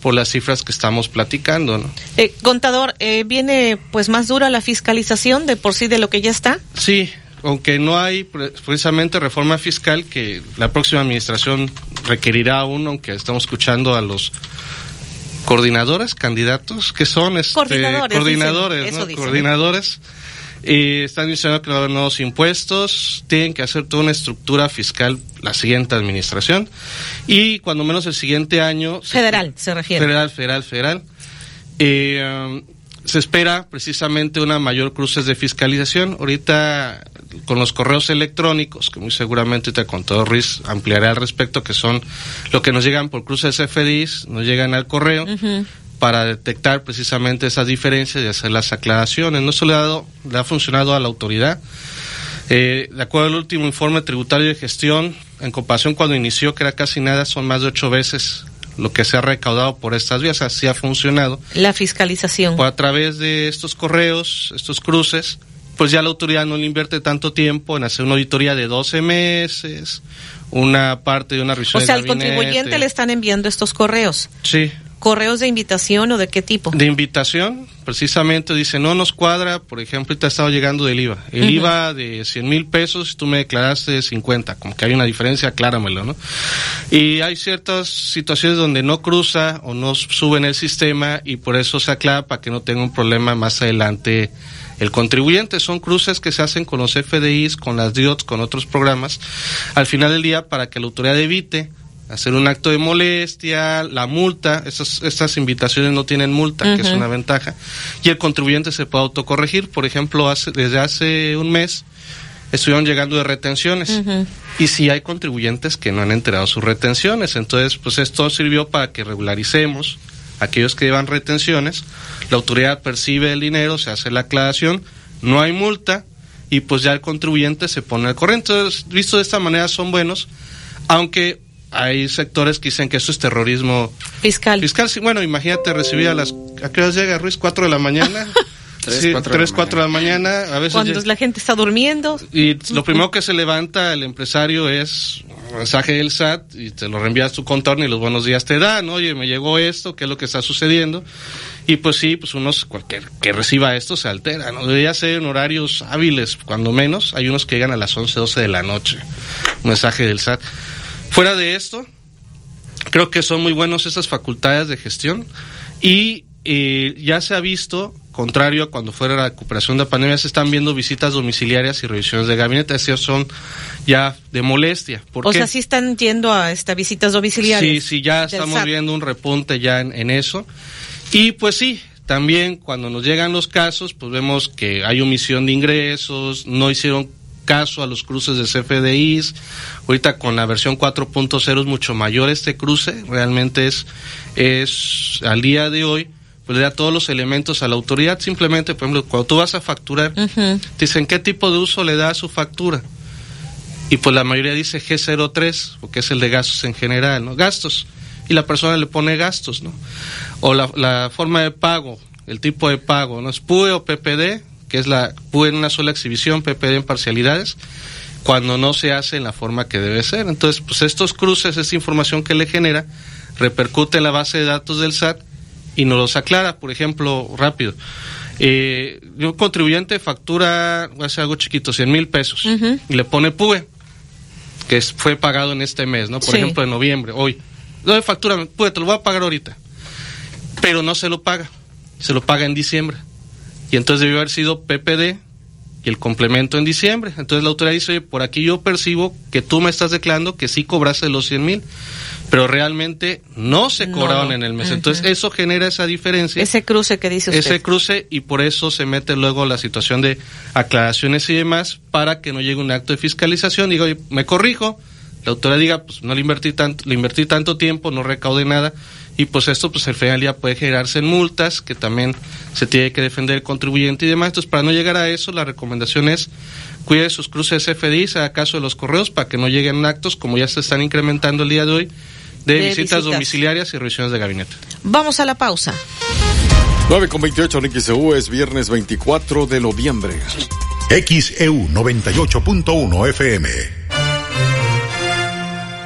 por las cifras que estamos platicando. ¿no? Eh, contador, eh, ¿viene pues más dura la fiscalización de por sí de lo que ya está? Sí, aunque no hay pre- precisamente reforma fiscal que la próxima administración requerirá aún, aunque estamos escuchando a los coordinadores, candidatos, que son este, Coordinadores, coordinadores, dicen, eso ¿no? dicen. coordinadores. Y están diciendo que va a haber nuevos impuestos, tienen que hacer toda una estructura fiscal la siguiente administración y cuando menos el siguiente año Federal, se refiere. Federal, federal, federal. Eh, se espera precisamente una mayor cruces de fiscalización. Ahorita con los correos electrónicos, que muy seguramente ahorita con todo Ruiz ampliará al respecto, que son lo que nos llegan por cruces FDIs, nos llegan al correo para detectar precisamente esas diferencias y hacer las aclaraciones. No solo le ha, dado- le ha funcionado a la autoridad. Eh, de acuerdo al último informe tributario de gestión, en comparación cuando inició, que era casi nada, son más de ocho veces lo que se ha recaudado por estas vías. Así ha funcionado. La fiscalización. Pues a través de estos correos, estos cruces, pues ya la autoridad no le invierte tanto tiempo en hacer una auditoría de 12 meses, una parte de una revisión O sea, al contribuyente le están enviando estos correos. Sí, ¿Correos de invitación o de qué tipo? de invitación, precisamente dice, no nos cuadra, por ejemplo, te ha estado llegando del IVA. El. IVA de 100 mil pesos, tú me declaraste 50, como que hay una diferencia, acláramelo, ¿no? Y hay ciertas situaciones donde no cruza o no sube en el sistema y por eso se aclara para que no tenga un problema más adelante el contribuyente. Son cruces que se hacen con los FDIs, con las DIOTs, con otros programas, al final del día para que la autoridad evite hacer un acto de molestia, la multa, esas, estas invitaciones no tienen multa, que es una ventaja, y el contribuyente se puede autocorregir. Por ejemplo, hace, desde hace un mes estuvieron llegando de retenciones. Y si hay contribuyentes que no han enterado sus retenciones, entonces pues esto sirvió para que regularicemos aquellos que llevan retenciones, la autoridad percibe el dinero, se hace la aclaración, no hay multa y pues ya el contribuyente se pone al corriente. Entonces, visto de esta manera son buenos, aunque hay sectores que dicen que eso es terrorismo fiscal. Fiscal, sí, bueno, imagínate recibir a las ¿a qué horas llega Ruiz? ¿Cuatro de la mañana? [laughs] Tres, Sí, cuatro de tres, la cuatro de la mañana, a veces Cuando la gente está durmiendo. y lo primero que se levanta el empresario es un mensaje del SAT y te lo reenvías tu contorno y los buenos días te dan, oye, me llegó esto, qué es lo que está sucediendo. Y pues sí, pues unos cualquier que reciba esto se altera, ¿no? Debería ser en horarios hábiles, cuando menos. Hay unos que llegan a las 11, 12 de la noche. Un mensaje del SAT. Fuera de esto, creo que son muy buenos esas facultades de gestión y eh, ya se ha visto, contrario a cuando fuera la recuperación de la pandemia, se están viendo visitas domiciliarias y revisiones de gabinete, esas son ya de molestia. ¿Por O qué? sea, sí están yendo a estas visitas domiciliarias. Sí, sí, ya estamos SAT. viendo un repunte ya en, en eso. Y pues sí, también cuando nos llegan los casos, pues vemos que hay omisión de ingresos, no hicieron caso a los cruces de CFDIs. Ahorita con la versión 4.0 es mucho mayor este cruce, realmente es, es al día de hoy, pues le da todos los elementos a la autoridad. Simplemente, por ejemplo, cuando tú vas a facturar, te dicen qué tipo de uso le da a su factura. Y pues la mayoría dice G03, porque es el de gastos en general, ¿no? Gastos. y la persona le pone gastos, ¿no? O la, la forma de pago, el tipo de pago, ¿no? Es PUE o PPD, que es la en una sola exhibición, PPD en parcialidades, cuando no se hace en la forma que debe ser. Entonces, pues estos cruces, esta información que le genera, repercute en la base de datos del SAT y nos los aclara, por ejemplo, rápido. Eh, un contribuyente factura, voy a hacer algo chiquito, 100 mil pesos, y le pone PUE, que es- fue pagado en este mes, ¿no? Por Sí. ejemplo, en noviembre, hoy. No, factura, PUE, te lo voy a pagar ahorita. Pero no se lo paga, se lo paga en diciembre. Y entonces debió haber sido PPD y el complemento en diciembre. Entonces la autoridad dice, oye, por aquí yo percibo que tú me estás declarando que sí cobraste los 100 mil, pero realmente no se No. cobraron en el mes. Entonces eso genera esa diferencia. Ese cruce que dice usted. Ese cruce y por eso se mete luego la situación de aclaraciones y demás para que no llegue un acto de fiscalización. Digo, oye, me corrijo, la autoridad diga, pues no le invertí tanto, le invertí tanto tiempo, no recaudé nada y pues esto pues al final día puede generarse en multas que también se tiene que defender el contribuyente y demás. Entonces para no llegar a eso la recomendación es cuide sus cruces FDI, se haga caso de los correos para que no lleguen actos como ya se están incrementando el día de hoy de, De visitas, visitas. domiciliarias y revisiones de gabinete. Vamos a la pausa. 9 con 28 en XEU es viernes 24 de noviembre. XEU 98.1 FM.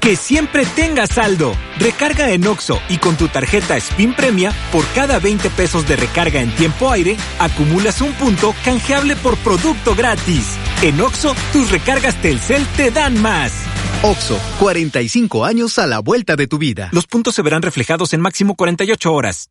Que siempre tengas saldo. Recarga en Oxo y con tu tarjeta Spin Premia, por cada 20 pesos de recarga en tiempo aire, acumulas un punto canjeable por producto gratis. En Oxo, tus recargas Telcel te dan más. Oxo, 45 años a la vuelta de tu vida. Los puntos se verán reflejados en máximo 48 horas.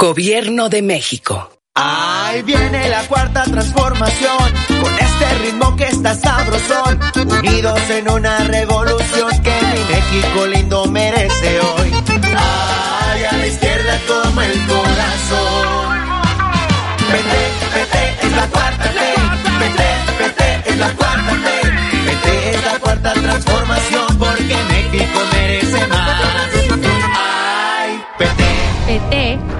Gobierno de México. Ahí viene la cuarta transformación, con este ritmo que está sabrosón, unidos en una revolución que mi México lindo merece hoy. Ay, a la izquierda toma el corazón. PT, PT es la cuarta T, PT, PT es la cuarta T, PT es la cuarta transformación porque México merece más. Ay, PT. PT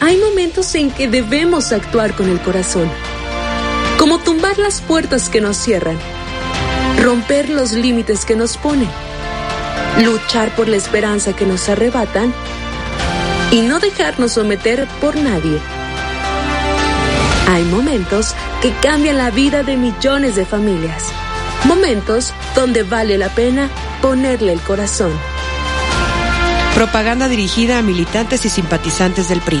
Hay momentos en que debemos actuar con el corazón, como tumbar las puertas que nos cierran, romper los límites que nos ponen, luchar por la esperanza que nos arrebatan y no dejarnos someter por nadie. Hay momentos que cambian la vida de millones de familias, momentos donde vale la pena ponerle el corazón. Propaganda dirigida a militantes y simpatizantes del PRI.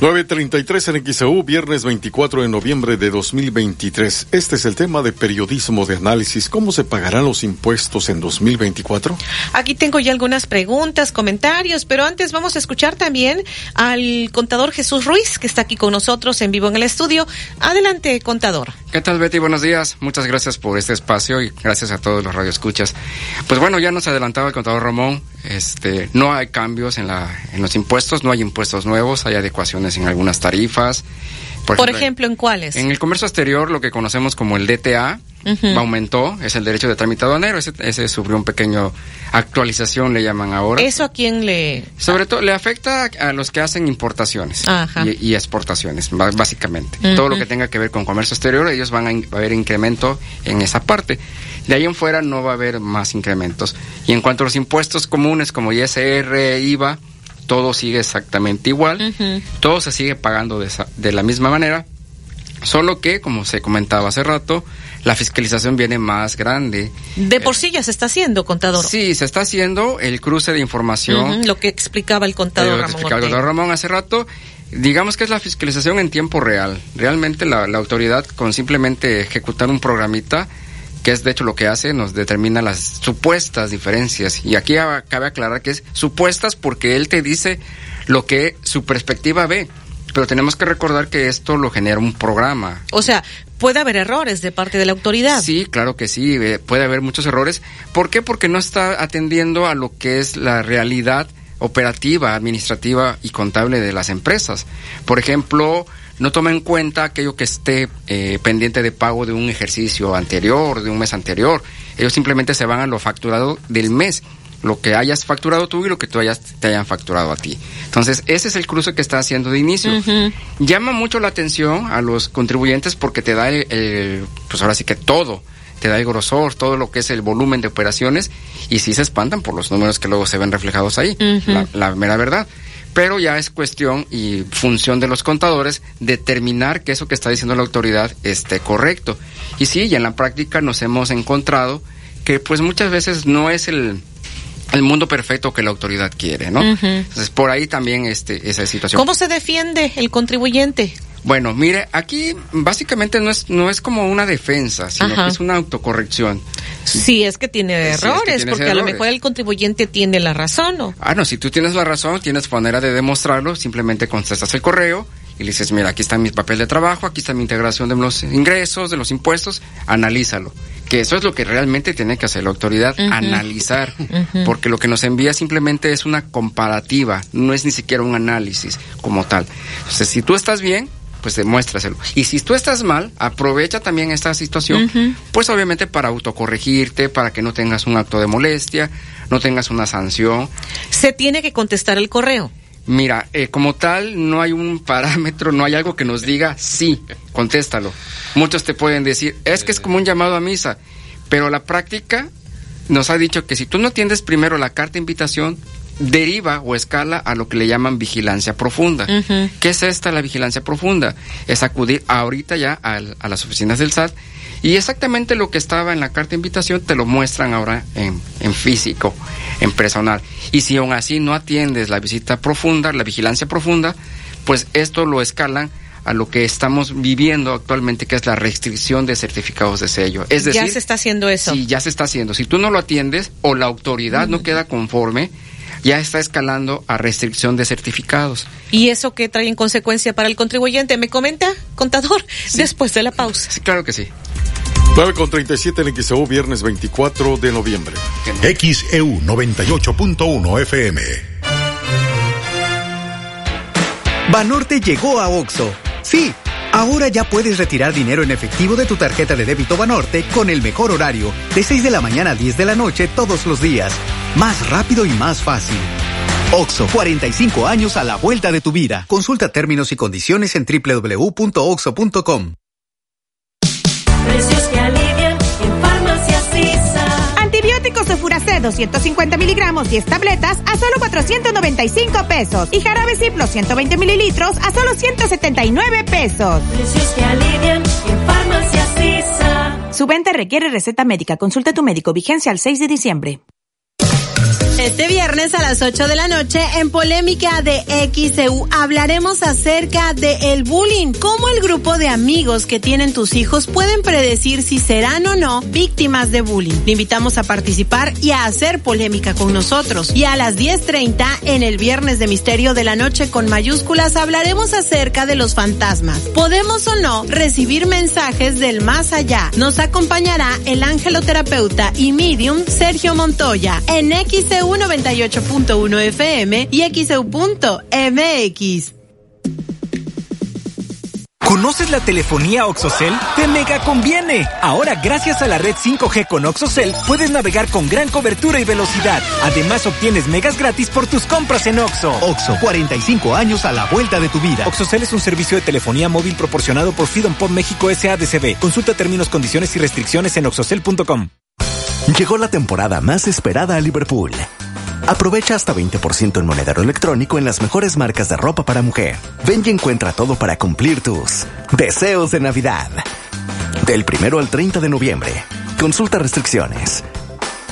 9.33 en XEU, viernes 24 de noviembre de 2023. Este es el tema de periodismo de análisis. ¿Cómo se pagarán los impuestos en 2024? Aquí tengo ya algunas preguntas, comentarios, pero antes vamos a escuchar también al contador Jesús Ruiz, que está aquí con nosotros en vivo en el estudio. Adelante, contador. ¿Qué tal, Betty? Buenos días. Muchas gracias por este espacio y gracias a todos los radioescuchas. Pues bueno, ya nos adelantaba el contador Ramón. Este, no hay cambios en, la, en los impuestos, no hay impuestos nuevos, hay adecuaciones en algunas tarifas. Por, ejemplo, ¿en cuáles? En el comercio exterior, lo que conocemos como el DTA, aumentó, es el derecho de trámite aduanero, ese, ese sufrió un pequeño actualización, le llaman ahora. ¿Eso a quién le...? Sobre todo, le afecta a los que hacen importaciones y, exportaciones, básicamente. Todo lo que tenga que ver con comercio exterior, ellos van a, a haber incremento en esa parte. De ahí en fuera no va a haber más incrementos. Y en cuanto a los impuestos comunes como ISR, IVA, todo sigue exactamente igual, todo se sigue pagando de, de la misma manera, solo que, como se comentaba hace rato, la fiscalización viene más grande. De por sí ya se está haciendo, contador. Sí, se está haciendo el cruce de información. lo que explicaba el contador Ramón. Explicaba el contador Ramón hace rato. Digamos que es la fiscalización en tiempo real. Realmente la, la autoridad con simplemente ejecutar un programita que es de hecho lo que hace, nos determina las supuestas diferencias. Y aquí cabe aclarar que es supuestas porque él te dice lo que su perspectiva ve. Pero tenemos que recordar que esto lo genera un programa. O sea, puede haber errores de parte de la autoridad. Sí, claro que sí, eh, puede haber muchos errores. ¿Por qué? Porque no está atendiendo a lo que es la realidad operativa, administrativa y contable de las empresas. Por ejemplo, no toma en cuenta aquello que esté eh, pendiente de pago de un ejercicio anterior, de un mes anterior. Ellos simplemente se van a lo facturado del mes, lo que hayas facturado tú y lo que tú hayas, te hayan facturado a ti. Entonces, ese es el cruce que está haciendo de inicio. Llama mucho la atención a los contribuyentes porque te da el, pues ahora sí que todo te da el grosor, todo lo que es el volumen de operaciones, y sí se espantan por los números que luego se ven reflejados ahí, la, la, mera verdad pero ya es cuestión y función de los contadores determinar que eso que está diciendo la autoridad esté correcto. Y sí, y en la práctica nos hemos encontrado que pues muchas veces no es el, el mundo perfecto que la autoridad quiere, ¿no? Entonces, por ahí también este, esa situación. ¿Cómo se defiende el contribuyente? Bueno, mire, aquí básicamente no es, no es como una defensa, sino que es una autocorrección. Sí, es que tiene errores, porque a lo mejor el contribuyente tiene la razón, ¿no? Ah, no, si tú tienes la razón, tienes manera de demostrarlo, simplemente contestas el correo y le dices, mira, aquí está mi papel de trabajo, aquí está mi integración de los ingresos, de los impuestos, analízalo. Que eso es lo que realmente tiene que hacer la autoridad, analizar, porque lo que nos envía simplemente es una comparativa, no es ni siquiera un análisis como tal. Entonces, si tú estás bien, pues demuéstraselo. Y si tú estás mal, aprovecha también esta situación, pues obviamente para autocorregirte, para que no tengas un acto de molestia, no tengas una sanción. Se tiene que contestar el correo. Mira, eh, como tal, no hay un [laughs] parámetro, no hay algo que nos diga sí, contéstalo. Muchos te pueden decir, es que es como un llamado a misa, pero la práctica nos ha dicho que si tú no atiendes primero la carta de invitación, deriva o escala a lo que le llaman vigilancia profunda. ¿Qué es esta la vigilancia profunda? Es acudir ahorita ya a, las oficinas del SAT Y exactamente lo que estaba en la carta de invitación te lo muestran ahora en, en físico, en personal. Y si aún así no atiendes la visita profunda, la vigilancia profunda, pues esto lo escalan a lo que estamos viviendo actualmente, que es la restricción de certificados de sello. Es decir, ya se está haciendo eso. Sí, ya se está haciendo. Si tú no lo atiendes o la autoridad no queda conforme, ya está escalando a restricción de certificados. ¿Y eso qué trae en consecuencia para el contribuyente? ¿Me comenta, contador? Después de la pausa. Sí, claro que sí. 9 con 37 en XEU, viernes 24 de noviembre. XEU 98.1 FM. Banorte llegó a OXO. Sí, ahora ya puedes retirar dinero en efectivo de tu tarjeta de débito Banorte con el mejor horario, de 6 de la mañana a 10 de la noche todos los días. Más rápido y más fácil. OXO, 45 años a la vuelta de tu vida. Consulta términos y condiciones en www.oxo.com. de Furacé 250 miligramos 10 tabletas a solo 495 pesos. Y jarabe Ciplo 120 mililitros a solo 179 pesos. Precios que alivian en Farmacias. Su venta requiere receta médica. Consulta a tu médico. Vigencia al 6 de diciembre. Este viernes a las 8 de la noche en Polémica de XEU hablaremos acerca de el bullying, cómo el grupo de amigos que tienen tus hijos pueden predecir si serán o no víctimas de bullying. Le invitamos a participar y a hacer polémica con nosotros. Y a las 10.30 en el viernes de misterio de la noche con mayúsculas hablaremos acerca de los fantasmas. ¿Podemos o no recibir mensajes del más allá? Nos acompañará el angeloterapeuta y medium Sergio Montoya en XEU 98.1 FM y XEU.mx. ¿Conoces la telefonía OxoCell? Te mega conviene. Ahora, gracias a la red 5G con OxoCell, puedes navegar con gran cobertura y velocidad. Además, obtienes megas gratis por tus compras en Oxo. OXO, 45 años a la vuelta de tu vida. OxoCell es un servicio de telefonía móvil proporcionado por Freedom Pop México SADCB. Consulta términos, condiciones y restricciones en oxocell.com. Llegó la temporada más esperada a Liverpool. Aprovecha hasta 20% en monedero electrónico en las mejores marcas de ropa para mujer. Ven y encuentra todo para cumplir tus deseos de Navidad. Del primero al 30 de noviembre. Consulta restricciones.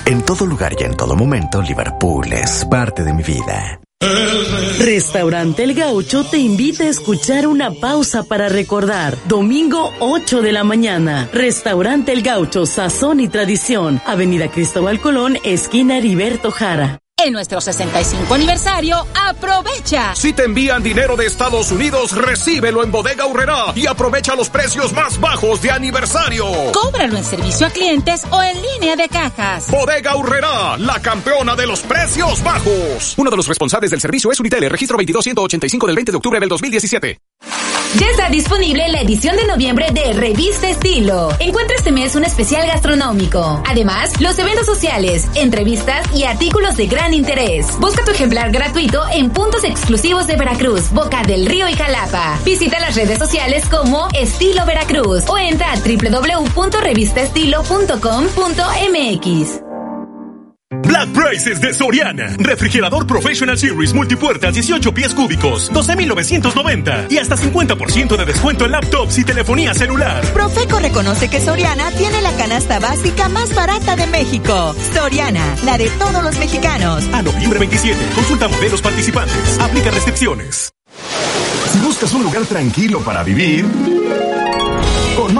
En todo lugar y en todo momento, Liverpool es parte de mi vida. Restaurante El Gaucho te invita a escuchar una pausa para recordar. Domingo 8 de la mañana. Restaurante El Gaucho, Sazón y Tradición. Avenida Cristóbal Colón, esquina Heriberto Jara. En nuestro 65 aniversario, aprovecha. Si te envían dinero de Estados Unidos, recíbelo en Bodega Urrera y aprovecha los precios más bajos de aniversario. Cóbralo en servicio a clientes o en línea de cajas. Bodega Urrera, la campeona de los precios bajos. Uno de los responsables del servicio es Unitel, registro 22185 del 20 de octubre del 2017. Ya está disponible la edición de noviembre de Revista Estilo. Encuentra este mes un especial gastronómico. Además, los eventos sociales, entrevistas y artículos de gran interés. Busca tu ejemplar gratuito en puntos exclusivos de Veracruz, Boca del Río y Jalapa. Visita las redes sociales como Estilo Veracruz o entra a www.revistaestilo.com.mx. Black Prices de Soriana. Refrigerador Professional Series multipuertas 18 pies cúbicos, 12,990 y hasta 50% de descuento en laptops y telefonía celular. Profeco reconoce que Soriana tiene la canasta básica más barata de México. Soriana, la de todos los mexicanos. A noviembre 27, consulta modelos participantes. Aplica restricciones. Si buscas un lugar tranquilo para vivir...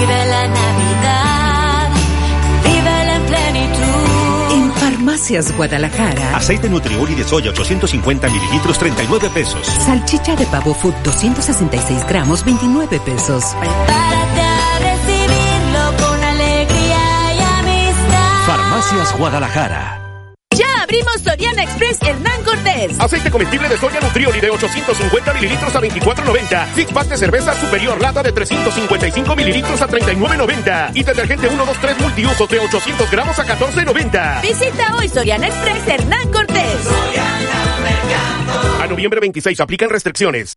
Vive la Navidad, vive en plenitud. En Farmacias Guadalajara. Aceite Nutrioli de soya 850 mililitros 39 pesos. Salchicha de pavo food 266 gramos 29 pesos. Prepárate a recibirlo con alegría y amistad. Farmacias Guadalajara. Abrimos Soriana Express Hernán Cortés. Aceite comestible de soya Nutrioli de 850 mililitros a 24.90. Six pack de cerveza superior lata de 355 mililitros a 39.90. Y detergente 123 multiusos de 800 gramos a 14.90. Visita hoy Soriana Express Hernán Cortés. A noviembre 26 aplican restricciones.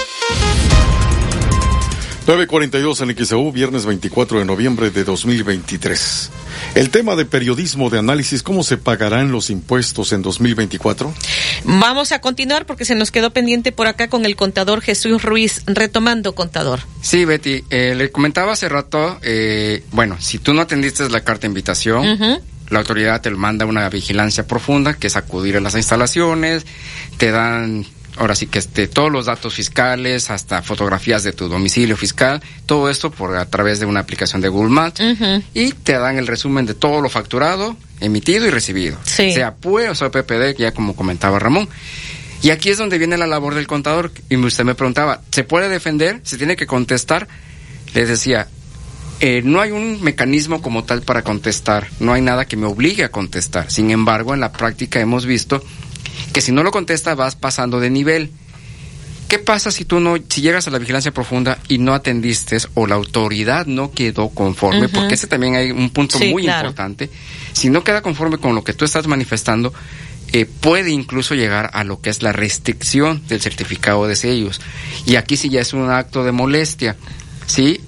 942 en XEU, viernes 24 de noviembre de 2023. El tema de periodismo de análisis, ¿cómo se pagarán los impuestos en 2024? Vamos a continuar porque se nos quedó pendiente por acá con el contador Jesús Ruiz, retomando contador. Sí, Betty, eh, le comentaba hace rato, eh, bueno, si tú no atendiste la carta de invitación, la autoridad te manda una vigilancia profunda, que es acudir a las instalaciones, te dan ahora sí que este, todos los datos fiscales, hasta fotografías de tu domicilio fiscal, todo esto por a través de una aplicación de Google Maps y te dan el resumen de todo lo facturado, emitido y recibido, Sí. sea PUE o sea PPD, ya como comentaba Ramón. Y aquí es donde viene la labor del contador. Y usted me preguntaba, ¿se puede defender? ¿Se tiene que contestar? Les decía, eh, no hay un mecanismo como tal para contestar, no hay nada que me obligue a contestar. Sin embargo, en la práctica hemos visto que si no lo contesta vas pasando de nivel. ¿Qué pasa si tú no, si llegas a la vigilancia profunda y no atendiste o la autoridad no quedó conforme? Porque ese también hay un punto Sí, muy claro. importante. Si no queda conforme con lo que tú estás manifestando, eh, puede incluso llegar a lo que es la restricción del certificado de sellos. Y aquí sí ya es un acto de molestia. ¿Sí?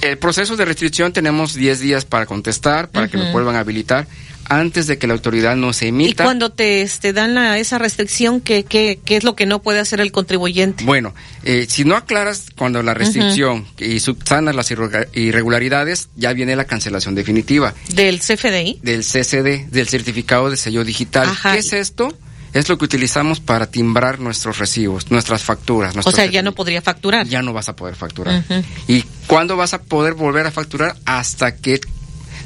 El proceso de restricción tenemos 10 días para contestar, para que lo vuelvan a habilitar, antes de que la autoridad nos Y emita. cuando te este, dan la- esa restricción, ¿qué, qué, ¿qué es lo que no puede hacer el contribuyente? Bueno, eh, si no aclaras cuando la restricción y subsanas las irregularidades, ya viene la cancelación definitiva ¿Del CFDI? del CCD, del certificado de sello digital. Ajá. ¿Qué es esto? Es lo que utilizamos para timbrar nuestros recibos, nuestras facturas. O sea, ya no podría facturar. ya no vas a poder facturar. ¿Y cuándo vas a poder volver a facturar? Hasta que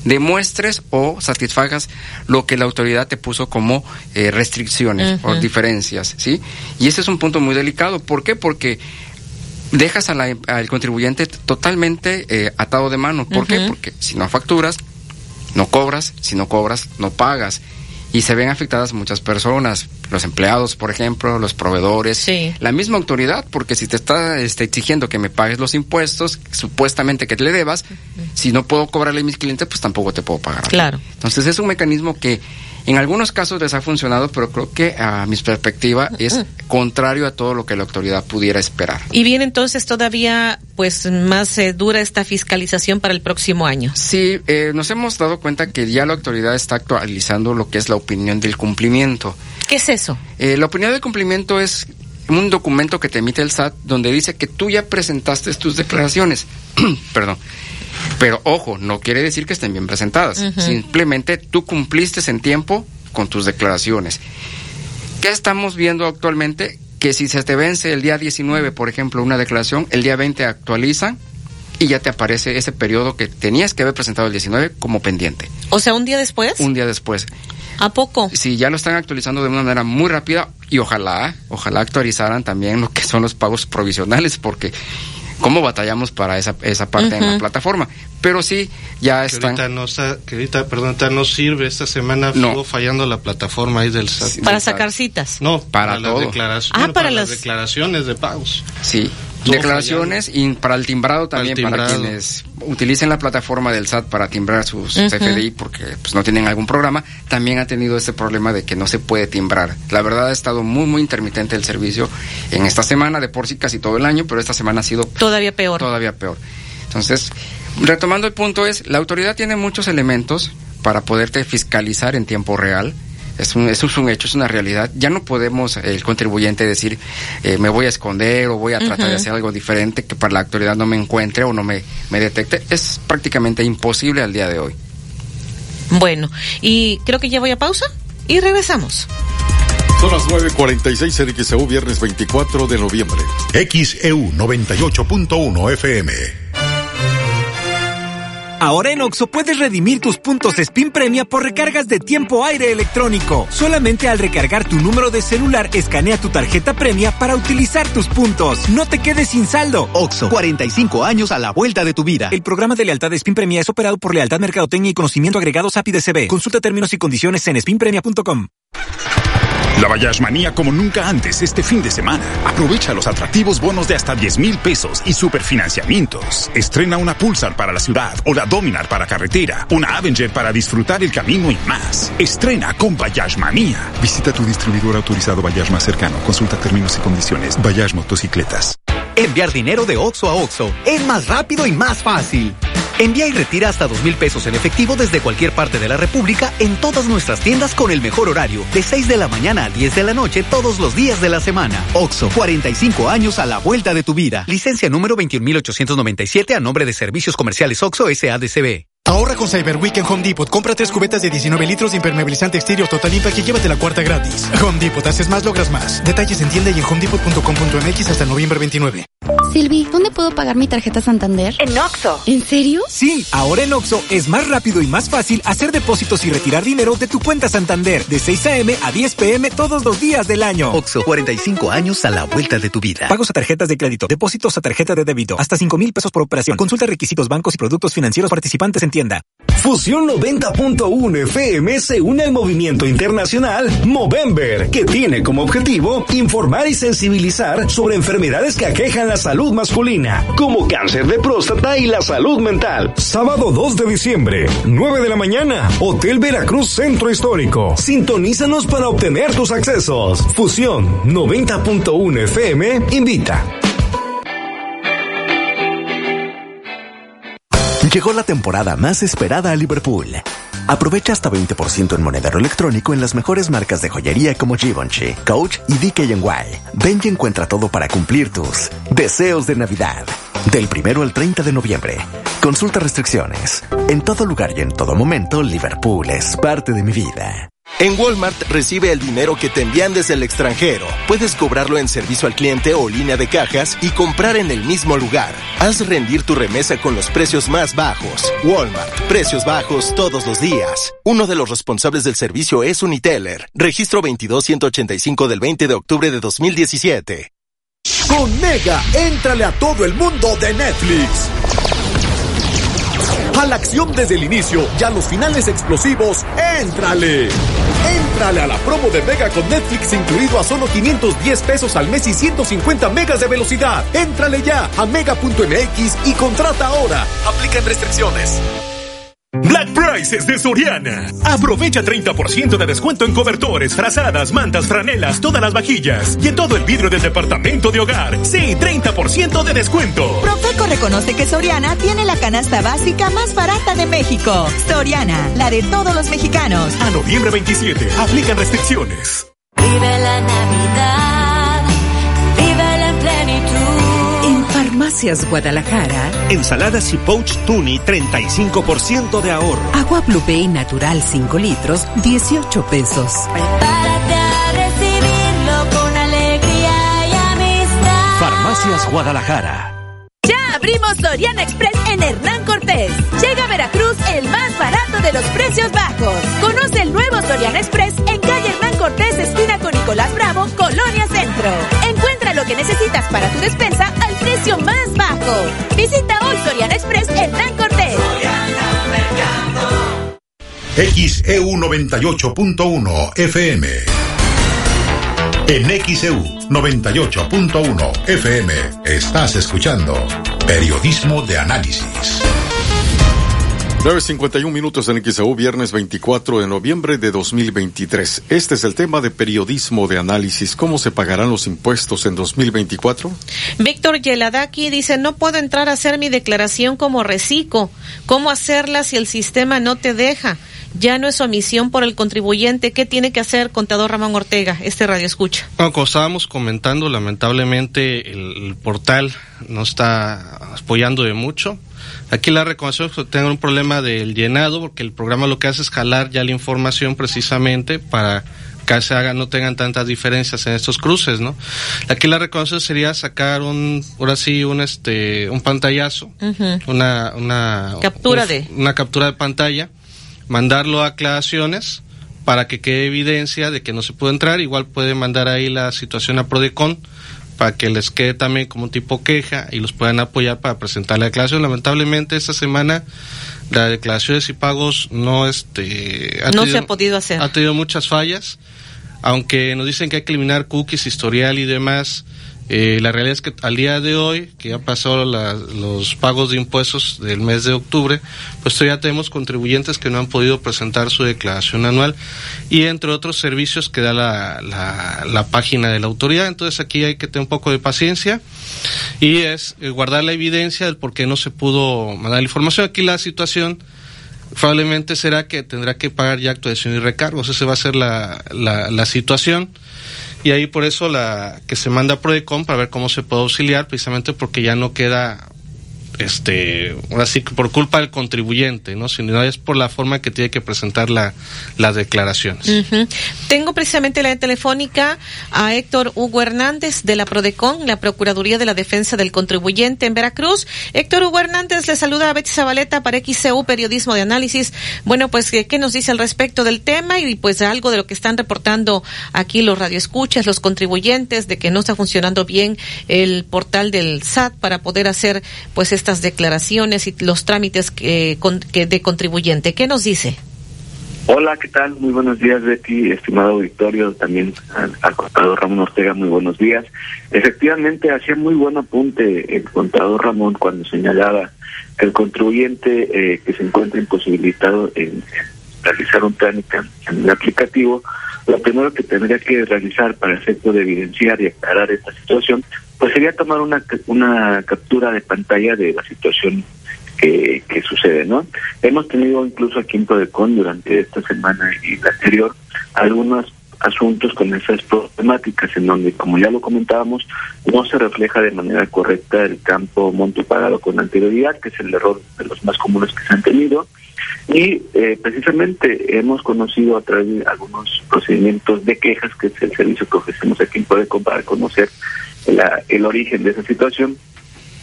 demuestres o satisfagas lo que la autoridad te puso como eh, restricciones o diferencias, ¿sí? Y ese es un punto muy delicado. ¿Por qué? Porque dejas a la- al contribuyente totalmente eh, atado de mano. ¿Por qué? Porque si no facturas, no cobras, si no cobras, no pagas. Y se ven afectadas muchas personas, los empleados, por ejemplo, los proveedores, la misma autoridad, porque si te está este, exigiendo que me pagues los impuestos, supuestamente que te le debas, si no puedo cobrarle a mis clientes, pues tampoco te puedo pagar. Claro. Entonces es un mecanismo que en algunos casos les ha funcionado, pero creo que a mi perspectiva es contrario a todo lo que la autoridad pudiera esperar. Y viene entonces todavía pues más eh, dura esta fiscalización para el próximo año. Sí, eh, nos hemos dado cuenta que ya la autoridad está actualizando lo que es la opinión del cumplimiento. ¿Qué es eso? Eh, la opinión del cumplimiento es un documento que te emite el SAT donde dice que tú ya presentaste tus declaraciones. [clears throat] Perdón. Pero ojo, no quiere decir que estén bien presentadas. Simplemente tú cumpliste en tiempo con tus declaraciones. ¿Qué estamos viendo actualmente? Que si se te vence el día 19, por ejemplo, una declaración, el día 20 actualizan y ya te aparece ese periodo que tenías que haber presentado el 19 como pendiente. O sea, un día después. Un día después. ¿A poco? Sí, ya lo están actualizando de una manera muy rápida y ojalá, ojalá actualizaran también lo que son los pagos provisionales, porque cómo batallamos para esa, esa parte en la plataforma. Pero sí, ya Que están. ahorita no está, que ahorita, perdón, no sirve. Esta semana No. estuvo fallando la plataforma ahí del SAT. Para sacar citas. No, Para para, las todo. declaraciones. Ah, bueno, para para, las- las declaraciones de pagos. Sí, Declaraciones y para el timbrado también, para, timbrado. quienes utilicen la plataforma del SAT para timbrar sus Ujú. CFDI porque pues no tienen algún programa, también ha tenido este problema de que no se puede timbrar. La verdad ha estado muy muy intermitente el servicio en esta semana, de por sí casi todo el año, pero esta semana ha sido Todavía peor. todavía peor. Entonces, retomando el punto es, la autoridad tiene muchos elementos para poderte fiscalizar en tiempo real. Es un, eso es un hecho, es una realidad. Ya no podemos el contribuyente decir eh, me voy a esconder o voy a tratar de hacer algo diferente que para la autoridad no me encuentre o no me, me detecte. Es prácticamente imposible al día de hoy. Bueno, y creo que ya voy a pausa y regresamos. Son las 9.46 en XEU, viernes 24 de noviembre. XEU 98.1 FM. Ahora en Oxo puedes redimir tus puntos Spin Premia por recargas de tiempo aire electrónico. Solamente al recargar tu número de celular, escanea tu tarjeta premia para utilizar tus puntos. No te quedes sin saldo. Oxo, 45 años a la vuelta de tu vida. El programa de lealtad de Spin Premia es operado por Lealtad Mercadotecnia y Conocimiento Agregados API DCB. Consulta términos y condiciones en spinpremia.com. La Bayash Manía como nunca antes este fin de semana. Aprovecha los atractivos bonos de hasta 10 mil pesos y superfinanciamientos. Estrena una Pulsar para la ciudad o la Dominar para carretera, una Avenger para disfrutar el camino y más. Estrena con Bayash Manía. Visita tu distribuidor autorizado Bayash más cercano. Consulta términos y condiciones. Bayash Motocicletas. Enviar dinero de Oxo a Oxo es más rápido y más fácil. Envía y retira hasta dos mil pesos en efectivo desde cualquier parte de la República en todas nuestras tiendas con el mejor horario, de 6 de la mañana a 10 de la noche todos los días de la semana. Oxo, 45 años a la vuelta de tu vida. Licencia número 21897 a nombre de Servicios Comerciales Oxo SADCB. Ahorra con Cyber Week en Home Depot. Compra tres cubetas de 19 litros de impermeabilizante exterior Total Impact y llévate la cuarta gratis. Home Depot, haces más, logras más. Detalles en tienda y en homedepot.com.mx hasta noviembre 29. Silvi, ¿dónde puedo pagar mi tarjeta Santander? En Oxo. ¿En serio? Sí, ahora en Oxo es más rápido y más fácil hacer depósitos y retirar dinero de tu cuenta Santander de 6 a.m. a 10 p.m. todos los días del año. Oxo, 45 años a la vuelta de tu vida. Pagos a tarjetas de crédito, depósitos a tarjeta de débito, hasta 5 mil pesos por operación. Consulta requisitos bancos y productos financieros participantes en tienda. Fusión 90.1 FM se une al movimiento internacional Movember, que tiene como objetivo informar y sensibilizar sobre enfermedades que aquejan la salud masculina, como cáncer de próstata y la salud mental. Sábado 2 de diciembre, 9 de la mañana, Hotel Veracruz Centro Histórico. Sintonízanos para obtener tus accesos. Fusión 90.1 FM invita. Llegó la temporada más esperada a Liverpool. Aprovecha hasta 20% en monedero electrónico en las mejores marcas de joyería como Givenchy, Coach y DKNY. Ven y encuentra todo para cumplir tus deseos de Navidad. Del primero al 30 de noviembre. Consulta restricciones. En todo lugar y en todo momento, Liverpool es parte de mi vida. En Walmart recibe el dinero que te envían desde el extranjero. Puedes cobrarlo en servicio al cliente o línea de cajas y comprar en el mismo lugar. Haz rendir tu remesa con los precios más bajos. Walmart, precios bajos todos los días. Uno de los responsables del servicio es Uniteller. Registro 22185 del 20 de octubre de 2017. Con Mega, éntrale a todo el mundo de Netflix. A la acción desde el inicio y a los finales explosivos, ¡éntrale! ¡Éntrale a la promo de Mega con Netflix incluido a solo 510 pesos al mes y 150 megas de velocidad! ¡Éntrale ya a mega.mx y contrata ahora! Aplican restricciones. Black Prices de Soriana. Aprovecha 30% de descuento en cobertores, frazadas, mantas, franelas, todas las vajillas y en todo el vidrio del departamento de hogar. Sí, 30% de descuento. Profeco reconoce que Soriana tiene la canasta básica más barata de México. Soriana, la de todos los mexicanos. A noviembre 27, aplican restricciones. Vive la Navidad, vive en plenitud. Farmacias Guadalajara, Ensaladas y Pouch Tuni, 35% de ahorro. agua Blue Bay natural 5 litros, 18 pesos. Prepárate a recibirlo con alegría y amistad. Farmacias Guadalajara. Ya abrimos Soriana Express en Hernán Cortés. Llega a Veracruz el más barato de los precios bajos. Conoce el nuevo Soriana Express en calle Hernán Cortés, esquina con Nicolás Bravo, Colonia Centro. Encuentra lo que necesitas para tu despensa más bajo. Visita hoy Soriana Express Hernán Cortés. XEU 98.1 FM. En XEU 98.1 FM estás escuchando Periodismo de Análisis. 9.51 minutos en XAU, viernes 24 de noviembre de 2023. Este es el tema de periodismo de análisis. ¿Cómo se pagarán los impuestos en 2024? Víctor Yeladaki dice, no puedo entrar a hacer mi declaración como reciclo. ¿Cómo hacerla si el sistema no te deja? Ya no es omisión por el contribuyente. ¿Qué tiene que hacer contador Ramón Ortega? Este radio escucha. Bueno, como estábamos comentando, lamentablemente el, el portal no está apoyando de mucho. Aquí la recomendación es que tengan un problema del llenado, porque el programa lo que hace es jalar ya la información precisamente para que se haga, no tengan tantas diferencias en estos cruces, ¿no? Aquí la recomendación sería sacar un, ahora sí, un este, un pantallazo, una, una captura de, una captura de pantalla, mandarlo a aclaraciones para que quede evidencia de que no se puede entrar, igual puede mandar ahí la situación a Prodecon para que les quede también como tipo queja y los puedan apoyar para presentar la declaración. Lamentablemente esta semana la declaraciones y pagos no este no se ha podido hacer. Ha tenido muchas fallas, aunque nos dicen que hay que eliminar cookies, historial y demás. Eh, la realidad es que al día de hoy, que ya pasó los pagos de impuestos del mes de octubre, pues todavía tenemos contribuyentes que no han podido presentar su declaración anual y entre otros servicios que da la, página de la autoridad. Entonces aquí hay que tener un poco de paciencia y es eh, guardar la evidencia del por qué no se pudo mandar la información. Aquí la situación probablemente será que tendrá que pagar ya actuación y recargos. Esa va a ser la situación y ahí por eso la que se manda a Prodecon para ver cómo se puede auxiliar, precisamente porque ya no queda este, ahora sí que por culpa del contribuyente, ¿no? Sino es por la forma que tiene que presentar la, las declaraciones. Tengo precisamente la telefónica a Héctor Hugo Hernández de la Prodecon, la Procuraduría de la Defensa del Contribuyente en Veracruz. Héctor Hugo Hernández le saluda a Betty Zabaleta para XCU Periodismo de Análisis. Bueno, pues, ¿qué nos dice al respecto del tema? Y pues algo de lo que están reportando aquí los radioescuchas, los contribuyentes, de que no está funcionando bien el portal del SAT para poder hacer, pues, esta declaraciones y los trámites que, de contribuyente. ¿Qué nos dice? Hola, ¿qué tal? Muy buenos días, Betty, estimado auditorio, también al, contador Ramón Ortega, muy buenos días. Efectivamente, hacía muy buen apunte el contador Ramón cuando señalaba que el contribuyente eh, que se encuentra imposibilitado en, realizar un trámite en el aplicativo, lo primero que tendría que realizar para efecto de evidenciar y aclarar esta situación pues sería tomar una, una captura de pantalla de la situación que, que sucede, ¿no? Hemos tenido incluso aquí en Prodecon durante esta semana y la anterior algunos asuntos con esas problemáticas en donde, como ya lo comentábamos, no se refleja de manera correcta el campo monto pagado con anterioridad, que es el error de los más comunes que se han tenido. Y eh, precisamente hemos conocido a través de algunos procedimientos de quejas, que es el servicio que ofrecemos aquí en Prodecon para conocer el origen de esa situación,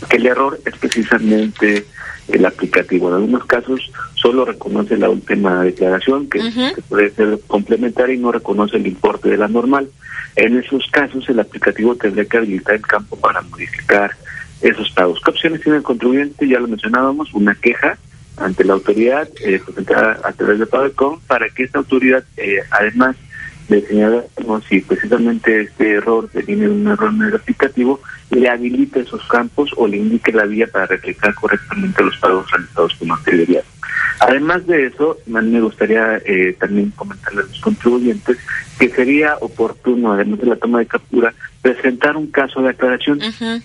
que el error es precisamente el aplicativo. En algunos casos solo reconoce la última declaración, que, puede ser complementaria y no reconoce el importe de la normal. En esos casos el aplicativo tendría que habilitar el campo para modificar esos pagos. ¿Qué opciones tiene el contribuyente? Ya lo mencionábamos, una queja ante la autoridad eh, presentada a través de PAVECOM para que esta autoridad, eh, además de señalar si precisamente este error tiene un error en el aplicativo, le habilite esos campos o le indique la vía para reflejar correctamente los pagos realizados con anterioridad. Además de eso, me gustaría eh, también comentarle a los contribuyentes que sería oportuno, además de la toma de captura, presentar un caso de aclaración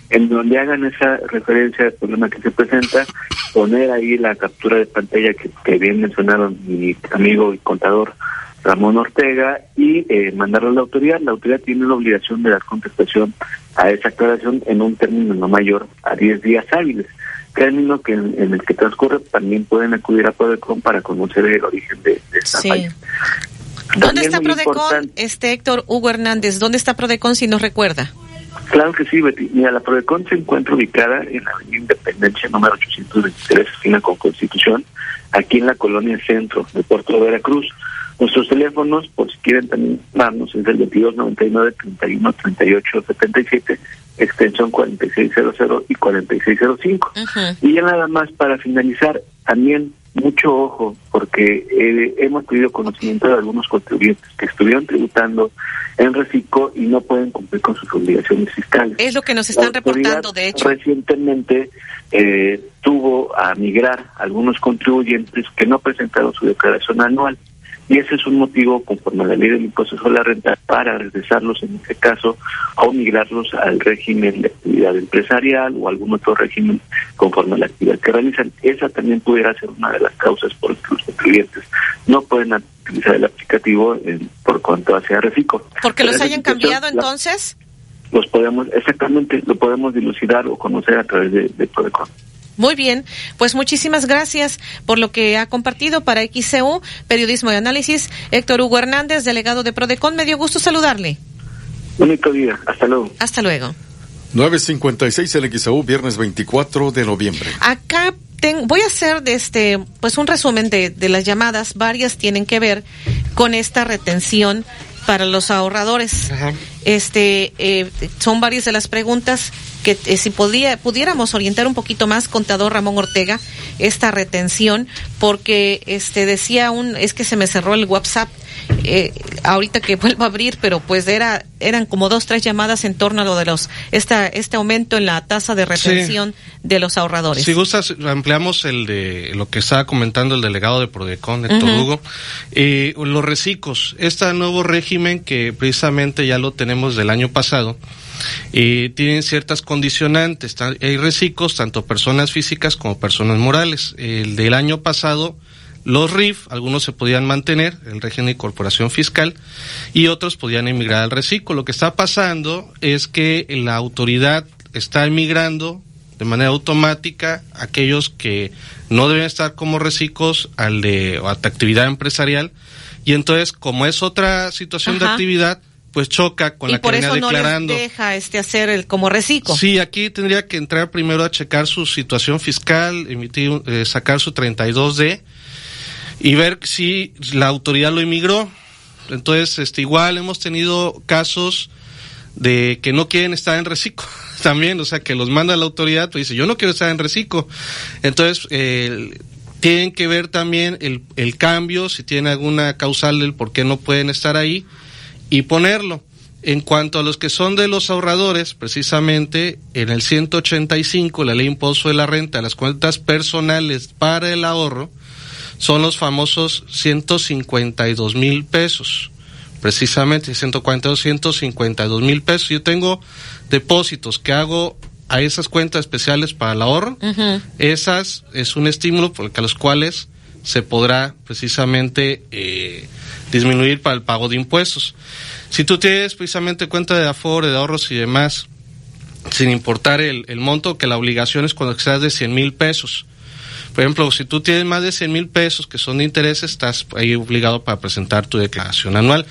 en donde hagan esa referencia al problema que se presenta, poner ahí la captura de pantalla que, que bien mencionaron mi amigo y contador Ramón Ortega y eh, mandarlo a la autoridad. La autoridad tiene la obligación de dar contestación a esa aclaración en un término no mayor a 10 días hábiles, término que en, el que transcurre también pueden acudir a Prodecon para conocer el origen de, esta falla. ¿Dónde está Prodecon, este Héctor Hugo Hernández? ¿Dónde está Prodecon si nos recuerda? Claro que sí, Betty. Mira, la Prodecon se encuentra ubicada en la Avenida Independencia número 823, esquina con Constitución, aquí en la colonia Centro de Puerto de Veracruz. Nuestros teléfonos, por si quieren también llamarnos, es el 2299 31 38 77 extensión 4600 y 4605. Y ya nada más para finalizar, también mucho ojo, porque eh, hemos tenido conocimiento de algunos contribuyentes que estuvieron tributando en reciclo y no pueden cumplir con sus obligaciones fiscales. Es lo que nos están reportando, de hecho. Recientemente eh, tuvo a migrar algunos contribuyentes que no presentaron su declaración anual y ese es un motivo, conforme a la ley del impuesto sobre la renta, para regresarlos en este caso o migrarlos al régimen de actividad empresarial o algún otro régimen conforme a la actividad que realizan. Esa también pudiera ser una de las causas por las que los contribuyentes no pueden utilizar el aplicativo por cuanto hacia Refico. ¿Porque los hayan cambiado entonces? Los podemos, exactamente, lo podemos dilucidar o conocer a través de, de Muy bien, pues muchísimas gracias por lo que ha compartido para XCU, Periodismo de Análisis, Héctor Hugo Hernández, delegado de Prodecon. Me dio gusto saludarle. Bonito día, hasta luego. Hasta luego. 9.56 el XAU, viernes 24 de noviembre. Acá ten- voy a hacer de este, pues un resumen de, de las llamadas. Varias tienen que ver con esta retención para los ahorradores. Este, eh, son varias de las preguntas que eh, si podía, pudiéramos orientar un poquito más, contador Ramón Ortega, esta retención, porque este decía un, es que se me cerró el WhatsApp. Eh, ahorita que vuelvo a abrir, pero pues era eran como dos tres llamadas en torno a lo de los esta este aumento en la tasa de retención de los ahorradores. Si gustas, ampliamos el de lo que estaba comentando el delegado de Prodecon, Héctor Ujú. Hugo. Eh, los reciclos, este nuevo régimen que precisamente ya lo tenemos del año pasado, eh, tienen ciertas condicionantes. Hay reciclos, tanto personas físicas como personas morales. El del año pasado, los RIF, algunos se podían mantener, el régimen de incorporación fiscal, y otros podían emigrar al reciclo. Lo que está pasando es que la autoridad está emigrando de manera automática aquellos que no deben estar como reciclos al de o a actividad empresarial y entonces como es otra situación de actividad pues choca con y la que por venía eso no declarando. les deja este hacer el como reciclo. Sí, aquí tendría que entrar primero a checar su situación fiscal, emitir, eh, sacar su 32D y ver si la autoridad lo emigró. Entonces, este, igual hemos tenido casos de que no quieren estar en reciclo [laughs] también, o sea, que los manda la autoridad, pues dice, yo no quiero estar en reciclo. Entonces, tienen que ver también el, el cambio, si tiene alguna causal del por qué no pueden estar ahí y ponerlo. En cuanto a los que son de los ahorradores, precisamente en el 185, la ley de impuesto de la renta, las cuentas personales para el ahorro, son los famosos 152 mil pesos. Precisamente 142, 152 mil pesos. Yo tengo depósitos que hago a esas cuentas especiales para el ahorro. Esas es un estímulo por a los cuales se podrá precisamente eh, disminuir para el pago de impuestos. Si tú tienes precisamente cuenta de Afore, de ahorros y demás, sin importar el, el monto, que la obligación es cuando seas de 100 mil pesos. Por ejemplo, si tú tienes más de 100 mil pesos que son de intereses, estás ahí obligado para presentar tu declaración anual.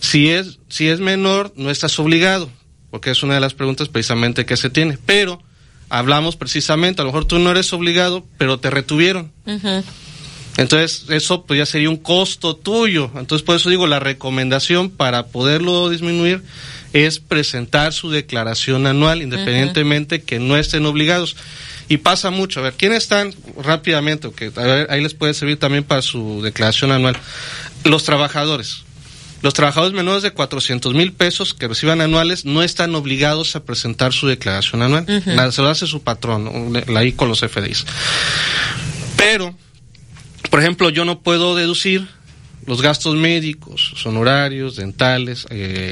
Si es, si es menor, no estás obligado, porque es una de las preguntas precisamente que se tiene. Pero hablamos precisamente, a lo mejor tú no eres obligado, pero te retuvieron. Entonces, eso pues ya sería un costo tuyo. Entonces, por eso digo, la recomendación para poderlo disminuir es presentar su declaración anual, independientemente que no estén obligados. Y pasa mucho. A ver, ¿quiénes están rápidamente? Que a ver, ahí les puede servir también para su declaración anual. Los trabajadores. Los trabajadores menores de 400 mil pesos que reciban anuales no están obligados a presentar su declaración anual. Nada, Se lo hace su patrón, ¿no? ahí con los FDIs. Pero, por ejemplo, yo no puedo deducir los gastos médicos, los honorarios, dentales, eh,